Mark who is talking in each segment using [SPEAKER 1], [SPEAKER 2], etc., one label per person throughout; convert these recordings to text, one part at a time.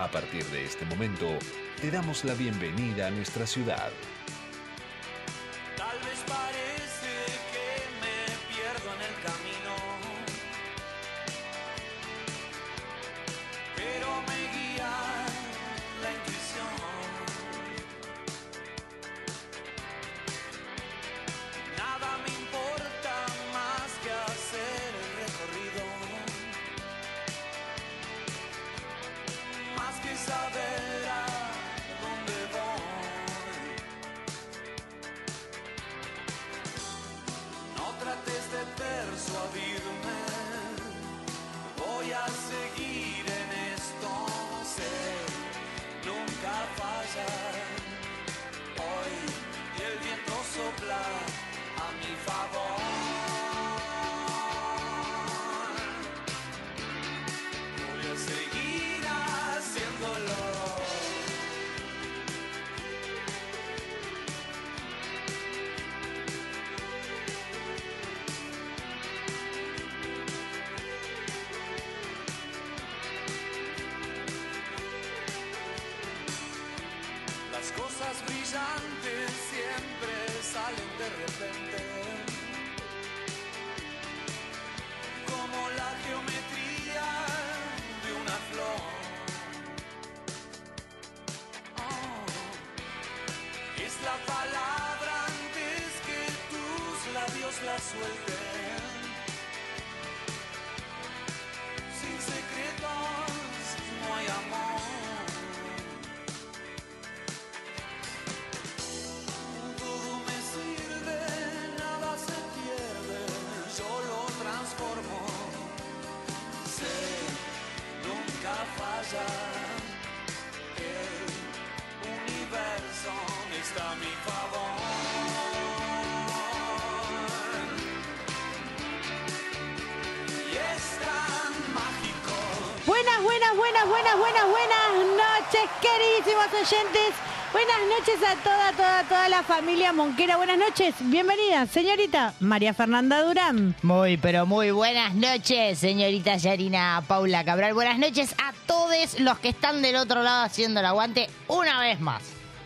[SPEAKER 1] A partir de este momento, te damos la bienvenida a nuestra ciudad.
[SPEAKER 2] Oyentes. Buenas noches a toda, toda, toda la familia Monquera. Buenas noches. Bienvenida, señorita María Fernanda Durán.
[SPEAKER 3] Muy, pero muy buenas noches, señorita Yarina Paula Cabral. Buenas noches a todos los que están del otro lado haciendo el aguante una vez más.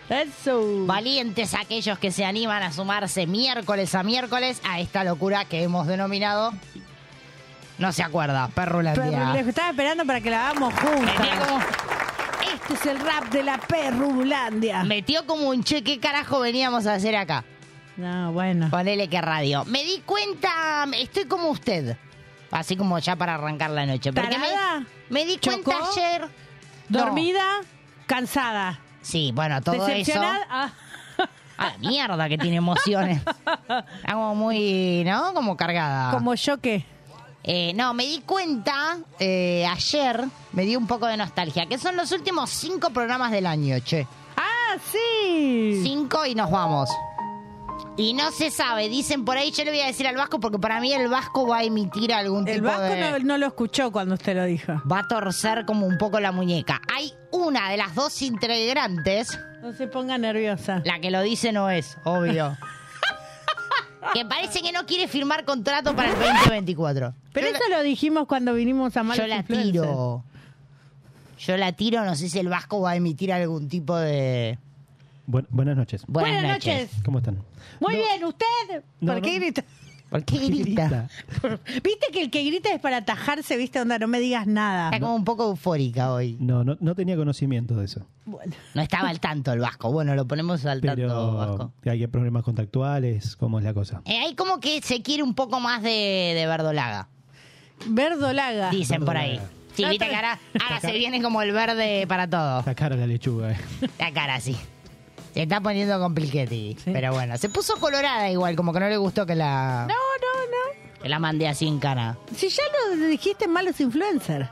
[SPEAKER 2] Eso.
[SPEAKER 3] Valientes aquellos que se animan a sumarse miércoles a miércoles a esta locura que hemos denominado. No se acuerda, Perrulandia.
[SPEAKER 2] les estaba esperando para que la hagamos juntas. Este es el rap de la Perrulandia.
[SPEAKER 3] metió como un che, ¿qué carajo veníamos a hacer acá?
[SPEAKER 2] No, bueno.
[SPEAKER 3] Ponele que radio. Me di cuenta, estoy como usted. Así como ya para arrancar la noche. Porque me, me di cuenta
[SPEAKER 2] ¿Chocó?
[SPEAKER 3] ayer. No.
[SPEAKER 2] Dormida, cansada.
[SPEAKER 3] Sí, bueno, todo eso.
[SPEAKER 2] Ah,
[SPEAKER 3] A la mierda que tiene emociones. Como muy, ¿no? Como cargada.
[SPEAKER 2] como yo que.
[SPEAKER 3] Eh, no, me di cuenta eh, ayer, me dio un poco de nostalgia, que son los últimos cinco programas del año, che.
[SPEAKER 2] Ah, sí.
[SPEAKER 3] Cinco y nos vamos. Y no se sabe, dicen por ahí, yo le voy a decir al Vasco, porque para mí el Vasco va a emitir algún
[SPEAKER 2] El
[SPEAKER 3] tipo
[SPEAKER 2] Vasco
[SPEAKER 3] de...
[SPEAKER 2] no, no lo escuchó cuando usted lo dijo.
[SPEAKER 3] Va a torcer como un poco la muñeca. Hay una de las dos integrantes,
[SPEAKER 2] No se ponga nerviosa.
[SPEAKER 3] la que lo dice no es, obvio. que parece que no quiere firmar contrato para el 2024.
[SPEAKER 2] Pero
[SPEAKER 3] Yo
[SPEAKER 2] eso lo dijimos cuando vinimos a Malos
[SPEAKER 3] yo la tiro. Yo la tiro, no sé si el Vasco va a emitir algún tipo de...
[SPEAKER 4] Buen- buenas noches.
[SPEAKER 3] Buenas,
[SPEAKER 2] Buenas
[SPEAKER 3] noches.
[SPEAKER 2] noches.
[SPEAKER 4] ¿Cómo están?
[SPEAKER 2] Muy
[SPEAKER 4] No,
[SPEAKER 2] bien, ¿usted?
[SPEAKER 4] No,
[SPEAKER 2] ¿Por qué
[SPEAKER 4] no.
[SPEAKER 2] grita?
[SPEAKER 3] ¿Por qué grita?
[SPEAKER 2] Viste que el que grita es para atajarse, viste, onda, no me digas nada.
[SPEAKER 3] Está como un poco eufórica hoy.
[SPEAKER 4] No, no, no tenía conocimiento de eso.
[SPEAKER 2] Bueno,
[SPEAKER 3] No estaba al tanto el Vasco. Bueno, lo ponemos al tanto, Vasco.
[SPEAKER 4] hay problemas contractuales, ¿cómo es la cosa?
[SPEAKER 3] Eh, hay como que se quiere un poco más de, de verdolaga.
[SPEAKER 2] verdolaga.
[SPEAKER 3] Dicen por ahí.
[SPEAKER 2] Está
[SPEAKER 3] que ahora, ahora se viene como el verde para todo.
[SPEAKER 4] Está cara la lechuga. eh.
[SPEAKER 3] La cara, sí. Se está poniendo compliquete.
[SPEAKER 2] Sí.
[SPEAKER 3] Pero bueno, se puso colorada igual, como que no le gustó que la,
[SPEAKER 2] No, no,
[SPEAKER 3] que la mande así en cana.
[SPEAKER 2] no. Si ya lo dijiste malos influencers.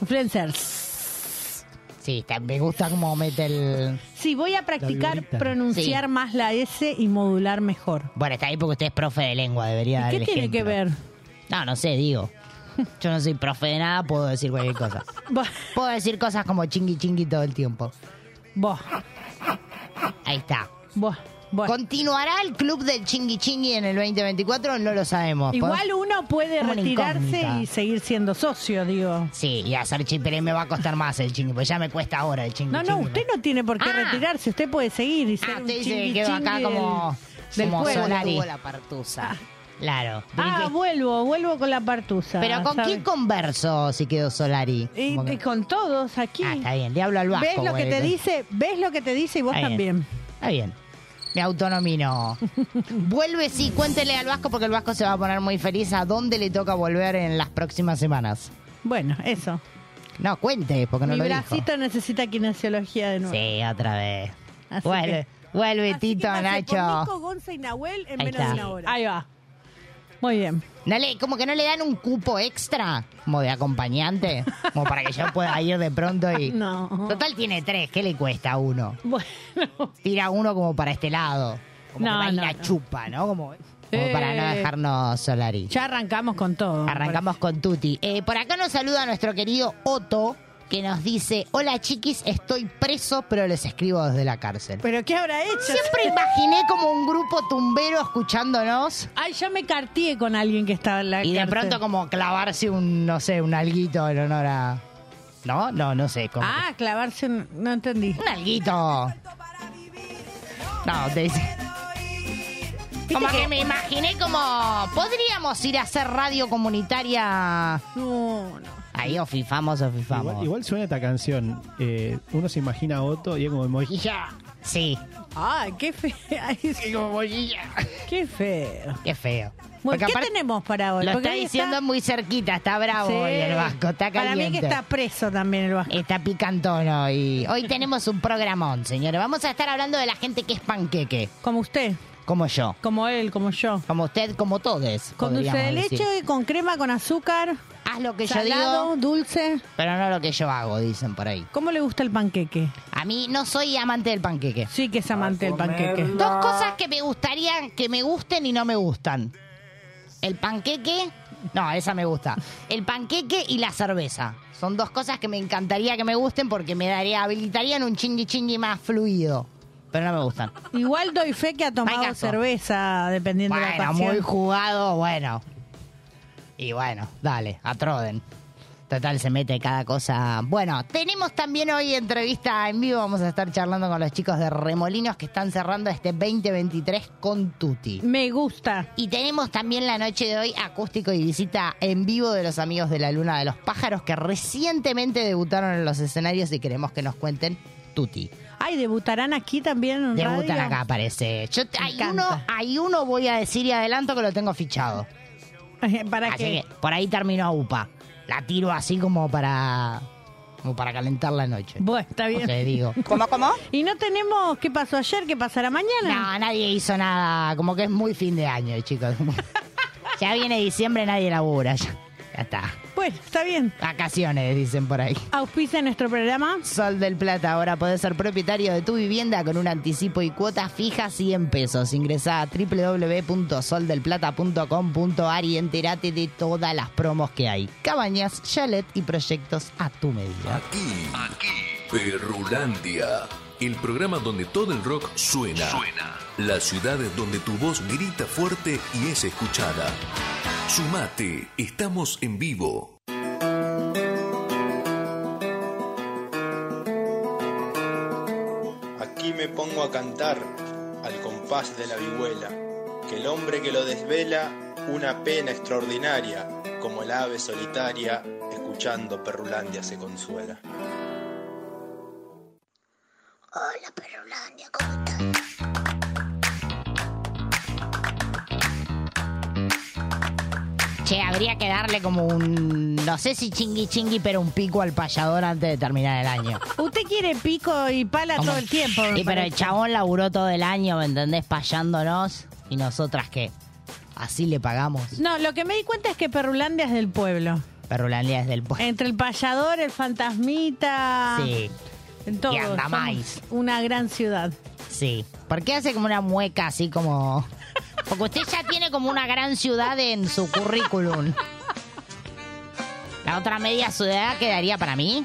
[SPEAKER 2] Influencers.
[SPEAKER 3] Sí, está- me gusta cómo mete el...
[SPEAKER 2] Sí, voy a practicar pronunciar
[SPEAKER 3] Sí.
[SPEAKER 2] más la S y modular mejor.
[SPEAKER 3] Bueno, está ahí porque usted es profe de lengua, debería
[SPEAKER 2] ¿Y
[SPEAKER 3] dar
[SPEAKER 2] qué
[SPEAKER 3] el
[SPEAKER 2] tiene que ver?
[SPEAKER 3] No, no sé, digo. Yo no soy profe de nada, puedo decir cualquier cosa. Puedo decir cosas como chingui chingui todo el tiempo.
[SPEAKER 2] vos,
[SPEAKER 3] Ahí está.
[SPEAKER 2] vos.
[SPEAKER 3] ¿Continuará el club del chingui chingui en el 2024? No lo sabemos.
[SPEAKER 2] Igual uno puede
[SPEAKER 3] Como
[SPEAKER 2] retirarse y seguir siendo socio, digo.
[SPEAKER 3] Sí, y hacer chipere me va a costar más el chingui, pues ya me cuesta ahora el chingui
[SPEAKER 2] No, no,
[SPEAKER 3] chingui.
[SPEAKER 2] usted no tiene por qué
[SPEAKER 3] Ah.
[SPEAKER 2] retirarse, usted puede seguir y ser
[SPEAKER 3] Ah,
[SPEAKER 2] un
[SPEAKER 3] usted dice que acá
[SPEAKER 2] chingui
[SPEAKER 3] como,
[SPEAKER 2] del, del
[SPEAKER 3] como. Solari. la partusa. Claro.
[SPEAKER 2] Ah, vuelvo, vuelvo con la partusa.
[SPEAKER 3] Pero ¿con quién converso si quedo Solari?
[SPEAKER 2] Y,
[SPEAKER 3] Como que-
[SPEAKER 2] y con todos aquí.
[SPEAKER 3] Ah, está bien, le hablo al vasco.
[SPEAKER 2] ¿Ves lo que te dice? ¿Ves lo que te dice y vos
[SPEAKER 3] Está bien.
[SPEAKER 2] también?
[SPEAKER 3] Está bien. Me autonomino. Vuelve, sí, cuéntele al Vasco porque el Vasco se va a poner muy feliz a dónde le toca volver en las próximas semanas.
[SPEAKER 2] Bueno, eso.
[SPEAKER 3] No, cuente, porque no
[SPEAKER 2] Mi
[SPEAKER 3] lo dijo.
[SPEAKER 2] bracito necesita kinesiología de nuevo.
[SPEAKER 3] Sí, otra vez.
[SPEAKER 2] Así
[SPEAKER 3] Vuelve, vuelve
[SPEAKER 2] Así
[SPEAKER 3] Tito, Nacho.
[SPEAKER 2] Nico, Gonza y Nahuel en
[SPEAKER 3] Ahí
[SPEAKER 2] menos de una hora. Ahí va. Muy bien.
[SPEAKER 3] ¿No le, como que no le dan un cupo extra, como de acompañante, como para que yo pueda ir de pronto y...
[SPEAKER 2] No.
[SPEAKER 3] Total tiene tres, ¿qué le cuesta a uno?
[SPEAKER 2] Bueno.
[SPEAKER 3] Tira uno como para este lado. Como
[SPEAKER 2] No,
[SPEAKER 3] que va y
[SPEAKER 2] no,
[SPEAKER 3] la
[SPEAKER 2] no.
[SPEAKER 3] chupa, ¿no? Como, como para no
[SPEAKER 2] Eh.
[SPEAKER 3] dejarnos Solari.
[SPEAKER 2] Ya arrancamos con todo.
[SPEAKER 3] Arrancamos con Tuti. Eh, por acá nos saluda nuestro querido Otto, que nos dice, hola chiquis, estoy preso, pero les escribo desde la cárcel.
[SPEAKER 2] ¿Pero qué habrá hecho?
[SPEAKER 3] Siempre imaginé como un grupo tumbero escuchándonos
[SPEAKER 2] Ay, ya me carteé con alguien que estaba en la
[SPEAKER 3] y de
[SPEAKER 2] cárcel.
[SPEAKER 3] pronto como clavarse un, no sé, un alguito en honor a... ¿No? No, no sé. Como
[SPEAKER 2] Ah, clavarse un... No entendí.
[SPEAKER 3] Un alguito. No, te dice... Como que me imaginé como... Podríamos ir a hacer radio comunitaria...
[SPEAKER 2] No, no.
[SPEAKER 3] Ahí o fifamos o fifamos.
[SPEAKER 4] Igual, igual suena esta canción. eh, uno se imagina a Otto y es como emoji.
[SPEAKER 3] Ya. Sí.
[SPEAKER 2] Ay, qué feo.
[SPEAKER 3] Y como bollilla.
[SPEAKER 2] qué feo.
[SPEAKER 3] Qué feo.
[SPEAKER 2] Bueno, ¿qué tenemos para hoy?
[SPEAKER 3] Lo
[SPEAKER 2] Porque
[SPEAKER 3] está diciendo muy cerquita, está bravo
[SPEAKER 2] Sí.
[SPEAKER 3] hoy el Vasco, está
[SPEAKER 2] Para
[SPEAKER 3] caliente.
[SPEAKER 2] mí que está preso también el Vasco.
[SPEAKER 3] Está picantón hoy. Hoy tenemos un programón, señores. Vamos a estar hablando de la gente que es panqueque,
[SPEAKER 2] Como usted,
[SPEAKER 3] como yo.
[SPEAKER 2] como él, como yo.
[SPEAKER 3] Como usted, como todos.
[SPEAKER 2] Con dulce de leche, con crema, con azúcar,
[SPEAKER 3] Haz lo que yo digo,
[SPEAKER 2] dulce.
[SPEAKER 3] pero no lo que yo hago, dicen por ahí.
[SPEAKER 2] ¿Cómo le gusta el panqueque?
[SPEAKER 3] A mí no soy amante del panqueque.
[SPEAKER 2] Sí que es amante del panqueque.
[SPEAKER 3] Dos cosas que me gustaría que me gusten y no me gustan. El panqueque, no, esa me gusta. El panqueque y la cerveza. Son dos cosas que me encantaría que me gusten porque me daría, habilitarían un chingui chingui más fluido. Pero no me gustan.
[SPEAKER 2] Igual doy fe que ha tomado
[SPEAKER 3] Venga,
[SPEAKER 2] cerveza, dependiendo de la
[SPEAKER 3] Bueno,
[SPEAKER 2] ocasión.
[SPEAKER 3] muy jugado, bueno. Y bueno, dale, a Troden. Total, se mete cada cosa. Bueno, tenemos también hoy entrevista en vivo. Vamos a estar charlando con los chicos de Remolinos que están cerrando este 2023 con Tuti.
[SPEAKER 2] Me gusta.
[SPEAKER 3] Y tenemos también la noche de hoy acústico y visita en vivo de los amigos de la Luna de los Pájaros que recientemente debutaron en los escenarios y queremos que nos cuenten Tuti.
[SPEAKER 2] Ay, debutarán aquí también en
[SPEAKER 3] Debutan
[SPEAKER 2] radio?
[SPEAKER 3] acá, parece. Yo, hay, uno, hay uno, voy a decir y adelanto que lo tengo fichado.
[SPEAKER 2] ¿Para
[SPEAKER 3] Así
[SPEAKER 2] qué?
[SPEAKER 3] que por ahí terminó UPA. La tiro así como para como para calentar la noche.
[SPEAKER 2] Bueno, está bien.
[SPEAKER 3] sé, digo.
[SPEAKER 5] ¿Cómo, cómo?
[SPEAKER 2] ¿Y no tenemos qué pasó ayer, qué pasará mañana?
[SPEAKER 3] No, nadie hizo nada. Como que es muy fin de año, chicos. ya viene diciembre, nadie labura. Ya, ya está.
[SPEAKER 2] Bueno, está bien.
[SPEAKER 3] Vacaciones, dicen por ahí.
[SPEAKER 2] Auspicia nuestro programa.
[SPEAKER 3] Sol del Plata, ahora podés ser propietario de tu vivienda con un anticipo y cuota fija 100 pesos. Ingresá a www.soldelplata.com.ar y entérate de todas las promos que hay. Cabañas, chalet y proyectos a tu medida.
[SPEAKER 1] Aquí, aquí, Perrulandia. El programa donde todo el rock suena. Suena. Las ciudades donde tu voz grita fuerte y es escuchada. Sumate, estamos en vivo.
[SPEAKER 6] Aquí me pongo a cantar al compás de la vihuela, que el hombre que lo desvela una pena extraordinaria, como el ave solitaria, escuchando Perrulandia se consuela.
[SPEAKER 3] Hola, Perrolandia, ¿cómo estás? Che, habría que darle como un, no sé si chingui chingui, pero un pico al payador antes de terminar el año.
[SPEAKER 2] Usted quiere pico y pala
[SPEAKER 3] Como-
[SPEAKER 2] todo el tiempo. me
[SPEAKER 3] Sí, pero el
[SPEAKER 2] parece.
[SPEAKER 3] chabón laburó todo el año, ¿me entendés? Payándonos. ¿Y nosotras qué? Así le pagamos.
[SPEAKER 2] No, lo que me di cuenta es que Perrulandia es del pueblo.
[SPEAKER 3] Perrulandia es del pueblo.
[SPEAKER 2] Entre el payador, el fantasmita.
[SPEAKER 3] Sí.
[SPEAKER 2] En todo.
[SPEAKER 3] Y anda
[SPEAKER 2] somos
[SPEAKER 3] más.
[SPEAKER 2] Una gran ciudad.
[SPEAKER 3] Sí. ¿Por qué hace como una mueca así como.? Porque usted ya tiene como una gran ciudad en su currículum. La otra media ciudad quedaría para mí.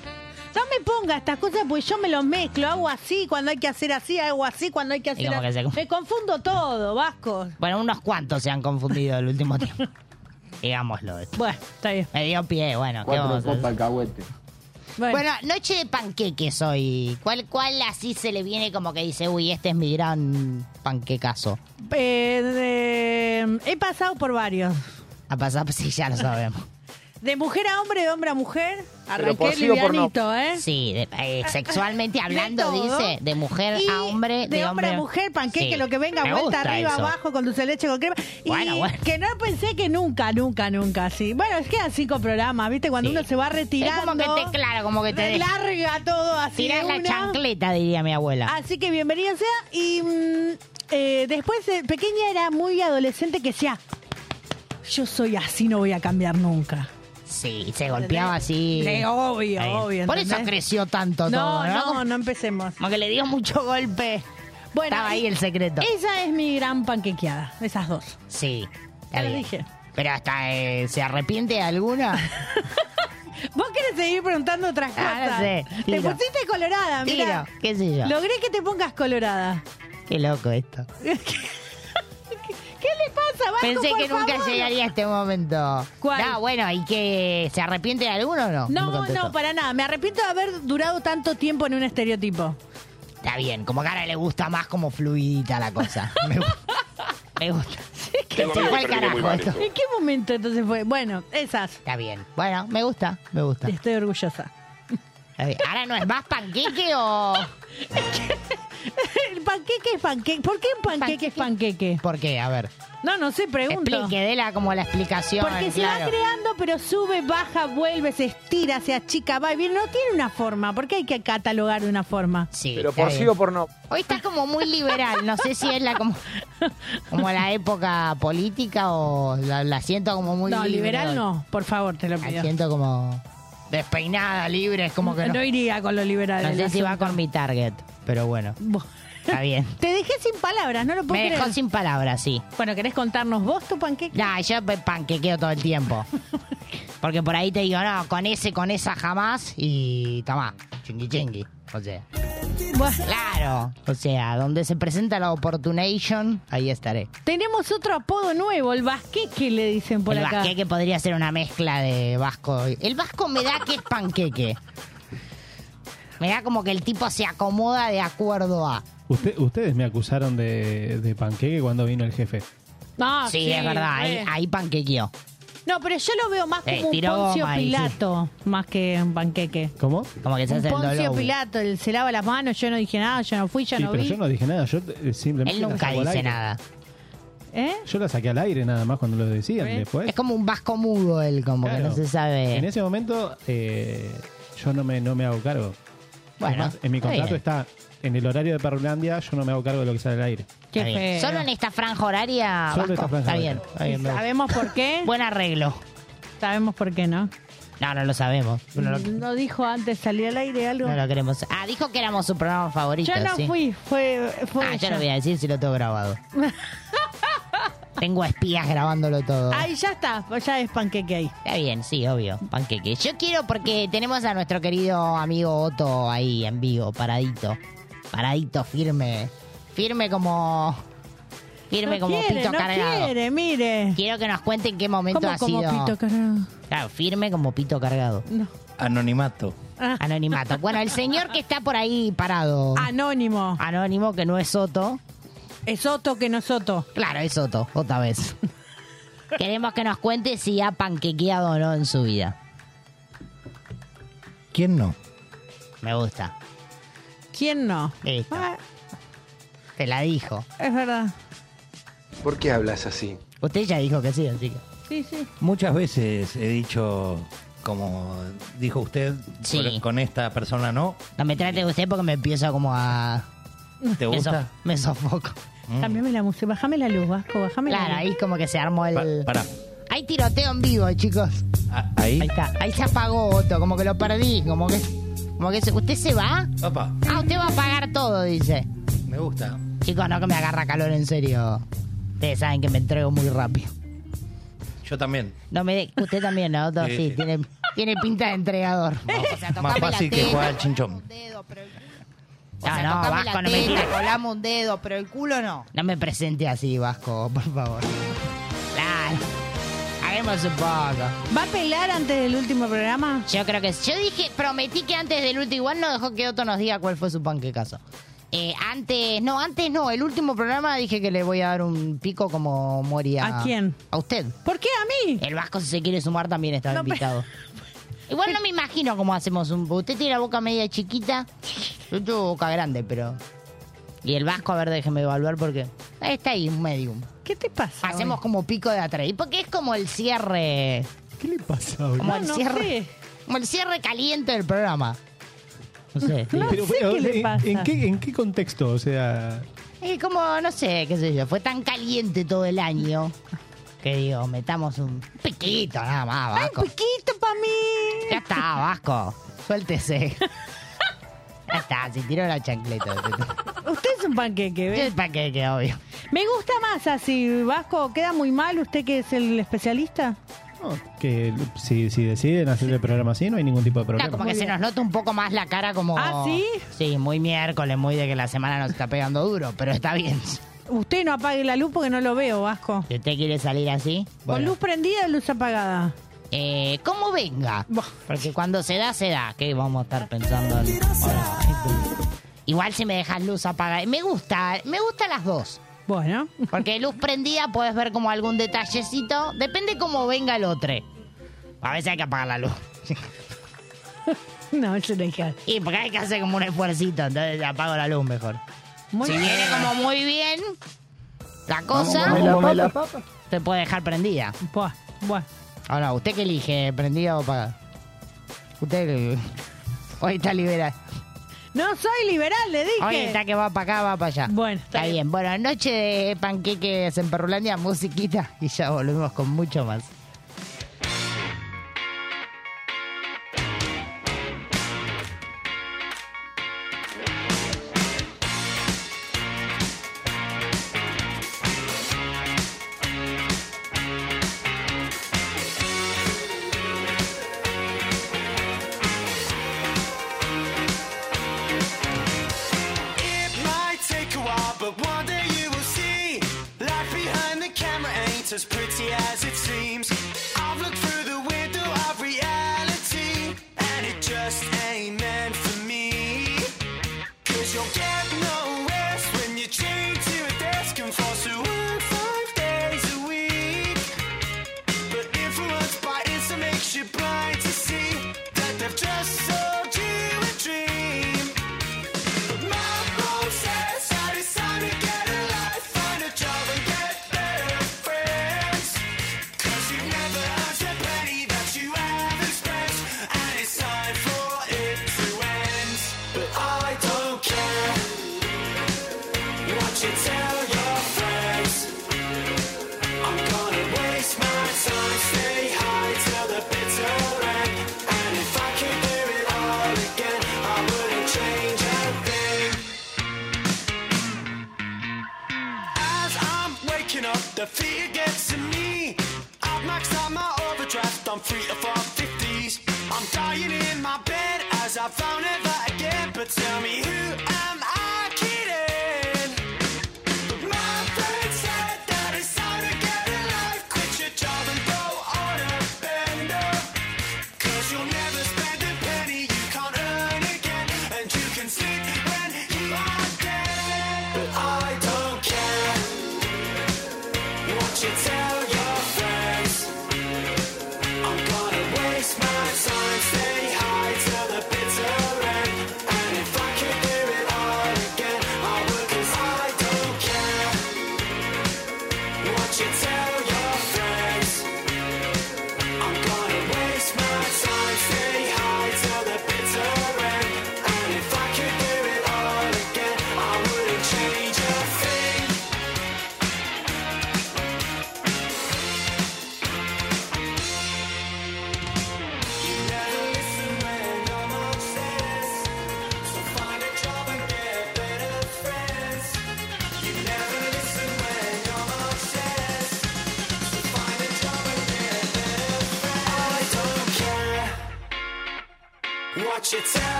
[SPEAKER 2] No me ponga estas cosas porque yo me lo mezclo. Hago así cuando hay que hacer así, hago así cuando hay que hacer
[SPEAKER 3] que
[SPEAKER 2] así.
[SPEAKER 3] se-
[SPEAKER 2] Me confundo todo, Vasco.
[SPEAKER 3] Bueno, unos cuantos se han confundido el último tiempo. Digámoslo.
[SPEAKER 2] Bueno, está bien.
[SPEAKER 3] Me dio pie, bueno, ¿qué vamos a hacer?
[SPEAKER 5] alcahuete.
[SPEAKER 2] Bueno,
[SPEAKER 3] Bueno, noche de panqueques hoy. ¿Cuál, ¿Cuál así se le viene como que dice, uy, este es mi gran panquecazo?
[SPEAKER 2] eh, de- he pasado por varios.
[SPEAKER 3] A pasar, sí, ya lo sabemos.
[SPEAKER 2] De mujer a hombre, de hombre a mujer. Arranqué
[SPEAKER 5] por sí o por no.
[SPEAKER 2] livianito, ¿eh?
[SPEAKER 3] Sí, de- eh, sexualmente hablando,
[SPEAKER 2] todo.
[SPEAKER 3] dice, de mujer
[SPEAKER 2] Y
[SPEAKER 3] a hombre,
[SPEAKER 2] de, hombre a mujer, panqueque,
[SPEAKER 3] Sí.
[SPEAKER 2] lo que venga,
[SPEAKER 3] Me
[SPEAKER 2] vuelta
[SPEAKER 3] gusta
[SPEAKER 2] arriba,
[SPEAKER 3] eso.
[SPEAKER 2] abajo, con dulce de leche, con crema. Y
[SPEAKER 3] Bueno, bueno.
[SPEAKER 2] que no pensé que nunca, nunca, nunca, sí. Bueno, es que quedan cinco programas, ¿viste? Cuando
[SPEAKER 3] Sí.
[SPEAKER 2] uno se va retirando.
[SPEAKER 3] Es como que te, claro, como que te
[SPEAKER 2] larga todo así.
[SPEAKER 3] tiras
[SPEAKER 2] de
[SPEAKER 3] la
[SPEAKER 2] una.
[SPEAKER 3] chancleta, diría mi abuela.
[SPEAKER 2] Así que bienvenida sea. Y mm, eh, después, de pequeña era muy adolescente que decía, yo soy así, no voy a cambiar nunca.
[SPEAKER 3] Sí, se golpeaba así.
[SPEAKER 2] Sí, obvio,
[SPEAKER 3] Ahí.
[SPEAKER 2] obvio.
[SPEAKER 3] Por eso creció tanto
[SPEAKER 2] No,
[SPEAKER 3] todo, ¿no?
[SPEAKER 2] no, no empecemos.
[SPEAKER 3] Como que le dio mucho golpe.
[SPEAKER 2] Bueno,
[SPEAKER 3] Estaba ahí el secreto.
[SPEAKER 2] Esa es mi gran panquequeada, esas dos.
[SPEAKER 3] Sí. está
[SPEAKER 2] Ya lo
[SPEAKER 3] bien.
[SPEAKER 2] dije.
[SPEAKER 3] Pero hasta eh, se arrepiente de alguna.
[SPEAKER 2] ¿Vos querés seguir preguando otras cosas?
[SPEAKER 3] Ah, no sé.
[SPEAKER 2] Te
[SPEAKER 3] Tiro.
[SPEAKER 2] pusiste colorada, mira.
[SPEAKER 3] Tiro, qué sé yo.
[SPEAKER 2] Logré que te pongas colorada.
[SPEAKER 3] Qué loco esto.
[SPEAKER 2] ¿Qué le pasa, Vasco,
[SPEAKER 3] Pensé
[SPEAKER 2] por
[SPEAKER 3] que nunca
[SPEAKER 2] favor?
[SPEAKER 3] llegaría a este momento.
[SPEAKER 2] ¿Cuál?
[SPEAKER 3] No, bueno, ¿y que se arrepiente de alguno o no?
[SPEAKER 2] No, no, para nada. Me arrepiento de haber durado tanto tiempo en un estereotipo.
[SPEAKER 3] Está bien, como que ahora le gusta más como fluidita la cosa. Me, gu- me gusta. Que
[SPEAKER 5] Tengo
[SPEAKER 3] se fue
[SPEAKER 5] muy
[SPEAKER 3] carajo esto.
[SPEAKER 2] ¿En qué momento entonces fue? Bueno, esas.
[SPEAKER 3] Está bien. Bueno, me gusta, me gusta.
[SPEAKER 2] Estoy orgullosa.
[SPEAKER 3] Ahora no es más panqueque o.
[SPEAKER 2] El panqueque es panqueque. ¿Por qué un panqueque es panqueque?
[SPEAKER 3] ¿Por qué? A ver.
[SPEAKER 2] No, no sé, pregunto.
[SPEAKER 3] Explique, déla como la explicación.
[SPEAKER 2] Porque se
[SPEAKER 3] claro.
[SPEAKER 2] va creando, pero sube, baja, vuelve, se estira, se achica, va y viene. No tiene una forma. ¿Por qué hay que catalogar de una forma?
[SPEAKER 3] Sí,
[SPEAKER 5] Pero
[SPEAKER 3] está
[SPEAKER 5] por sí o por no.
[SPEAKER 3] Hoy está como muy liberal. No sé si es la como, como la época política o la, la siento como muy
[SPEAKER 2] no, liberal
[SPEAKER 3] hoy.
[SPEAKER 2] no. Por favor, te lo
[SPEAKER 3] La
[SPEAKER 2] pido.
[SPEAKER 3] siento como despeinada, libre. Es como que no.
[SPEAKER 2] No iría con lo liberal.
[SPEAKER 3] No sé si va con mi target, pero bueno, está bien.
[SPEAKER 2] Te dejé sin palabras, no lo puedo
[SPEAKER 3] Me
[SPEAKER 2] creer.
[SPEAKER 3] dejó sin palabras, sí.
[SPEAKER 2] Bueno, ¿querés contarnos vos tu panqueque?
[SPEAKER 3] Nah, yo panquequeo todo el tiempo. Porque por ahí te digo, no, con ese, con esa jamás y toma, chingui chingui. O sea,
[SPEAKER 2] Bueno,
[SPEAKER 3] claro. O sea, donde se presenta la opportunation, ahí estaré.
[SPEAKER 2] tenemos otro apodo nuevo, el basqueque le dicen por
[SPEAKER 3] el
[SPEAKER 2] acá.
[SPEAKER 3] vasqueque podría ser una mezcla de vasco. El vasco me da que es panqueque. Me da como que el tipo se acomoda de acuerdo a.
[SPEAKER 4] Usted- ustedes me acusaron de, de panqueque cuando vino el jefe.
[SPEAKER 2] No,
[SPEAKER 3] sí, es verdad, ahí,
[SPEAKER 2] re.
[SPEAKER 3] ahí panquequeó.
[SPEAKER 2] No, pero yo lo veo más
[SPEAKER 3] Eh,
[SPEAKER 2] como un
[SPEAKER 3] tiró
[SPEAKER 2] Poncio
[SPEAKER 3] goma.
[SPEAKER 2] Pilato, más que un panqueque.
[SPEAKER 4] ¿Cómo?
[SPEAKER 3] Como que se
[SPEAKER 2] Un
[SPEAKER 3] hace el
[SPEAKER 2] Poncio
[SPEAKER 3] dolor.
[SPEAKER 2] Pilato, él se lava las manos, yo no dije nada, yo no fui, yo
[SPEAKER 4] sí,
[SPEAKER 2] no
[SPEAKER 4] pero
[SPEAKER 2] vi.
[SPEAKER 4] yo no dije nada. Yo eh, simplemente.
[SPEAKER 3] Él
[SPEAKER 4] la
[SPEAKER 3] nunca
[SPEAKER 4] saco al
[SPEAKER 3] dice
[SPEAKER 4] aire.
[SPEAKER 3] nada.
[SPEAKER 2] ¿Eh?
[SPEAKER 4] Yo la saqué al aire nada más cuando lo decían.
[SPEAKER 2] ¿Ves?
[SPEAKER 4] Después.
[SPEAKER 3] Es como un vasco mudo él, como que
[SPEAKER 4] Claro.
[SPEAKER 3] no se sabe.
[SPEAKER 4] En ese momento eh, yo no me, no me hago cargo.
[SPEAKER 3] Bueno,
[SPEAKER 4] Además, en mi
[SPEAKER 3] está
[SPEAKER 4] contrato
[SPEAKER 3] bien.
[SPEAKER 4] está, en el horario de Perrulandia, yo no me hago cargo de lo que sale al aire.
[SPEAKER 2] Qué
[SPEAKER 3] Está bien.
[SPEAKER 2] feo.
[SPEAKER 3] Solo en esta franja horaria.
[SPEAKER 4] Solo en
[SPEAKER 3] Vasco?
[SPEAKER 4] esta franja
[SPEAKER 3] está bien,
[SPEAKER 4] horaria.
[SPEAKER 3] está bien, me gusta.
[SPEAKER 2] ¿Sabemos por qué?
[SPEAKER 3] Buen arreglo.
[SPEAKER 2] Sabemos por qué, ¿no?
[SPEAKER 3] No, no lo sabemos. No lo,
[SPEAKER 2] ¿No dijo antes salir al aire algo?
[SPEAKER 3] no lo queremos. Ah, dijo que éramos su programa favorito.
[SPEAKER 2] yo no
[SPEAKER 3] sí.
[SPEAKER 2] fui, fue, fue
[SPEAKER 3] Ah, yo
[SPEAKER 2] ella.
[SPEAKER 3] no voy a decir si lo tengo grabado. Tengo espías grabándolo todo.
[SPEAKER 2] Ahí ya está, pues ya es panqueque ahí.
[SPEAKER 3] Está bien, sí, obvio. Panqueque. Yo quiero porque tenemos a nuestro querido amigo Otto ahí en vivo, paradito. Paradito, firme. Firme como. Firme
[SPEAKER 2] no
[SPEAKER 3] como
[SPEAKER 2] quiere,
[SPEAKER 3] pito
[SPEAKER 2] no
[SPEAKER 3] cargado.
[SPEAKER 2] quiere, mire.
[SPEAKER 3] Quiero que nos cuente en qué momento
[SPEAKER 2] ¿Cómo
[SPEAKER 3] ha
[SPEAKER 2] como
[SPEAKER 3] sido.
[SPEAKER 2] pito cargado?
[SPEAKER 3] Claro, firme como pito cargado.
[SPEAKER 2] No.
[SPEAKER 7] Anonimato.
[SPEAKER 2] Ah,
[SPEAKER 3] Anonimato. Bueno, el señor que está por ahí parado.
[SPEAKER 2] anónimo.
[SPEAKER 3] Anónimo, que no es Otto.
[SPEAKER 2] Es Otto que no es Otto.
[SPEAKER 3] Claro, es Otto, otra vez. Queremos que nos cuente si ha panquequeado o no en su vida.
[SPEAKER 7] ¿Quién no?
[SPEAKER 3] Me gusta.
[SPEAKER 2] ¿Quién no?
[SPEAKER 3] Listo.
[SPEAKER 2] Ah,
[SPEAKER 3] Te la dijo.
[SPEAKER 2] es verdad.
[SPEAKER 6] ¿Por qué hablas así?
[SPEAKER 3] Usted ya dijo que sí, así que.
[SPEAKER 2] Sí, sí.
[SPEAKER 7] Muchas veces he dicho, como dijo usted,
[SPEAKER 3] Sí.
[SPEAKER 7] con- con esta persona no.
[SPEAKER 3] No me trate de usted porque me empiezo como a.
[SPEAKER 7] ¿Te
[SPEAKER 3] Me, so-
[SPEAKER 7] gusta?
[SPEAKER 3] me sofoco.
[SPEAKER 7] Mm.
[SPEAKER 2] Cambiame la música, bájame la luz, Vasco, bájame la
[SPEAKER 3] Claro,
[SPEAKER 2] luz.
[SPEAKER 3] ahí como que se armó
[SPEAKER 7] Pa-
[SPEAKER 3] el.
[SPEAKER 7] para.
[SPEAKER 3] Hay tiroteo en vivo, chicos.
[SPEAKER 7] Ah, Ahí.
[SPEAKER 3] Ahí está. Ahí se apagó Otto, como que lo perdí, como que. Como que se- usted se va.
[SPEAKER 7] Opa,
[SPEAKER 3] Ah, usted va a pagar todo, dice.
[SPEAKER 7] me gusta.
[SPEAKER 3] Chicos, no que me agarra calor en serio. Ustedes saben que me entrego muy rápido.
[SPEAKER 7] Yo también.
[SPEAKER 3] No me de- usted también, ¿no? No,
[SPEAKER 7] Sí,
[SPEAKER 3] sí,
[SPEAKER 7] sí.
[SPEAKER 3] tiene, tiene pinta de entregador. O sea,
[SPEAKER 7] Más
[SPEAKER 3] tocame la
[SPEAKER 7] fácil que
[SPEAKER 3] teta,
[SPEAKER 7] jugar al chinchón.
[SPEAKER 3] O sea,
[SPEAKER 5] no,
[SPEAKER 3] tocame
[SPEAKER 5] Vasco,
[SPEAKER 3] la
[SPEAKER 5] no me
[SPEAKER 3] teta,
[SPEAKER 5] tires.
[SPEAKER 3] colame un dedo, pero el culo no. No me presente así, Vasco, por favor. Claro. Hagamos un poco.
[SPEAKER 2] ¿Va a pelar antes del último programa?
[SPEAKER 3] Yo creo que sí. Yo dije, prometí que antes del último, igual no dejó que Otto nos diga cuál fue su panquecazo. Eh, antes, no, antes no, el último programa dije que le voy a dar un pico como moría.
[SPEAKER 2] ¿A quién?
[SPEAKER 3] A usted.
[SPEAKER 2] ¿Por qué a mí?
[SPEAKER 3] El Vasco, si se quiere sumar, también está
[SPEAKER 2] No, pero-
[SPEAKER 3] invitado. Igual no me imagino cómo hacemos un... Usted tiene la boca media chiquita, yo tengo boca grande, pero... Y el Vasco, a ver, déjeme evaluar porque... Está ahí, un medium.
[SPEAKER 2] ¿Qué te pasa?
[SPEAKER 3] Hacemos como pico de atrás. Y porque es como el cierre...
[SPEAKER 4] ¿Qué le pasa hoy?
[SPEAKER 3] Como
[SPEAKER 2] No,
[SPEAKER 3] el
[SPEAKER 2] no
[SPEAKER 3] cierre...
[SPEAKER 2] sé.
[SPEAKER 3] Como el cierre caliente del programa. No sé.
[SPEAKER 2] No
[SPEAKER 4] Pero,
[SPEAKER 2] sé
[SPEAKER 4] pero,
[SPEAKER 2] qué le
[SPEAKER 4] ¿en-
[SPEAKER 2] pasa.
[SPEAKER 4] ¿en, qué, ¿En qué contexto? O sea,
[SPEAKER 3] Es como, no sé, qué sé yo. Fue tan caliente todo el año que digo, metamos un piquito nada más,
[SPEAKER 2] ¡Ay,
[SPEAKER 3] Vasco.
[SPEAKER 2] piquito para mí!
[SPEAKER 3] Ya está, Vasco. Suéltese. Ya está, se tiró la chancleta.
[SPEAKER 2] Usted es un panqueque, ¿ves?
[SPEAKER 3] Es para que quede obvio.
[SPEAKER 2] Me gusta más así, Vasco. ¿Queda muy mal usted que es el especialista?
[SPEAKER 4] no, que si, si deciden hacer el programa así, no hay ningún tipo de
[SPEAKER 3] Claro,
[SPEAKER 4] problema.
[SPEAKER 3] como
[SPEAKER 2] Muy
[SPEAKER 3] que se nos nota un poco más la cara como...
[SPEAKER 2] ¿Ah, sí?
[SPEAKER 3] Sí, muy miércoles, muy de que la semana nos está pegando duro, pero está bien.
[SPEAKER 2] Usted no apague la luz porque no lo veo, Vasco.
[SPEAKER 3] Usted quiere salir así,
[SPEAKER 2] ¿Con luz prendida o luz apagada?
[SPEAKER 3] Eh, ¿cómo venga? Porque cuando se da, se da. ¿Qué vamos a estar pensando? en- Igual si me dejas luz apagada. Me gusta, me gustan las dos.
[SPEAKER 2] Bueno,
[SPEAKER 3] Porque luz prendida puedes ver como algún detallecito. Depende cómo venga el otro. A veces hay que apagar la luz.
[SPEAKER 2] no, yo no dije.
[SPEAKER 3] Y porque hay que hacer como un esfuercito, entonces apago la luz mejor.
[SPEAKER 2] Muy
[SPEAKER 3] si
[SPEAKER 2] bien.
[SPEAKER 3] viene como muy bien la cosa, te puede dejar prendida.
[SPEAKER 2] Buah, buah.
[SPEAKER 3] Ahora, ¿usted qué elige? ¿Prendida o apagada? Usted hoy está liberal.
[SPEAKER 2] No soy liberal, le dije.
[SPEAKER 3] Hoy está que va para acá, va para allá.
[SPEAKER 2] Bueno, está
[SPEAKER 3] está bien. Buenas noches de panqueques en Perrulandia, musiquita y ya volvemos con mucho más.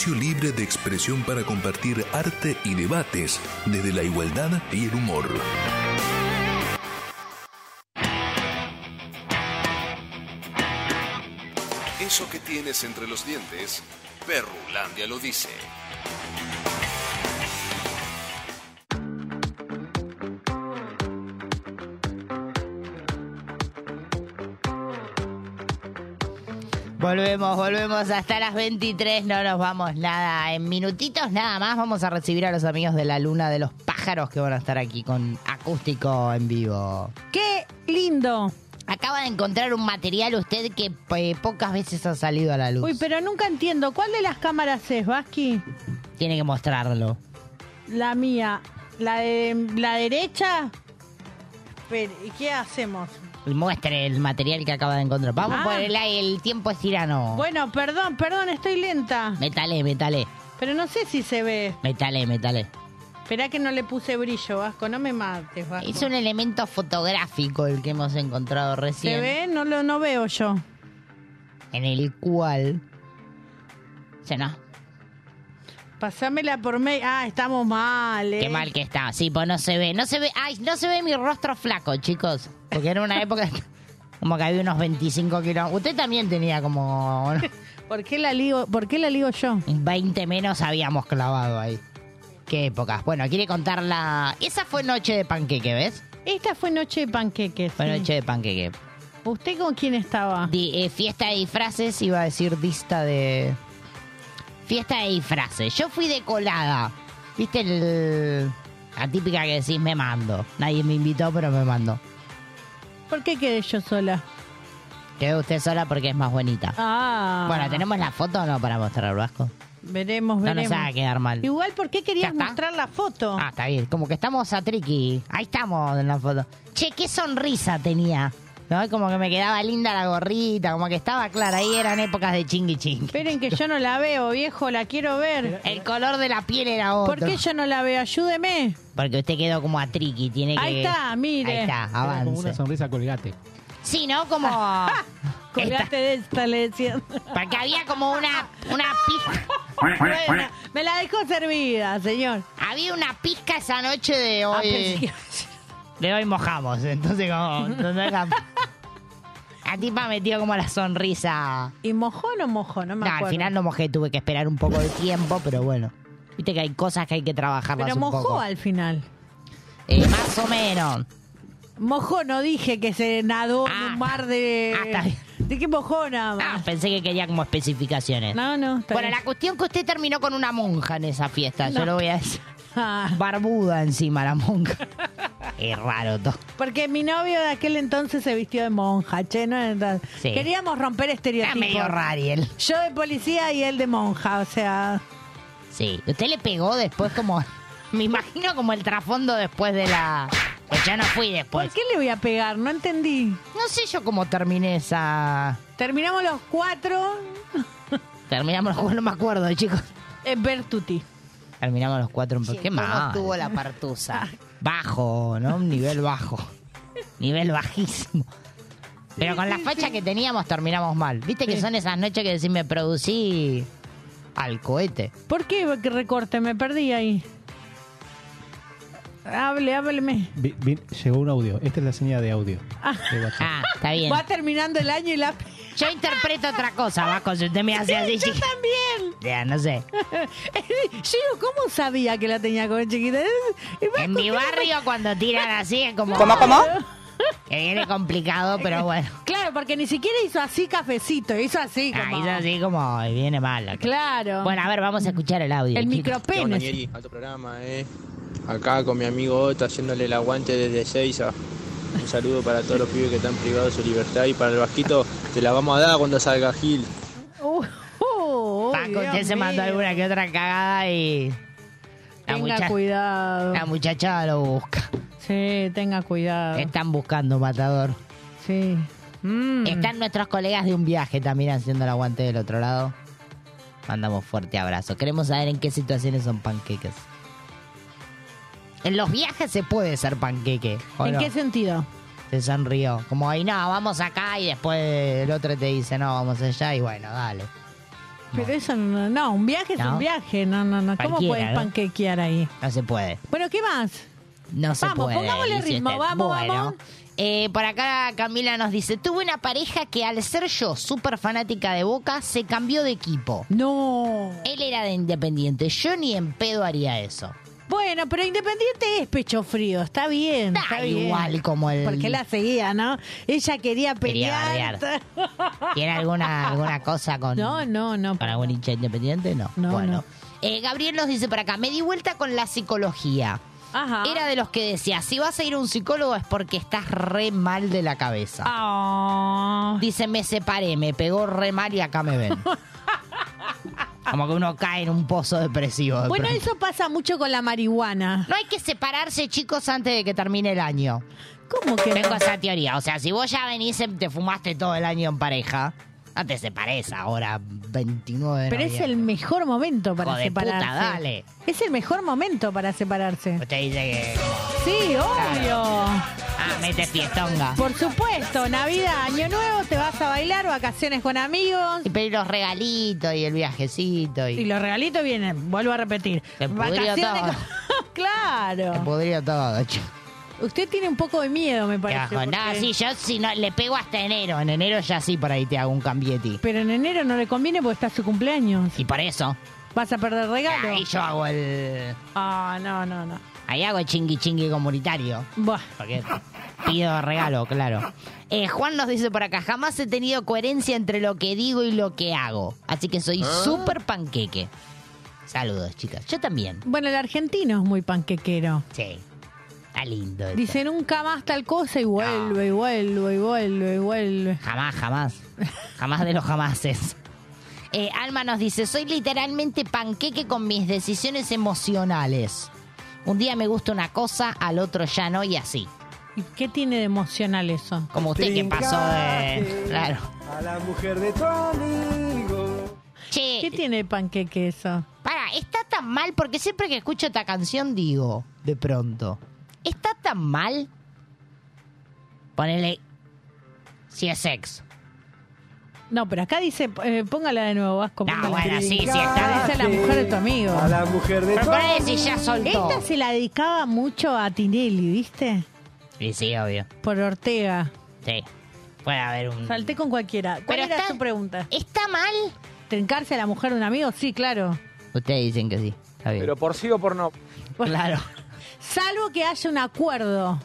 [SPEAKER 5] Espacio libre de expresión para compartir arte y debates desde la igualdad y el humor.
[SPEAKER 1] Eso que tienes entre los dientes, Perrulandia lo dice.
[SPEAKER 3] Volvemos, volvemos hasta las 23, no nos vamos nada. En minutitos nada más vamos a recibir a los amigos de la Luna de los Pájaros que van a estar aquí con acústico en vivo.
[SPEAKER 2] ¡Qué lindo!
[SPEAKER 3] Acaba de encontrar un material usted que eh, pocas veces ha salido a la luz.
[SPEAKER 2] Uy, pero nunca entiendo. ¿Cuál de las cámaras es, Vasqui?
[SPEAKER 3] Tiene que mostrarlo.
[SPEAKER 2] La mía. ¿La de la derecha? Pero, ¿y qué hacemos?
[SPEAKER 3] Muestre el material que acaba de encontrar. Vamos
[SPEAKER 2] Ah.
[SPEAKER 3] por el, el tiempo es tirano.
[SPEAKER 2] Bueno, perdón, perdón, estoy lenta.
[SPEAKER 3] Metale, metale,
[SPEAKER 2] Pero no sé si se ve.
[SPEAKER 3] metale, metale.
[SPEAKER 2] Esperá que no le puse brillo, Vasco. No me mates, Vasco.
[SPEAKER 3] Es un elemento fotográfico el que hemos encontrado recién.
[SPEAKER 2] ¿Se ve? No lo no veo yo.
[SPEAKER 3] En el cual... Se no.
[SPEAKER 2] Pasámela por mail. Ah, estamos mal, eh.
[SPEAKER 3] Qué mal que está. Sí, pues no se ve. No se ve. Ay, no se ve mi rostro flaco, chicos. Porque era una época como que había unos 25 kilómetros. Usted también tenía como
[SPEAKER 2] ¿Por qué la ligo, por qué la ligo yo?
[SPEAKER 3] 20 menos habíamos clavado ahí. Qué épocas. Bueno, quiere contar la... Esa fue noche de panqueque, ¿ves?
[SPEAKER 2] Esta fue noche de panqueques.
[SPEAKER 3] Fue
[SPEAKER 2] sí.
[SPEAKER 3] noche de panqueque.
[SPEAKER 2] ¿Usted con quién estaba?
[SPEAKER 3] Di- eh, fiesta de disfraces, iba a decir dista de... Fiesta de disfraces. Yo fui de colada. ¿Viste el... La típica que decís, me mando. Nadie me invitó, pero me mandó.
[SPEAKER 2] ¿Por qué quedé yo sola?
[SPEAKER 3] Quedó usted sola porque es más bonita.
[SPEAKER 2] Ah.
[SPEAKER 3] Bueno, ¿tenemos la foto o no para mostrar, Vasco?
[SPEAKER 2] Veremos,
[SPEAKER 3] No
[SPEAKER 2] veremos.
[SPEAKER 3] nos haga quedar mal.
[SPEAKER 2] Igual, ¿por qué querías mostrar la foto?
[SPEAKER 3] Ah, está bien. Como que estamos a tricky. Ahí estamos en la foto. Che, qué sonrisa tenía. ¿No? Como que me quedaba linda la gorrita, como que estaba clara. Ahí eran épocas de chingui chingui.
[SPEAKER 2] Esperen que yo no la veo, viejo, la quiero ver.
[SPEAKER 3] El color de la piel era otro.
[SPEAKER 2] ¿Por qué yo no la veo? Ayúdeme.
[SPEAKER 3] Porque usted quedó como a tricky, tiene que...
[SPEAKER 2] Ahí está, mire.
[SPEAKER 3] Ahí está,
[SPEAKER 4] Era como una
[SPEAKER 3] avance.
[SPEAKER 4] sonrisa colgate.
[SPEAKER 3] Sí, ¿no? Como...
[SPEAKER 2] Colgate de esta, le decían.
[SPEAKER 3] Porque había como una, una pizca...
[SPEAKER 2] Bueno, me la dejó servida, señor.
[SPEAKER 3] Había una pizca esa noche de
[SPEAKER 2] Ah,
[SPEAKER 3] hoy... De hoy mojamos, entonces como... no deja- La tipa metió como la sonrisa...
[SPEAKER 2] ¿Y mojó o no mojó? No me
[SPEAKER 3] No,
[SPEAKER 2] acuerdo.
[SPEAKER 3] al final no mojé, tuve que esperar un poco de tiempo, pero bueno. Viste que hay cosas que hay que trabajarlas
[SPEAKER 2] Pero
[SPEAKER 3] un
[SPEAKER 2] mojó
[SPEAKER 3] poco.
[SPEAKER 2] al final.
[SPEAKER 3] Eh, más o menos.
[SPEAKER 2] Mojó, no dije que se nadó en
[SPEAKER 3] Ah,
[SPEAKER 2] un mar de...
[SPEAKER 3] ah, está bien.
[SPEAKER 2] ¿De qué mojó nada
[SPEAKER 3] Ah,
[SPEAKER 2] más?
[SPEAKER 3] pensé que quería como especificaciones.
[SPEAKER 2] No, no, está
[SPEAKER 3] bueno,
[SPEAKER 2] bien.
[SPEAKER 3] la cuestión que usted terminó con una monja en esa fiesta, yo
[SPEAKER 2] No.
[SPEAKER 3] lo voy a decir. Barbuda encima la monja. es raro todo.
[SPEAKER 2] porque mi novio de aquel entonces se vistió de monja, che, ¿no? Entonces,
[SPEAKER 3] Sí.
[SPEAKER 2] Queríamos romper
[SPEAKER 3] Era
[SPEAKER 2] estereotipos.
[SPEAKER 3] medio rariel.
[SPEAKER 2] Yo de policía y él de monja, o sea...
[SPEAKER 3] Sí. Usted le pegó después como... Me imagino como el trasfondo después de la... Pues ya no fui después.
[SPEAKER 2] ¿Por qué le voy a pegar? No entendí.
[SPEAKER 3] No sé yo cómo terminé esa...
[SPEAKER 2] Terminamos los cuatro
[SPEAKER 3] Terminamos, no me acuerdo, chicos.
[SPEAKER 2] en Bertuti.
[SPEAKER 3] Terminamos los cuatro en... ¿Qué ¿Cómo mal? estuvo la partusa? Bajo, ¿no? Un nivel bajo. Nivel bajísimo. Pero con la fecha que teníamos terminamos mal. Viste que son esas noches que decís me producí al cohete.
[SPEAKER 2] ¿Por qué recorte? Me perdí ahí. Hable, hábleme.
[SPEAKER 4] Vi- vi- llegó un audio. Esta es la señal de audio.
[SPEAKER 2] Ah.
[SPEAKER 4] de WhatsApp.
[SPEAKER 3] Ah, está bien.
[SPEAKER 2] Va terminando el año y la...
[SPEAKER 3] Yo interpreto otra cosa, Vasco, si usted me hace así.
[SPEAKER 2] Yo también.
[SPEAKER 3] Ya, no sé.
[SPEAKER 2] Yo digo, ¿cómo sabía que la tenía con chiquita?
[SPEAKER 3] En mi
[SPEAKER 2] ¿qué le
[SPEAKER 3] barrio cuando tiran así es como...
[SPEAKER 8] ¿Cómo, cómo?
[SPEAKER 3] Que viene complicado, pero bueno.
[SPEAKER 2] pasa? Claro, porque ni siquiera hizo así cafecito, hizo así
[SPEAKER 3] Ah, hizo así como... y Viene mal.
[SPEAKER 2] Claro.
[SPEAKER 3] Bueno, a ver, vamos a escuchar el audio.
[SPEAKER 2] el micropene.
[SPEAKER 6] alto programa, eh. Acá con mi amigo Otto haciéndole el aguante desde Seiza. Un saludo para todos los pibes que están privados de su libertad y para el Vasquito te la vamos a dar cuando salga Gil.
[SPEAKER 2] Uh, uh,
[SPEAKER 3] Paco, usted se mandó alguna que otra cagada y... La,
[SPEAKER 2] Tenga
[SPEAKER 3] mucha-
[SPEAKER 2] cuidado.
[SPEAKER 3] la muchacha lo busca.
[SPEAKER 2] Sí, tenga cuidado.
[SPEAKER 3] Están buscando matador.
[SPEAKER 2] Sí. Mm.
[SPEAKER 3] Están nuestros colegas de un viaje también haciendo el aguante del otro lado. Mandamos fuerte abrazo. Queremos saber en qué situaciones son panqueques. En los viajes se puede ser panqueque. ¿o
[SPEAKER 2] ¿En
[SPEAKER 3] no?
[SPEAKER 2] qué sentido?
[SPEAKER 3] Se sonrió. Como ahí, no, vamos acá y después el otro te dice, no, vamos allá y bueno, dale.
[SPEAKER 2] Pero eso no, no, un viaje es
[SPEAKER 3] ¿No?
[SPEAKER 2] un viaje. No, no, no. ¿Cómo puedes panquequear ahí?
[SPEAKER 3] No se puede.
[SPEAKER 2] Bueno, ¿qué más?
[SPEAKER 3] No se
[SPEAKER 2] Vamos,
[SPEAKER 3] puede.
[SPEAKER 2] pongámosle
[SPEAKER 3] dice
[SPEAKER 2] ritmo,
[SPEAKER 3] usted.
[SPEAKER 2] vamos,
[SPEAKER 3] bueno,
[SPEAKER 2] vamos.
[SPEAKER 3] eh, por acá Camila nos dice, tuve una pareja que al ser yo súper fanática de Boca, se cambió de equipo.
[SPEAKER 2] No.
[SPEAKER 3] Él era de Independiente, yo ni en pedo haría eso.
[SPEAKER 2] Bueno, pero Independiente es pecho frío, está bien. Está bien.
[SPEAKER 3] igual como el...
[SPEAKER 2] Porque la seguía, ¿no? Ella quería
[SPEAKER 3] Quería
[SPEAKER 2] pelear.
[SPEAKER 3] ¿Tiene alguna, alguna cosa con,
[SPEAKER 2] No, no, no.
[SPEAKER 3] con algún hincha independiente? No.
[SPEAKER 2] No,
[SPEAKER 3] bueno.
[SPEAKER 2] no.
[SPEAKER 3] Eh, Gabriel nos dice por acá, me di vuelta con la psicología.
[SPEAKER 2] Ajá.
[SPEAKER 3] Era de los que decía, si vas a ir a un psicólogo es porque estás re mal de la cabeza.
[SPEAKER 2] Ah.
[SPEAKER 3] Dice, me separé, me pegó re mal y acá me ven. Como que uno cae en un pozo depresivo. de
[SPEAKER 2] Bueno,
[SPEAKER 3] pronto.
[SPEAKER 2] eso pasa mucho con la marihuana.
[SPEAKER 3] No hay que separarse, chicos, antes de que termine el año.
[SPEAKER 2] ¿Cómo que
[SPEAKER 3] Tengo
[SPEAKER 2] no?
[SPEAKER 3] esa teoría. O sea, si vos ya venís, te fumaste todo el año en pareja, no te separes ahora, 29 de
[SPEAKER 2] Pero es
[SPEAKER 3] noviembre.
[SPEAKER 2] el mejor momento para
[SPEAKER 3] Hijo de puta,
[SPEAKER 2] separarse.
[SPEAKER 3] dale.
[SPEAKER 2] Es el mejor momento para separarse.
[SPEAKER 3] Usted dice que...
[SPEAKER 2] Sí, obvio.
[SPEAKER 3] Ah, mete fiestonga.
[SPEAKER 2] Por supuesto, Navidad, Año Nuevo, te vas a bailar, vacaciones con amigos.
[SPEAKER 3] Y pedir los regalitos y el viajecito.
[SPEAKER 2] Y
[SPEAKER 3] Y,
[SPEAKER 2] los regalitos vienen, vuelvo a repetir.
[SPEAKER 3] Se pudrió todo.
[SPEAKER 2] con- claro.
[SPEAKER 3] Podría todo.
[SPEAKER 2] Usted tiene un poco de miedo, me parece.
[SPEAKER 3] No,
[SPEAKER 2] porque-
[SPEAKER 3] sí, yo si no, le pego hasta enero. En enero ya sí por ahí te hago un cambieti.
[SPEAKER 2] Pero en enero no le conviene porque está su cumpleaños.
[SPEAKER 3] Y por eso,
[SPEAKER 2] Vas a perder regalo.
[SPEAKER 3] ahí yo hago el...
[SPEAKER 2] Ah, no, no, no.
[SPEAKER 3] Ahí hago el chingui chingui comunitario.
[SPEAKER 2] Buah.
[SPEAKER 3] Porque pido regalo, claro. Eh, Juan nos dice por acá, jamás he tenido coherencia entre lo que digo y lo que hago. Así que soy súper panqueque. Saludos, chicas. Yo también.
[SPEAKER 2] Bueno, el argentino es muy panquequero.
[SPEAKER 3] Sí. Está lindo. esto.
[SPEAKER 2] Dice nunca más tal cosa y vuelve, y vuelve, y vuelve, y vuelve.
[SPEAKER 3] Jamás, jamás. Jamás de los jamases. Eh, Alma nos dice, soy literalmente panqueque con mis decisiones emocionales. Un día me gusta una cosa, al otro ya no y así.
[SPEAKER 2] ¿Y qué tiene de emocional eso?
[SPEAKER 3] Como usted que pasó de... Claro.
[SPEAKER 9] A la mujer de tu amigo.
[SPEAKER 3] Che,
[SPEAKER 2] ¿Qué tiene de panqueque eso?
[SPEAKER 3] para, está tan mal porque siempre que escucho esta canción digo, de pronto, ¿está tan mal? Ponele... Si es ex.
[SPEAKER 2] No, pero acá dice, eh, póngala de nuevo, Vasco.
[SPEAKER 3] No,
[SPEAKER 2] póngala.
[SPEAKER 3] bueno, sí, sí, está...
[SPEAKER 2] Esa es la mujer de tu amigo.
[SPEAKER 9] A la mujer de
[SPEAKER 3] Pero
[SPEAKER 9] tu
[SPEAKER 3] ponele si ya soltó.
[SPEAKER 2] Esta se la dedicaba mucho a Tinelli, ¿viste?
[SPEAKER 3] Sí, sí, obvio.
[SPEAKER 2] Por Ortega.
[SPEAKER 3] Sí. Puede haber un...
[SPEAKER 2] Salté con cualquiera. ¿Cuál
[SPEAKER 3] Pero
[SPEAKER 2] era
[SPEAKER 3] está-
[SPEAKER 2] su pregunta?
[SPEAKER 3] ¿Está mal?
[SPEAKER 2] ¿Trincarse a la mujer de un amigo? Sí, claro.
[SPEAKER 3] Ustedes dicen que sí. Está bien.
[SPEAKER 6] Pero por sí o por no.
[SPEAKER 3] Claro.
[SPEAKER 2] Salvo que haya un acuerdo.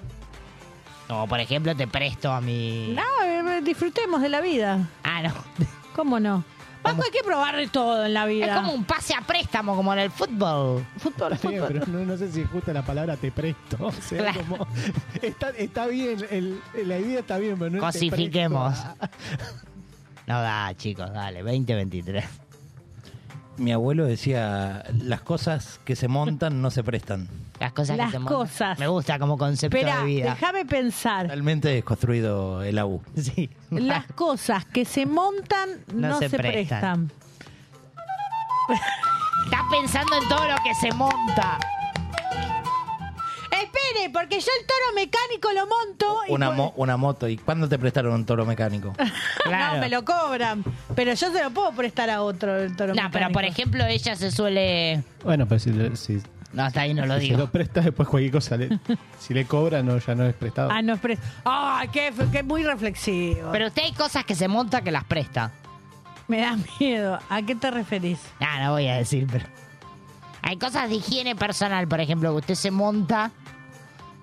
[SPEAKER 3] Como por ejemplo te presto a mi...
[SPEAKER 2] No, eh, disfrutemos de la vida.
[SPEAKER 3] Ah, no.
[SPEAKER 2] ¿Cómo no? Vasco, hay que probar de todo en la vida.
[SPEAKER 3] Es como un pase a préstamo como en el fútbol.
[SPEAKER 2] Fútbol,
[SPEAKER 4] Está bien,
[SPEAKER 2] fútbol.
[SPEAKER 4] pero no, no sé si es justa la palabra te presto. O sea,
[SPEAKER 3] Claro.
[SPEAKER 4] como- está, está bien, el- la idea está bien, pero no es te presto.
[SPEAKER 3] Cosifiquemos. No da, chicos, dale, 2023.
[SPEAKER 7] Mi abuelo decía, las cosas que se montan no se prestan.
[SPEAKER 3] Las cosas
[SPEAKER 2] Las
[SPEAKER 3] que se montan.
[SPEAKER 2] cosas.
[SPEAKER 3] Me gusta como concepto
[SPEAKER 2] Espera,
[SPEAKER 3] de vida.
[SPEAKER 2] déjame pensar.
[SPEAKER 7] Totalmente desconstruido el AU.
[SPEAKER 3] Sí.
[SPEAKER 2] Las cosas que se montan no,
[SPEAKER 3] No
[SPEAKER 2] se,
[SPEAKER 3] se
[SPEAKER 2] prestan.
[SPEAKER 3] prestan. Está pensando en todo lo que se monta.
[SPEAKER 2] Porque yo el toro mecánico lo monto y
[SPEAKER 7] Una,
[SPEAKER 2] pues-
[SPEAKER 7] mo- una moto. ¿Y cuándo te prestaron un toro mecánico?
[SPEAKER 3] Claro.
[SPEAKER 2] No, me lo cobran. Pero yo se lo puedo prestar a otro el toro
[SPEAKER 3] No, pero
[SPEAKER 2] mecánico.
[SPEAKER 3] por ejemplo, ella se suele.
[SPEAKER 4] Bueno, pero si, le- si, si
[SPEAKER 3] No, hasta ahí no lo
[SPEAKER 4] se
[SPEAKER 3] digo.
[SPEAKER 4] lo presta después cualquier cosa, le- si le cobra, no, ya no es prestado.
[SPEAKER 2] Ah, no es pres- ¡Ay, qué, qué muy reflexivo!
[SPEAKER 3] Pero usted hay cosas que se monta que las presta.
[SPEAKER 2] Me da miedo. ¿A qué te referís?
[SPEAKER 3] Ah, no voy a decir, pero. Hay cosas de higiene personal, por ejemplo, que usted se monta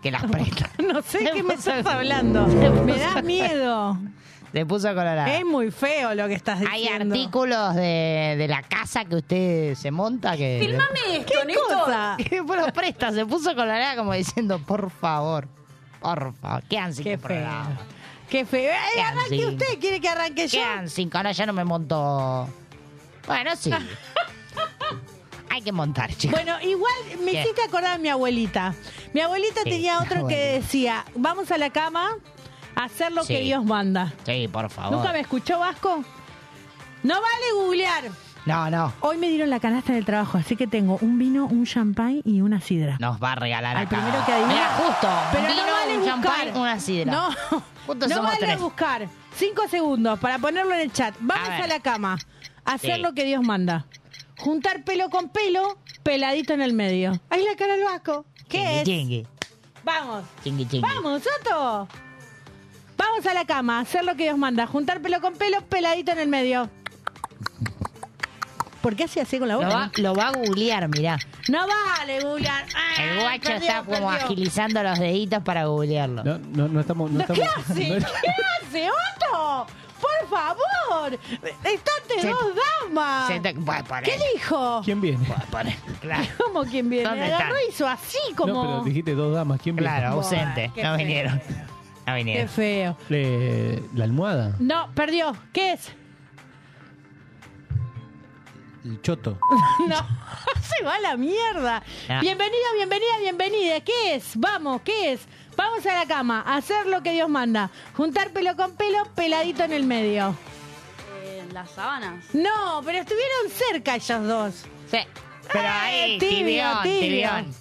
[SPEAKER 3] que las presta.
[SPEAKER 2] No sé
[SPEAKER 3] Se
[SPEAKER 2] qué me estás hablando. Me da miedo.
[SPEAKER 3] Se puso colorada.
[SPEAKER 2] Es muy feo lo que estás
[SPEAKER 3] Hay
[SPEAKER 2] diciendo.
[SPEAKER 3] artículos de, de la casa que usted se monta que.
[SPEAKER 2] ¿Qué cosa?
[SPEAKER 3] Que lo presta, se puso colorada como diciendo, por favor. Por favor, quedan cinco
[SPEAKER 2] Qué feo. Qué feo.
[SPEAKER 3] Quedan
[SPEAKER 2] arranque usted, ¿quiere que arranque yo?
[SPEAKER 3] Quedan cinco, ahora ya no me monto. Bueno, sí. Hay que montar, chicos.
[SPEAKER 2] Bueno, igual me hiciste acordar a mi abuelita. Mi abuelita
[SPEAKER 3] Sí,
[SPEAKER 2] tenía otro que decía, vamos a la cama a hacer lo que. Dios manda.
[SPEAKER 3] Sí, por favor.
[SPEAKER 2] ¿Nunca me escuchó Vasco? No vale googlear.
[SPEAKER 3] No, no.
[SPEAKER 2] Hoy me dieron la canasta del trabajo, así que tengo un vino, un champán y una sidra.
[SPEAKER 3] Nos va a regalar
[SPEAKER 2] Al
[SPEAKER 3] acá.
[SPEAKER 2] primero que adivine.
[SPEAKER 3] Mira, justo.
[SPEAKER 2] Pero
[SPEAKER 3] vino,
[SPEAKER 2] no vale
[SPEAKER 3] un champán, una sidra.
[SPEAKER 2] No,
[SPEAKER 3] Justo
[SPEAKER 2] no
[SPEAKER 3] somos
[SPEAKER 2] vale
[SPEAKER 3] tres.
[SPEAKER 2] buscar. Cinco segundos para ponerlo en el chat. Vamos
[SPEAKER 3] A
[SPEAKER 2] la cama. Hacer
[SPEAKER 3] Sí.
[SPEAKER 2] lo que Dios manda. Juntar pelo con pelo, peladito en el medio. Ahí la cara del Vasco. ¿Qué es?
[SPEAKER 3] Chingui,
[SPEAKER 2] Vamos.
[SPEAKER 3] chingui, chingui.
[SPEAKER 2] Vamos, Soto. Vamos a la cama, hacer lo que Dios manda. Juntar pelo con pelo, peladito en el medio. ¿Por qué hace así con la
[SPEAKER 3] Lo
[SPEAKER 2] boca?
[SPEAKER 3] va, lo va a googlear, mirá.
[SPEAKER 2] No vale, googlear. Ay,
[SPEAKER 3] El guacho
[SPEAKER 2] perdió,
[SPEAKER 3] está como
[SPEAKER 2] perdió.
[SPEAKER 3] agilizando los deditos para googlearlo.
[SPEAKER 4] No, no, no estamos. No
[SPEAKER 2] No, ¿Qué
[SPEAKER 4] estamos
[SPEAKER 2] hace?
[SPEAKER 4] no-
[SPEAKER 2] ¿Qué hace, Otto? Por favor. Estate
[SPEAKER 3] Se-
[SPEAKER 2] dos damas.
[SPEAKER 3] Se te- Bueno, poné.
[SPEAKER 2] ¿Qué dijo?
[SPEAKER 4] ¿Quién viene?
[SPEAKER 3] Claro,
[SPEAKER 2] ¿Cómo quién viene?
[SPEAKER 3] ¿Dónde
[SPEAKER 2] Agarró
[SPEAKER 3] están?
[SPEAKER 2] hizo así como...
[SPEAKER 4] No, pero dijiste dos damas. ¿Quién viene?
[SPEAKER 3] claro ausente.
[SPEAKER 2] qué
[SPEAKER 3] No
[SPEAKER 2] feo.
[SPEAKER 3] vinieron. No
[SPEAKER 2] Qué
[SPEAKER 3] vinieron.
[SPEAKER 2] feo.
[SPEAKER 4] Eh, la almohada.
[SPEAKER 2] No, perdió. ¿Qué es?
[SPEAKER 4] El choto.
[SPEAKER 2] No, se va a la mierda.
[SPEAKER 3] Ah.
[SPEAKER 2] Bienvenida, bienvenida, bienvenida. ¿Qué es? Vamos, ¿qué es? Vamos a la cama, a hacer lo que Dios manda. Juntar pelo con pelo, peladito en el medio.
[SPEAKER 8] Eh, las sábanas.
[SPEAKER 2] No, pero estuvieron cerca ellos dos.
[SPEAKER 3] Sí. Pero
[SPEAKER 2] Eh,
[SPEAKER 3] ahí,
[SPEAKER 2] tibio,
[SPEAKER 3] tibión,
[SPEAKER 2] tibio.
[SPEAKER 3] tibión.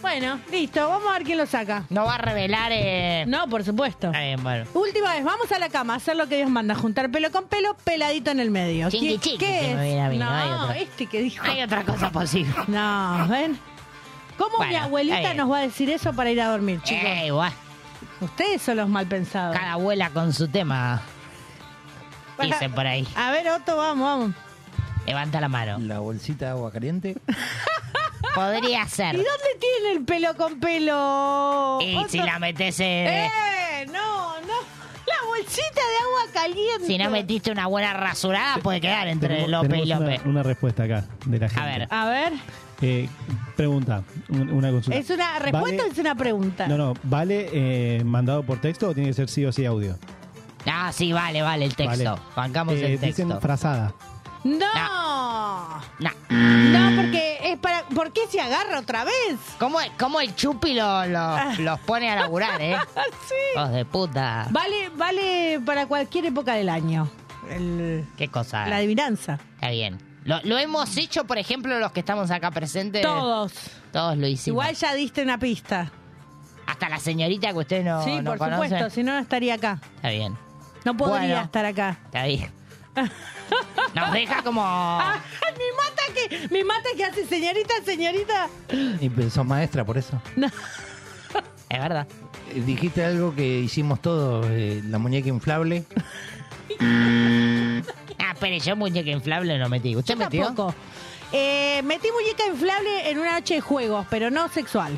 [SPEAKER 2] Bueno, listo, vamos a ver quién lo saca.
[SPEAKER 3] No va a revelar. Eh...
[SPEAKER 2] No, por supuesto.
[SPEAKER 3] Está bien, bueno.
[SPEAKER 2] Última vez, vamos a la cama, a hacer lo que Dios manda, juntar pelo con pelo, peladito en el medio.
[SPEAKER 3] Chingui,
[SPEAKER 2] ¿Qué-
[SPEAKER 3] chingui,
[SPEAKER 2] ¿Qué es?
[SPEAKER 3] me viene a mí,
[SPEAKER 2] no,
[SPEAKER 3] no hay otra.
[SPEAKER 2] este que dijo.
[SPEAKER 3] Hay otra cosa posible.
[SPEAKER 2] No, ven. ¿Cómo mi
[SPEAKER 3] Bueno,
[SPEAKER 2] abuelita nos va a decir eso para ir a dormir, chicos?
[SPEAKER 3] Eh, igual.
[SPEAKER 2] Ustedes son los mal pensados.
[SPEAKER 3] Cada abuela con su tema. Dicen por ahí.
[SPEAKER 2] A ver, Otto, vamos, vamos.
[SPEAKER 3] Levanta la mano.
[SPEAKER 7] La bolsita de agua caliente.
[SPEAKER 3] Podría
[SPEAKER 2] ¿Y
[SPEAKER 3] ser.
[SPEAKER 2] dónde tiene el pelo con pelo?
[SPEAKER 3] Y
[SPEAKER 2] Otto?
[SPEAKER 3] si la metes en...
[SPEAKER 2] ¡Eh! No, no. La bolsita de agua caliente.
[SPEAKER 3] Si no metiste una buena rasurada, puede quedar entre López y López.
[SPEAKER 4] Una, una respuesta acá de la gente.
[SPEAKER 3] A ver.
[SPEAKER 2] A ver,
[SPEAKER 4] Eh, pregunta, un- una consulta.
[SPEAKER 2] ¿es una respuesta o es una pregunta?
[SPEAKER 4] No, no, ¿vale eh, mandado por texto o tiene que ser sí o sí audio?
[SPEAKER 3] Ah, sí, vale, vale, el texto.
[SPEAKER 4] Vale.
[SPEAKER 3] Bancamos
[SPEAKER 4] Eh,
[SPEAKER 3] el texto.
[SPEAKER 4] Dicen frazada.
[SPEAKER 2] No.
[SPEAKER 3] No.
[SPEAKER 2] No, porque es para. ¿Por qué se agarra otra vez?
[SPEAKER 3] ¿Cómo, cómo el chupi lo- lo- los pone a laburar, eh?
[SPEAKER 2] sí.
[SPEAKER 3] Hijos de puta.
[SPEAKER 2] Vale, vale para cualquier época del año. El-
[SPEAKER 3] ¿Qué cosa?
[SPEAKER 2] la adivinanza.
[SPEAKER 3] Está bien. Lo, lo hemos hecho, por ejemplo, los que estamos acá presentes.
[SPEAKER 2] Todos.
[SPEAKER 3] Todos lo hicimos.
[SPEAKER 2] Igual ya diste una pista.
[SPEAKER 3] Hasta la señorita que usted no,
[SPEAKER 2] sí,
[SPEAKER 3] no
[SPEAKER 2] por
[SPEAKER 3] conoce.
[SPEAKER 2] supuesto, si no, no estaría acá.
[SPEAKER 3] Está bien.
[SPEAKER 2] No podría
[SPEAKER 3] Bueno.
[SPEAKER 2] estar acá.
[SPEAKER 3] Está bien. Nos deja como...
[SPEAKER 2] Ah, mi mata que, mi mata que hace señorita, señorita.
[SPEAKER 7] Y pensó maestra por eso.
[SPEAKER 3] Es verdad.
[SPEAKER 7] Eh, Dijiste algo que hicimos todos, eh, la muñeca inflable.
[SPEAKER 3] Ah, espere, yo muñeca inflable no metí. ¿Usted metió?
[SPEAKER 2] Tampoco. Eh, metí muñeca inflable en una noche de juegos, pero no sexual.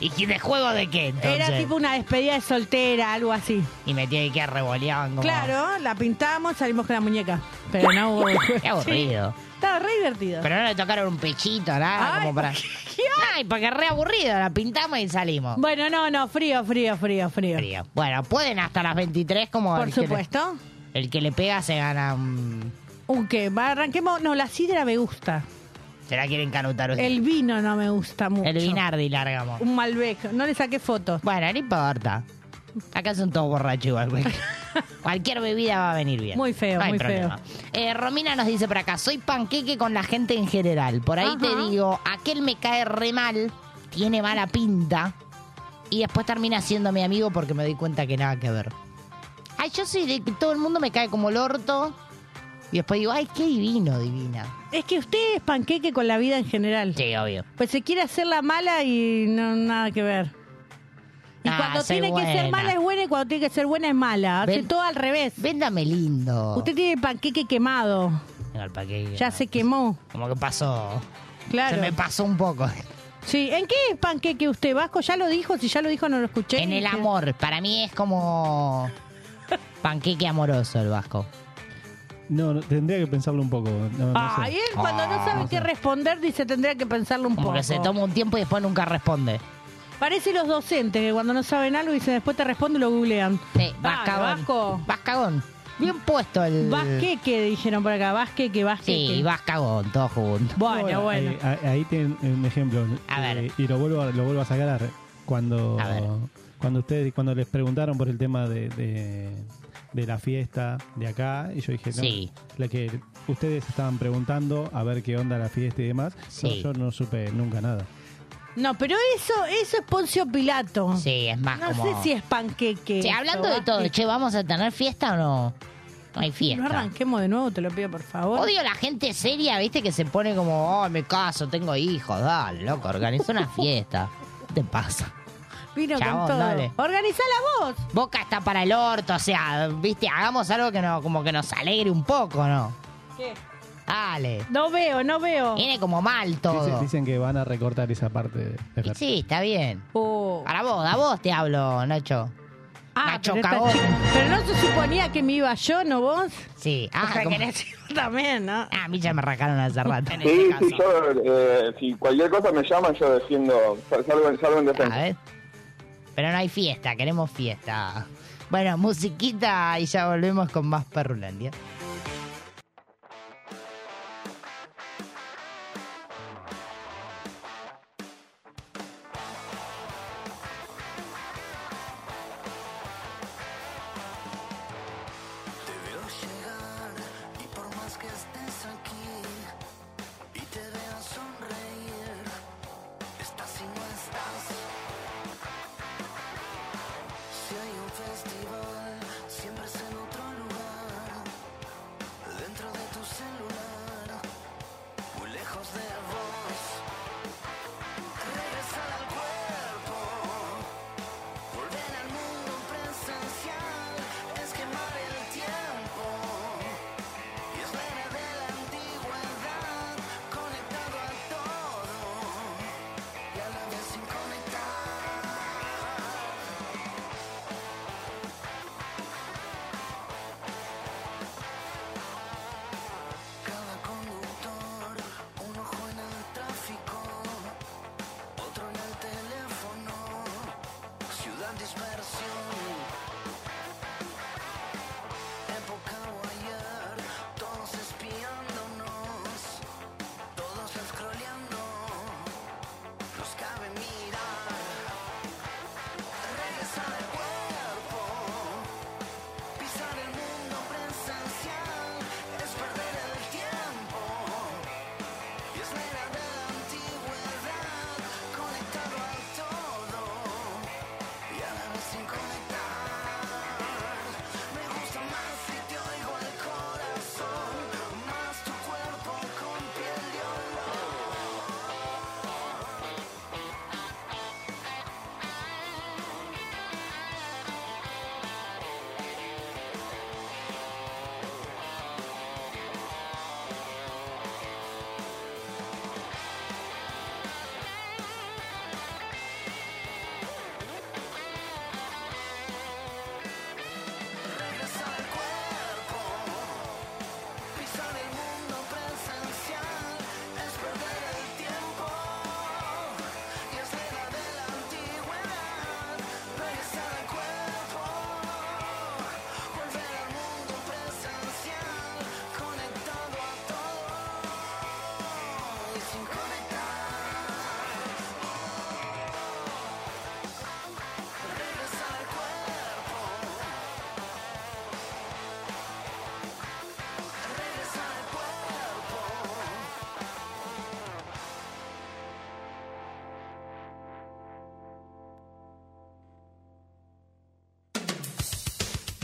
[SPEAKER 3] ¿Y qué- de juego de qué, entonces?
[SPEAKER 2] Era tipo una despedida de soltera, algo así.
[SPEAKER 3] Y metí ahí que revoleaban como...
[SPEAKER 2] Claro, la pintamos, salimos con la muñeca. Pero no hubo.
[SPEAKER 3] Qué aburrido.
[SPEAKER 2] Sí, estaba re divertido.
[SPEAKER 3] Pero no le tocaron un pechito, nada,
[SPEAKER 2] Ay,
[SPEAKER 3] como para...
[SPEAKER 2] ¿qué
[SPEAKER 3] Ay, porque re aburrido. La pintamos y salimos.
[SPEAKER 2] Bueno, no, no, frío, frío, frío, frío.
[SPEAKER 3] Frío. Bueno, pueden hasta las 23 como
[SPEAKER 2] Por supuesto.
[SPEAKER 3] El que le pega se gana un...
[SPEAKER 2] ¿Un qué? Va, Arranquemos. No, la sidra me gusta.
[SPEAKER 3] Se la quieren canutar usted.
[SPEAKER 2] El vino no me gusta mucho.
[SPEAKER 3] El Vinardi largamos.
[SPEAKER 2] Un Malbec. No le saqué fotos.
[SPEAKER 3] Bueno, no importa. Acá son todos borrachos igual. Cualquier, cualquier bebida va a venir bien.
[SPEAKER 2] Muy feo,
[SPEAKER 3] No hay
[SPEAKER 2] muy
[SPEAKER 3] problema. Eh, Romina nos dice por acá, soy panqueque con la gente en general. Por ahí te digo, aquel me cae re mal, tiene mala pinta. Y después termina siendo mi amigo porque me doy cuenta que nada que ver. Ay, yo soy de que todo el mundo me cae como el orto. Y después digo, ay, qué divino, divina.
[SPEAKER 2] Es que usted es panqueque con la vida en general.
[SPEAKER 3] Sí, obvio.
[SPEAKER 2] Pues se quiere hacer la mala y no nada que ver. Y
[SPEAKER 3] Ah,
[SPEAKER 2] cuando tiene que ser mala es buena y cuando tiene que ser buena es mala. Hace
[SPEAKER 3] Ven-
[SPEAKER 2] todo al revés.
[SPEAKER 3] Véndame lindo.
[SPEAKER 2] Usted tiene el panqueque quemado.
[SPEAKER 3] Venga, el panqueque.
[SPEAKER 2] Ya se quemó.
[SPEAKER 3] Como que pasó.
[SPEAKER 2] Claro.
[SPEAKER 3] Se me pasó un poco.
[SPEAKER 2] Sí, ¿en qué es panqueque usted, Vasco? ¿Ya lo dijo? Si ya lo dijo, no lo escuché.
[SPEAKER 3] En el amor, para mí es como panqueque amoroso el vasco.
[SPEAKER 4] No, no, tendría que pensarlo un poco. No, no sé.
[SPEAKER 2] Ay, él cuando no
[SPEAKER 3] Ah,
[SPEAKER 2] sabe
[SPEAKER 3] no
[SPEAKER 2] qué
[SPEAKER 4] sé.
[SPEAKER 2] responder dice tendría que pensarlo un
[SPEAKER 3] Como
[SPEAKER 2] poco.
[SPEAKER 3] que se toma un tiempo y después nunca responde.
[SPEAKER 2] Parece los docentes que cuando no saben algo dicen después te respondo y lo googlean.
[SPEAKER 10] Sí, vas
[SPEAKER 2] Dale,
[SPEAKER 10] cagón.
[SPEAKER 2] Vasco.
[SPEAKER 10] Bien puesto el...
[SPEAKER 2] Vasqueque dijeron por acá, Vasqueque, Vasqueque.
[SPEAKER 10] Sí, vas cagón, todo junto.
[SPEAKER 2] Bueno, bueno.
[SPEAKER 4] Ahí, ahí- ahí tienen un ejemplo.
[SPEAKER 10] A ver.
[SPEAKER 4] eh, y lo vuelvo, a- lo vuelvo a sacar cuando,
[SPEAKER 10] A ver.
[SPEAKER 4] cuando ustedes cuando les preguntaron por el tema de, de, de la fiesta de acá y yo dije no,
[SPEAKER 10] Sí.
[SPEAKER 4] la que ustedes estaban preguntando a ver qué onda la fiesta y demás. No,
[SPEAKER 10] Sí.
[SPEAKER 4] yo no supe nunca nada.
[SPEAKER 2] No, pero eso, eso es Poncio Pilato.
[SPEAKER 10] Sí, es más
[SPEAKER 2] No
[SPEAKER 10] como...
[SPEAKER 2] sé si es panqueque.
[SPEAKER 10] Sí, hablando de todo, che, ¿vamos a tener fiesta o no? No hay
[SPEAKER 2] No
[SPEAKER 10] fiesta.
[SPEAKER 2] arranquemos de nuevo, te lo pido por favor.
[SPEAKER 10] Odio la gente seria, viste, que se pone como, oh, me caso, tengo hijos, dale, loco, organiza una fiesta. ¿Qué te pasa?
[SPEAKER 2] Vino
[SPEAKER 10] Chabón,
[SPEAKER 2] con todo.
[SPEAKER 10] dale.
[SPEAKER 2] Organizala vos.
[SPEAKER 10] Boca está para el orto, o sea, viste, hagamos algo que no, como que nos alegre un poco, ¿no?
[SPEAKER 2] ¿Qué?
[SPEAKER 10] Dale.
[SPEAKER 2] No veo, no veo.
[SPEAKER 10] Viene como mal todo.
[SPEAKER 4] Dicen, dicen que van a recortar esa parte de, de
[SPEAKER 10] Y
[SPEAKER 4] Fer.
[SPEAKER 10] sí, está bien.
[SPEAKER 2] Oh.
[SPEAKER 10] Para vos, a vos te hablo, Nacho.
[SPEAKER 2] Ah,
[SPEAKER 10] Nacho
[SPEAKER 2] pero,
[SPEAKER 10] cagón.
[SPEAKER 2] pero no se suponía que me iba yo, ¿no vos?
[SPEAKER 10] Sí.
[SPEAKER 2] o
[SPEAKER 10] Ah,
[SPEAKER 2] sea,
[SPEAKER 10] como-
[SPEAKER 2] también, ¿no?
[SPEAKER 10] ah, a mí ya me arrancaron hace rato. en
[SPEAKER 11] Sí,
[SPEAKER 10] este
[SPEAKER 11] sí,
[SPEAKER 10] caso.
[SPEAKER 11] yo, eh, si cualquier cosa me llaman, yo defiendo, sal- salgo, en- salgo en
[SPEAKER 10] A
[SPEAKER 11] defensa.
[SPEAKER 10] ver. Pero no hay fiesta, queremos fiesta. Bueno, musiquita y ya volvemos con más Perrulandia.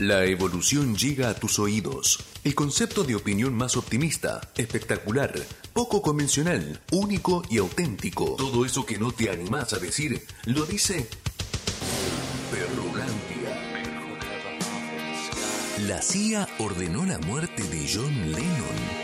[SPEAKER 12] La
[SPEAKER 5] evolución llega a tus oídos. El concepto de opinión más optimista, espectacular, poco convencional, único y auténtico. Todo eso que no te animás a decir, lo dice. La CIA ordenó la muerte de John Lennon.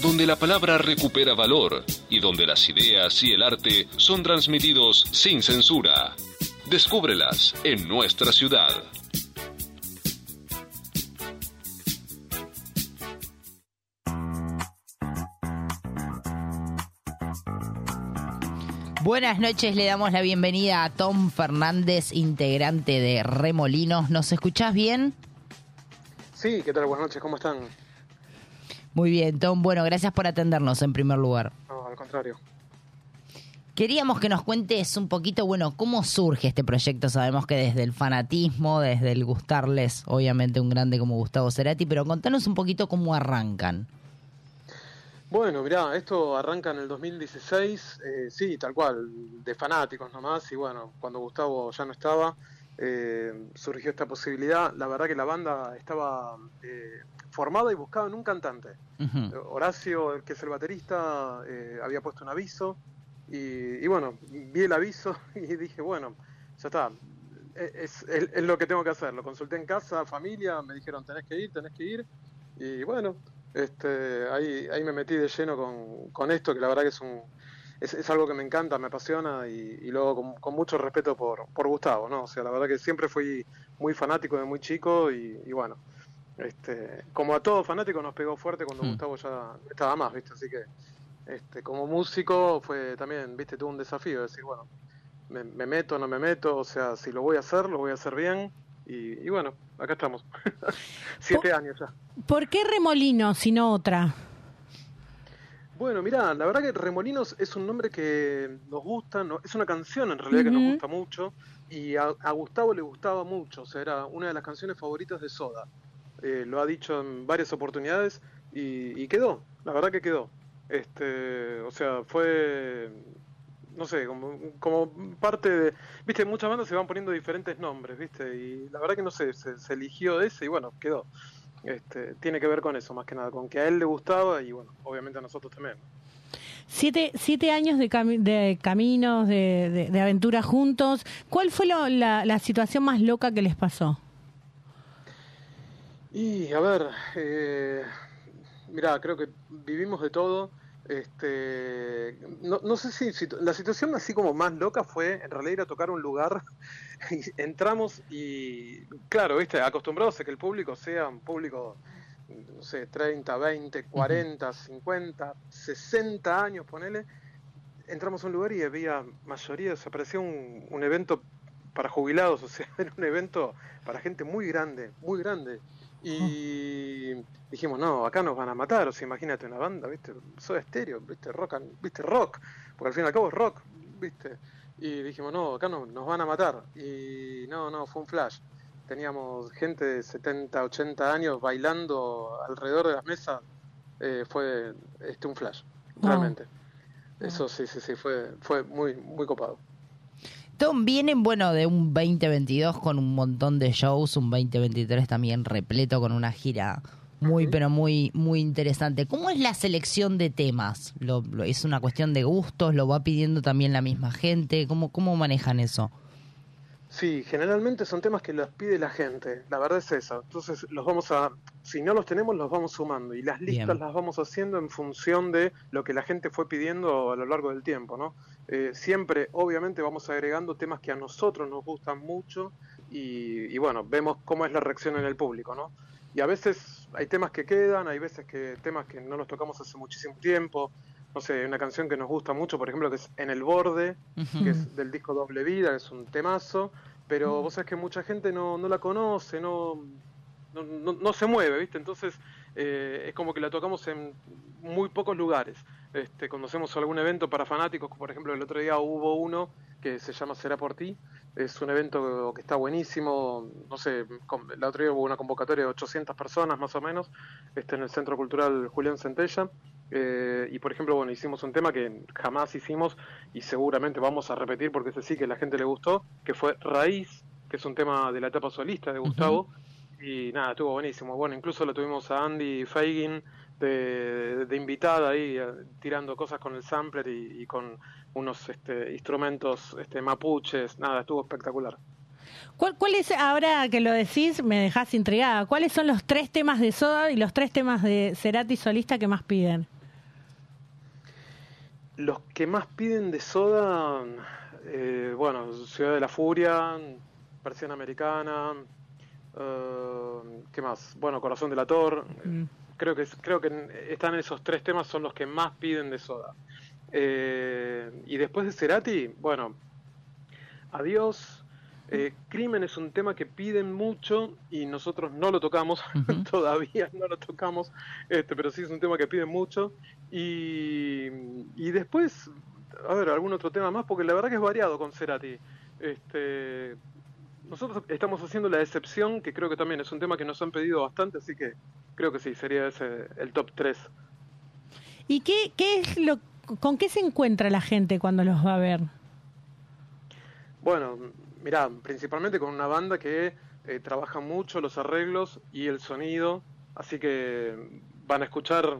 [SPEAKER 1] donde la palabra recupera valor y donde las ideas y el arte son transmitidos sin censura. Descúbrelas en nuestra ciudad.
[SPEAKER 3] Buenas noches, le damos la bienvenida a Tom Fernández, integrante de Remolinos. ¿Nos escuchás bien?
[SPEAKER 13] Sí, ¿qué tal? Buenas noches, ¿cómo están?
[SPEAKER 3] Muy bien, Tom. Bueno, gracias por atendernos en primer lugar.
[SPEAKER 13] No, al contrario.
[SPEAKER 3] Queríamos que nos cuentes un poquito, bueno, cómo surge este proyecto. Sabemos que desde el fanatismo, desde el gustarles, obviamente un grande como Gustavo Cerati, pero contanos un poquito cómo arrancan.
[SPEAKER 13] Bueno, mirá, esto arranca en el 2016, eh, sí, tal cual, de fanáticos nomás, y bueno, cuando Gustavo ya no estaba, eh, surgió esta posibilidad. La verdad que la banda estaba eh, formada y buscaban un cantante. Horacio, el que es el baterista, eh, había puesto un aviso, y, y bueno, vi el aviso y dije, bueno, ya está, es, es- es lo que tengo que hacer. Lo consulté en casa, familia, me dijeron, tenés que ir, tenés que ir, y bueno, este, ahí, ahí me metí de lleno con, con esto, que la verdad que es un es, es algo que me encanta, me apasiona y, y luego con, con mucho respeto por, por Gustavo, ¿no? O sea, la verdad que siempre fui muy fanático de muy chico y, y bueno, este, como a todo fanático nos pegó fuerte cuando
[SPEAKER 3] Hmm.
[SPEAKER 13] Gustavo ya estaba más, ¿viste? Así que este, como músico fue también, ¿viste? Tuvo un desafío, decir, bueno, me, me meto, no me meto, o sea, si lo voy a hacer, lo voy a hacer bien y, y bueno, acá estamos. Siete años ya.
[SPEAKER 2] ¿Por qué Remolinos si no otra?
[SPEAKER 13] Bueno, mirá, la verdad que Remolinos es un nombre que nos gusta, no- es una canción en realidad que nos gusta mucho y a, a Gustavo le gustaba mucho, o sea, era una de las canciones favoritas de Soda. Eh, lo ha dicho en varias oportunidades y, quedó, la verdad que quedó. Este, o sea, fue, no sé, como, como parte de, viste, muchas bandas se van poniendo diferentes nombres, viste, y la verdad que no sé, se, se eligió ese y bueno, quedó. Este, tiene que ver con eso, más que nada, con que a él le gustaba y bueno, obviamente a nosotros también.
[SPEAKER 2] Siete, siete años de, cami- de caminos, de, de, de aventuras juntos. ¿Cuál fue lo- la, la situación más loca que les pasó?
[SPEAKER 13] Y a ver, eh, mirá, creo que vivimos de todo. Este, no, no sé si, si- la situación así como más loca fue en realidad ir a tocar un lugar y entramos y claro, viste, acostumbrados a que el público sea un público, no sé, 30, 20, 40, 50, 60 años, ponele. Entramos a un lugar y había mayoría, o sea, parecía un, un evento para jubilados, o sea, era un evento para gente muy grande, muy grande. Y dijimos, no, acá nos van a matar, o sea, imagínate una banda, ¿viste? Soy estéreo, ¿viste? Rock, and- ¿viste? Rock, porque al fin y al cabo es rock, ¿viste? Y dijimos, no, acá no, nos van a matar. Y no, no, fue un flash. Teníamos gente de 70, 80 años bailando alrededor de las mesas. Eh, fue este un flash, realmente. Eso sí, sí, sí, fue, fue muy, muy copado.
[SPEAKER 3] Tom, vienen, bueno, de un 2022 con un montón de shows, un 2023 también repleto con una gira muy, pero muy, muy interesante. ¿Cómo es la selección de temas? ¿Lo, lo- ¿Es una cuestión de gustos? ¿Lo va pidiendo también la misma gente? ¿Cómo, cómo manejan eso?
[SPEAKER 13] Sí, generalmente son temas que los pide la gente, la verdad es esa. Entonces los vamos a, si no los tenemos, los vamos sumando y las listas
[SPEAKER 3] Bien.
[SPEAKER 13] las vamos haciendo en función de lo que la gente fue pidiendo a lo largo del tiempo, ¿no? Eh, siempre, obviamente, vamos agregando temas que a nosotros nos gustan mucho y, y bueno, vemos cómo es la reacción en el público, ¿no? Y a veces hay temas que quedan, hay veces que temas que no los tocamos hace muchísimo tiempo. No sé, una canción que nos gusta mucho, por ejemplo, que es En el Borde, que es del disco Doble Vida, es un temazo, pero vos sabés que mucha gente no, no la conoce, no, no, no- no se mueve, ¿viste? Entonces eh, es como que la tocamos en muy pocos lugares. Este, cuando hacemos algún evento para fanáticos, por ejemplo, el otro día hubo uno que se llama Será por ti, es un evento que está buenísimo, no sé, la otra día hubo una convocatoria de 800 personas más o menos, este, en el Centro Cultural Julián Centella, eh, y por ejemplo, bueno, hicimos un tema que jamás hicimos y seguramente vamos a repetir porque ese sí que la gente le gustó, que fue Raíz, que es un tema de la etapa solista de Gustavo, y nada, estuvo buenísimo. Bueno, incluso lo tuvimos a Andy Feigin de, de invitada ahí, eh, tirando cosas con el sampler y, y con unos este, instrumentos este, mapuches, nada, estuvo espectacular.
[SPEAKER 2] ¿Cuál, ¿Cuál es, ahora que lo decís, me dejás intrigada, cuáles son los tres temas de Soda y los tres temas de Cerati solista que más piden?
[SPEAKER 13] Los que más piden de soda, eh, bueno, Ciudad de la Furia, Versión Americana, eh, ¿qué más? Bueno, Corazón del Ator. Creo que creo que están esos tres temas son los que más piden de soda. Eh, y después de Cerati, bueno, Adiós. Eh, Crimen es un tema que piden mucho y nosotros no lo tocamos, todavía no lo tocamos, este, pero sí es un tema que piden mucho. Y, y después, a ver, algún otro tema más, porque la verdad que es variado con Cerati. Este, nosotros estamos haciendo la excepción, que creo que también es un tema que nos han pedido bastante, así que creo que sí, sería ese el top 3.
[SPEAKER 2] ¿Y qué, qué es lo, con qué se encuentra la gente cuando los va a ver?
[SPEAKER 13] Bueno, mirá, principalmente con una banda que eh, trabaja mucho los arreglos y el sonido, así que van a escuchar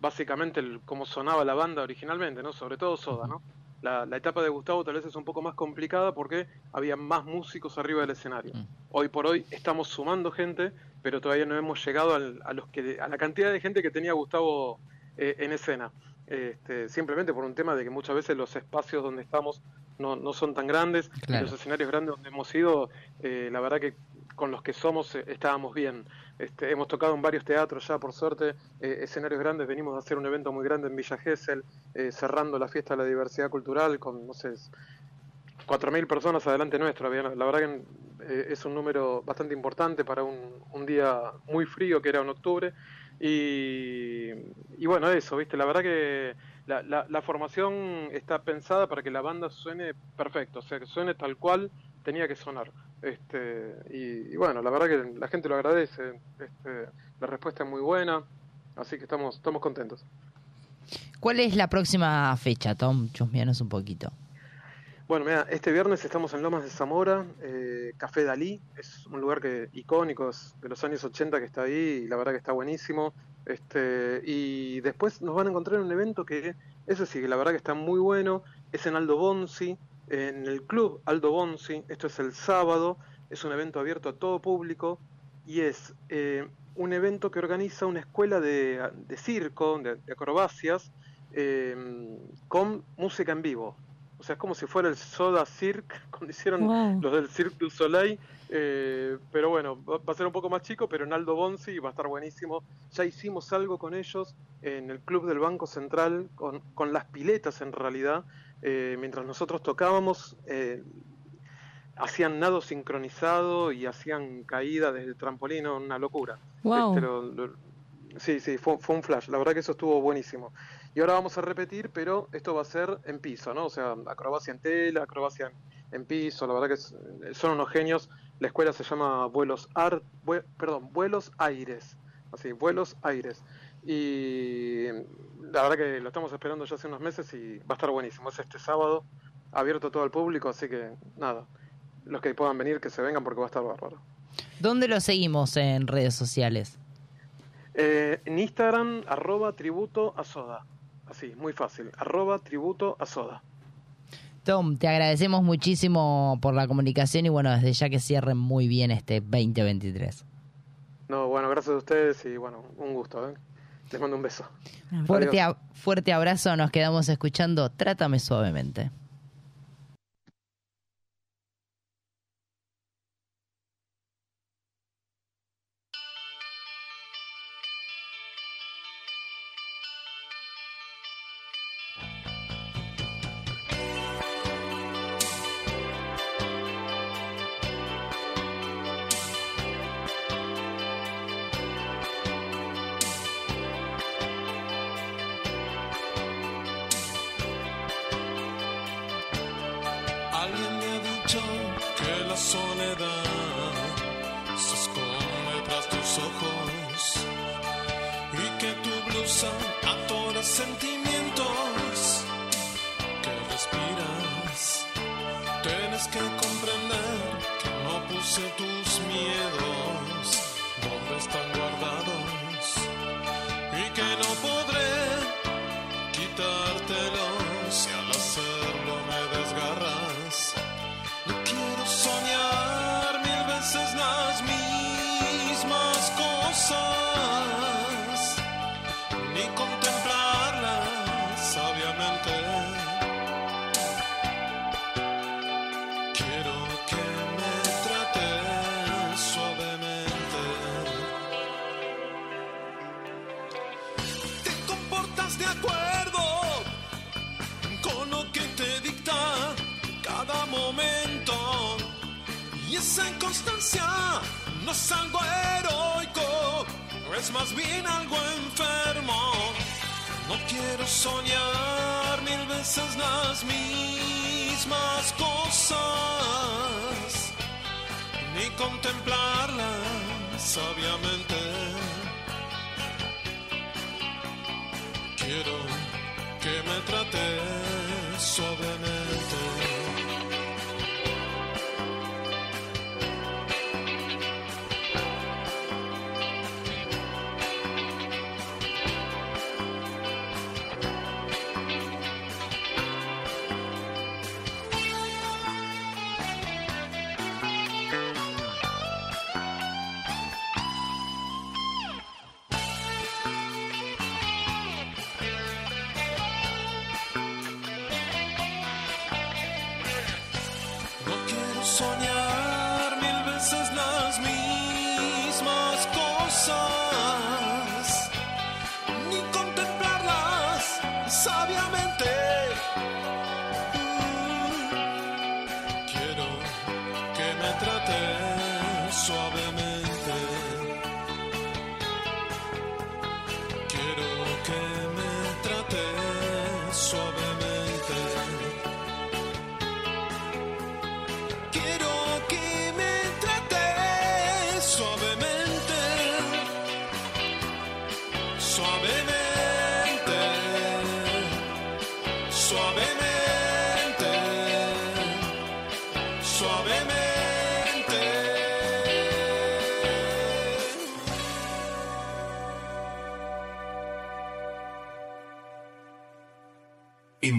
[SPEAKER 13] básicamente el, cómo sonaba la banda originalmente, ¿no? Sobre todo Soda, ¿no? La, la etapa de Gustavo tal vez es un poco más complicada porque había más músicos arriba del escenario. Hoy por hoy estamos sumando gente, pero todavía no hemos llegado al- a los que a la cantidad de gente que tenía Gustavo eh, en escena. Este, simplemente por un tema de que muchas veces los espacios donde estamos no, no son tan grandes
[SPEAKER 3] Claro.
[SPEAKER 13] los escenarios grandes donde hemos ido, eh, la verdad que con los que somos eh, estábamos bien. Este, hemos tocado en varios teatros ya, por suerte, eh, escenarios grandes. Venimos a hacer un evento muy grande en Villa Gesell, eh, cerrando la fiesta de la diversidad cultural con, no sé, 4.000 personas adelante nuestro. La verdad que es un número bastante importante para un, un día muy frío que era en octubre. Y, y bueno, eso, ¿viste? La verdad que la, la- la formación está pensada para que la banda suene perfecto, o sea, que suene tal cual tenía que sonar. Este, y, y bueno, la verdad que la gente lo agradece, este, la respuesta es muy buena, así que estamos, estamos contentos.
[SPEAKER 3] ¿Cuál es la próxima fecha, Tom? Chusmeanos un poquito.
[SPEAKER 13] Bueno, mira, este viernes estamos en Lomas de Zamora, eh, Café Dalí, es un lugar que icónico es de los años 80 que está ahí y la verdad que está buenísimo. Este, y después nos van a encontrar en un evento que, eso sí, la verdad que está muy bueno, es en Aldo Bonzi, en el club Aldo Bonzi, esto es el sábado, es un evento abierto a todo público y es eh, un evento que organiza una escuela de, de circo, de, de acrobacias, eh, con música en vivo. O sea, es como si fuera el Soda Cirque, cuando hicieron
[SPEAKER 2] Wow.
[SPEAKER 13] los del Cirque du Soleil. eh, pero bueno, va, va a ser un poco más chico, pero en Aldo Bonzi va a estar buenísimo. Ya hicimos algo con ellos en el Club del Banco Central, con, con las piletas en realidad. Eh, mientras nosotros tocábamos, eh, hacían nado sincronizado y hacían caída desde el trampolín, una locura.
[SPEAKER 2] Wow.
[SPEAKER 13] Este, lo- lo- sí, sí, fue, fue un flash. La verdad que eso estuvo buenísimo. Y ahora vamos a repetir, pero esto va a ser en piso, ¿no? O sea, acrobacia en tela, acrobacia en, en piso. La verdad que es- son unos genios. La escuela se llama Vuelos Art, Vue- perdón, Vuelos Aires. Así, Vuelos Aires. Y la verdad que lo estamos esperando ya hace unos meses y va a estar buenísimo. Es este sábado, abierto todo el público, así que nada, los que puedan venir, que se vengan porque va a estar bárbaro.
[SPEAKER 14] ¿Dónde lo seguimos en redes sociales?
[SPEAKER 13] Eh, en Instagram, arroba tributo a soda. Así, muy fácil, arroba tributo a soda.
[SPEAKER 14] Tom, te agradecemos muchísimo por la comunicación y bueno, desde ya que cierren muy bien este 2023.
[SPEAKER 13] No, bueno, gracias a ustedes y bueno, un gusto, ¿eh? Les mando un beso.
[SPEAKER 14] Fuerte,
[SPEAKER 13] Adiós.
[SPEAKER 14] a- fuerte abrazo, nos quedamos escuchando Trátame suavemente.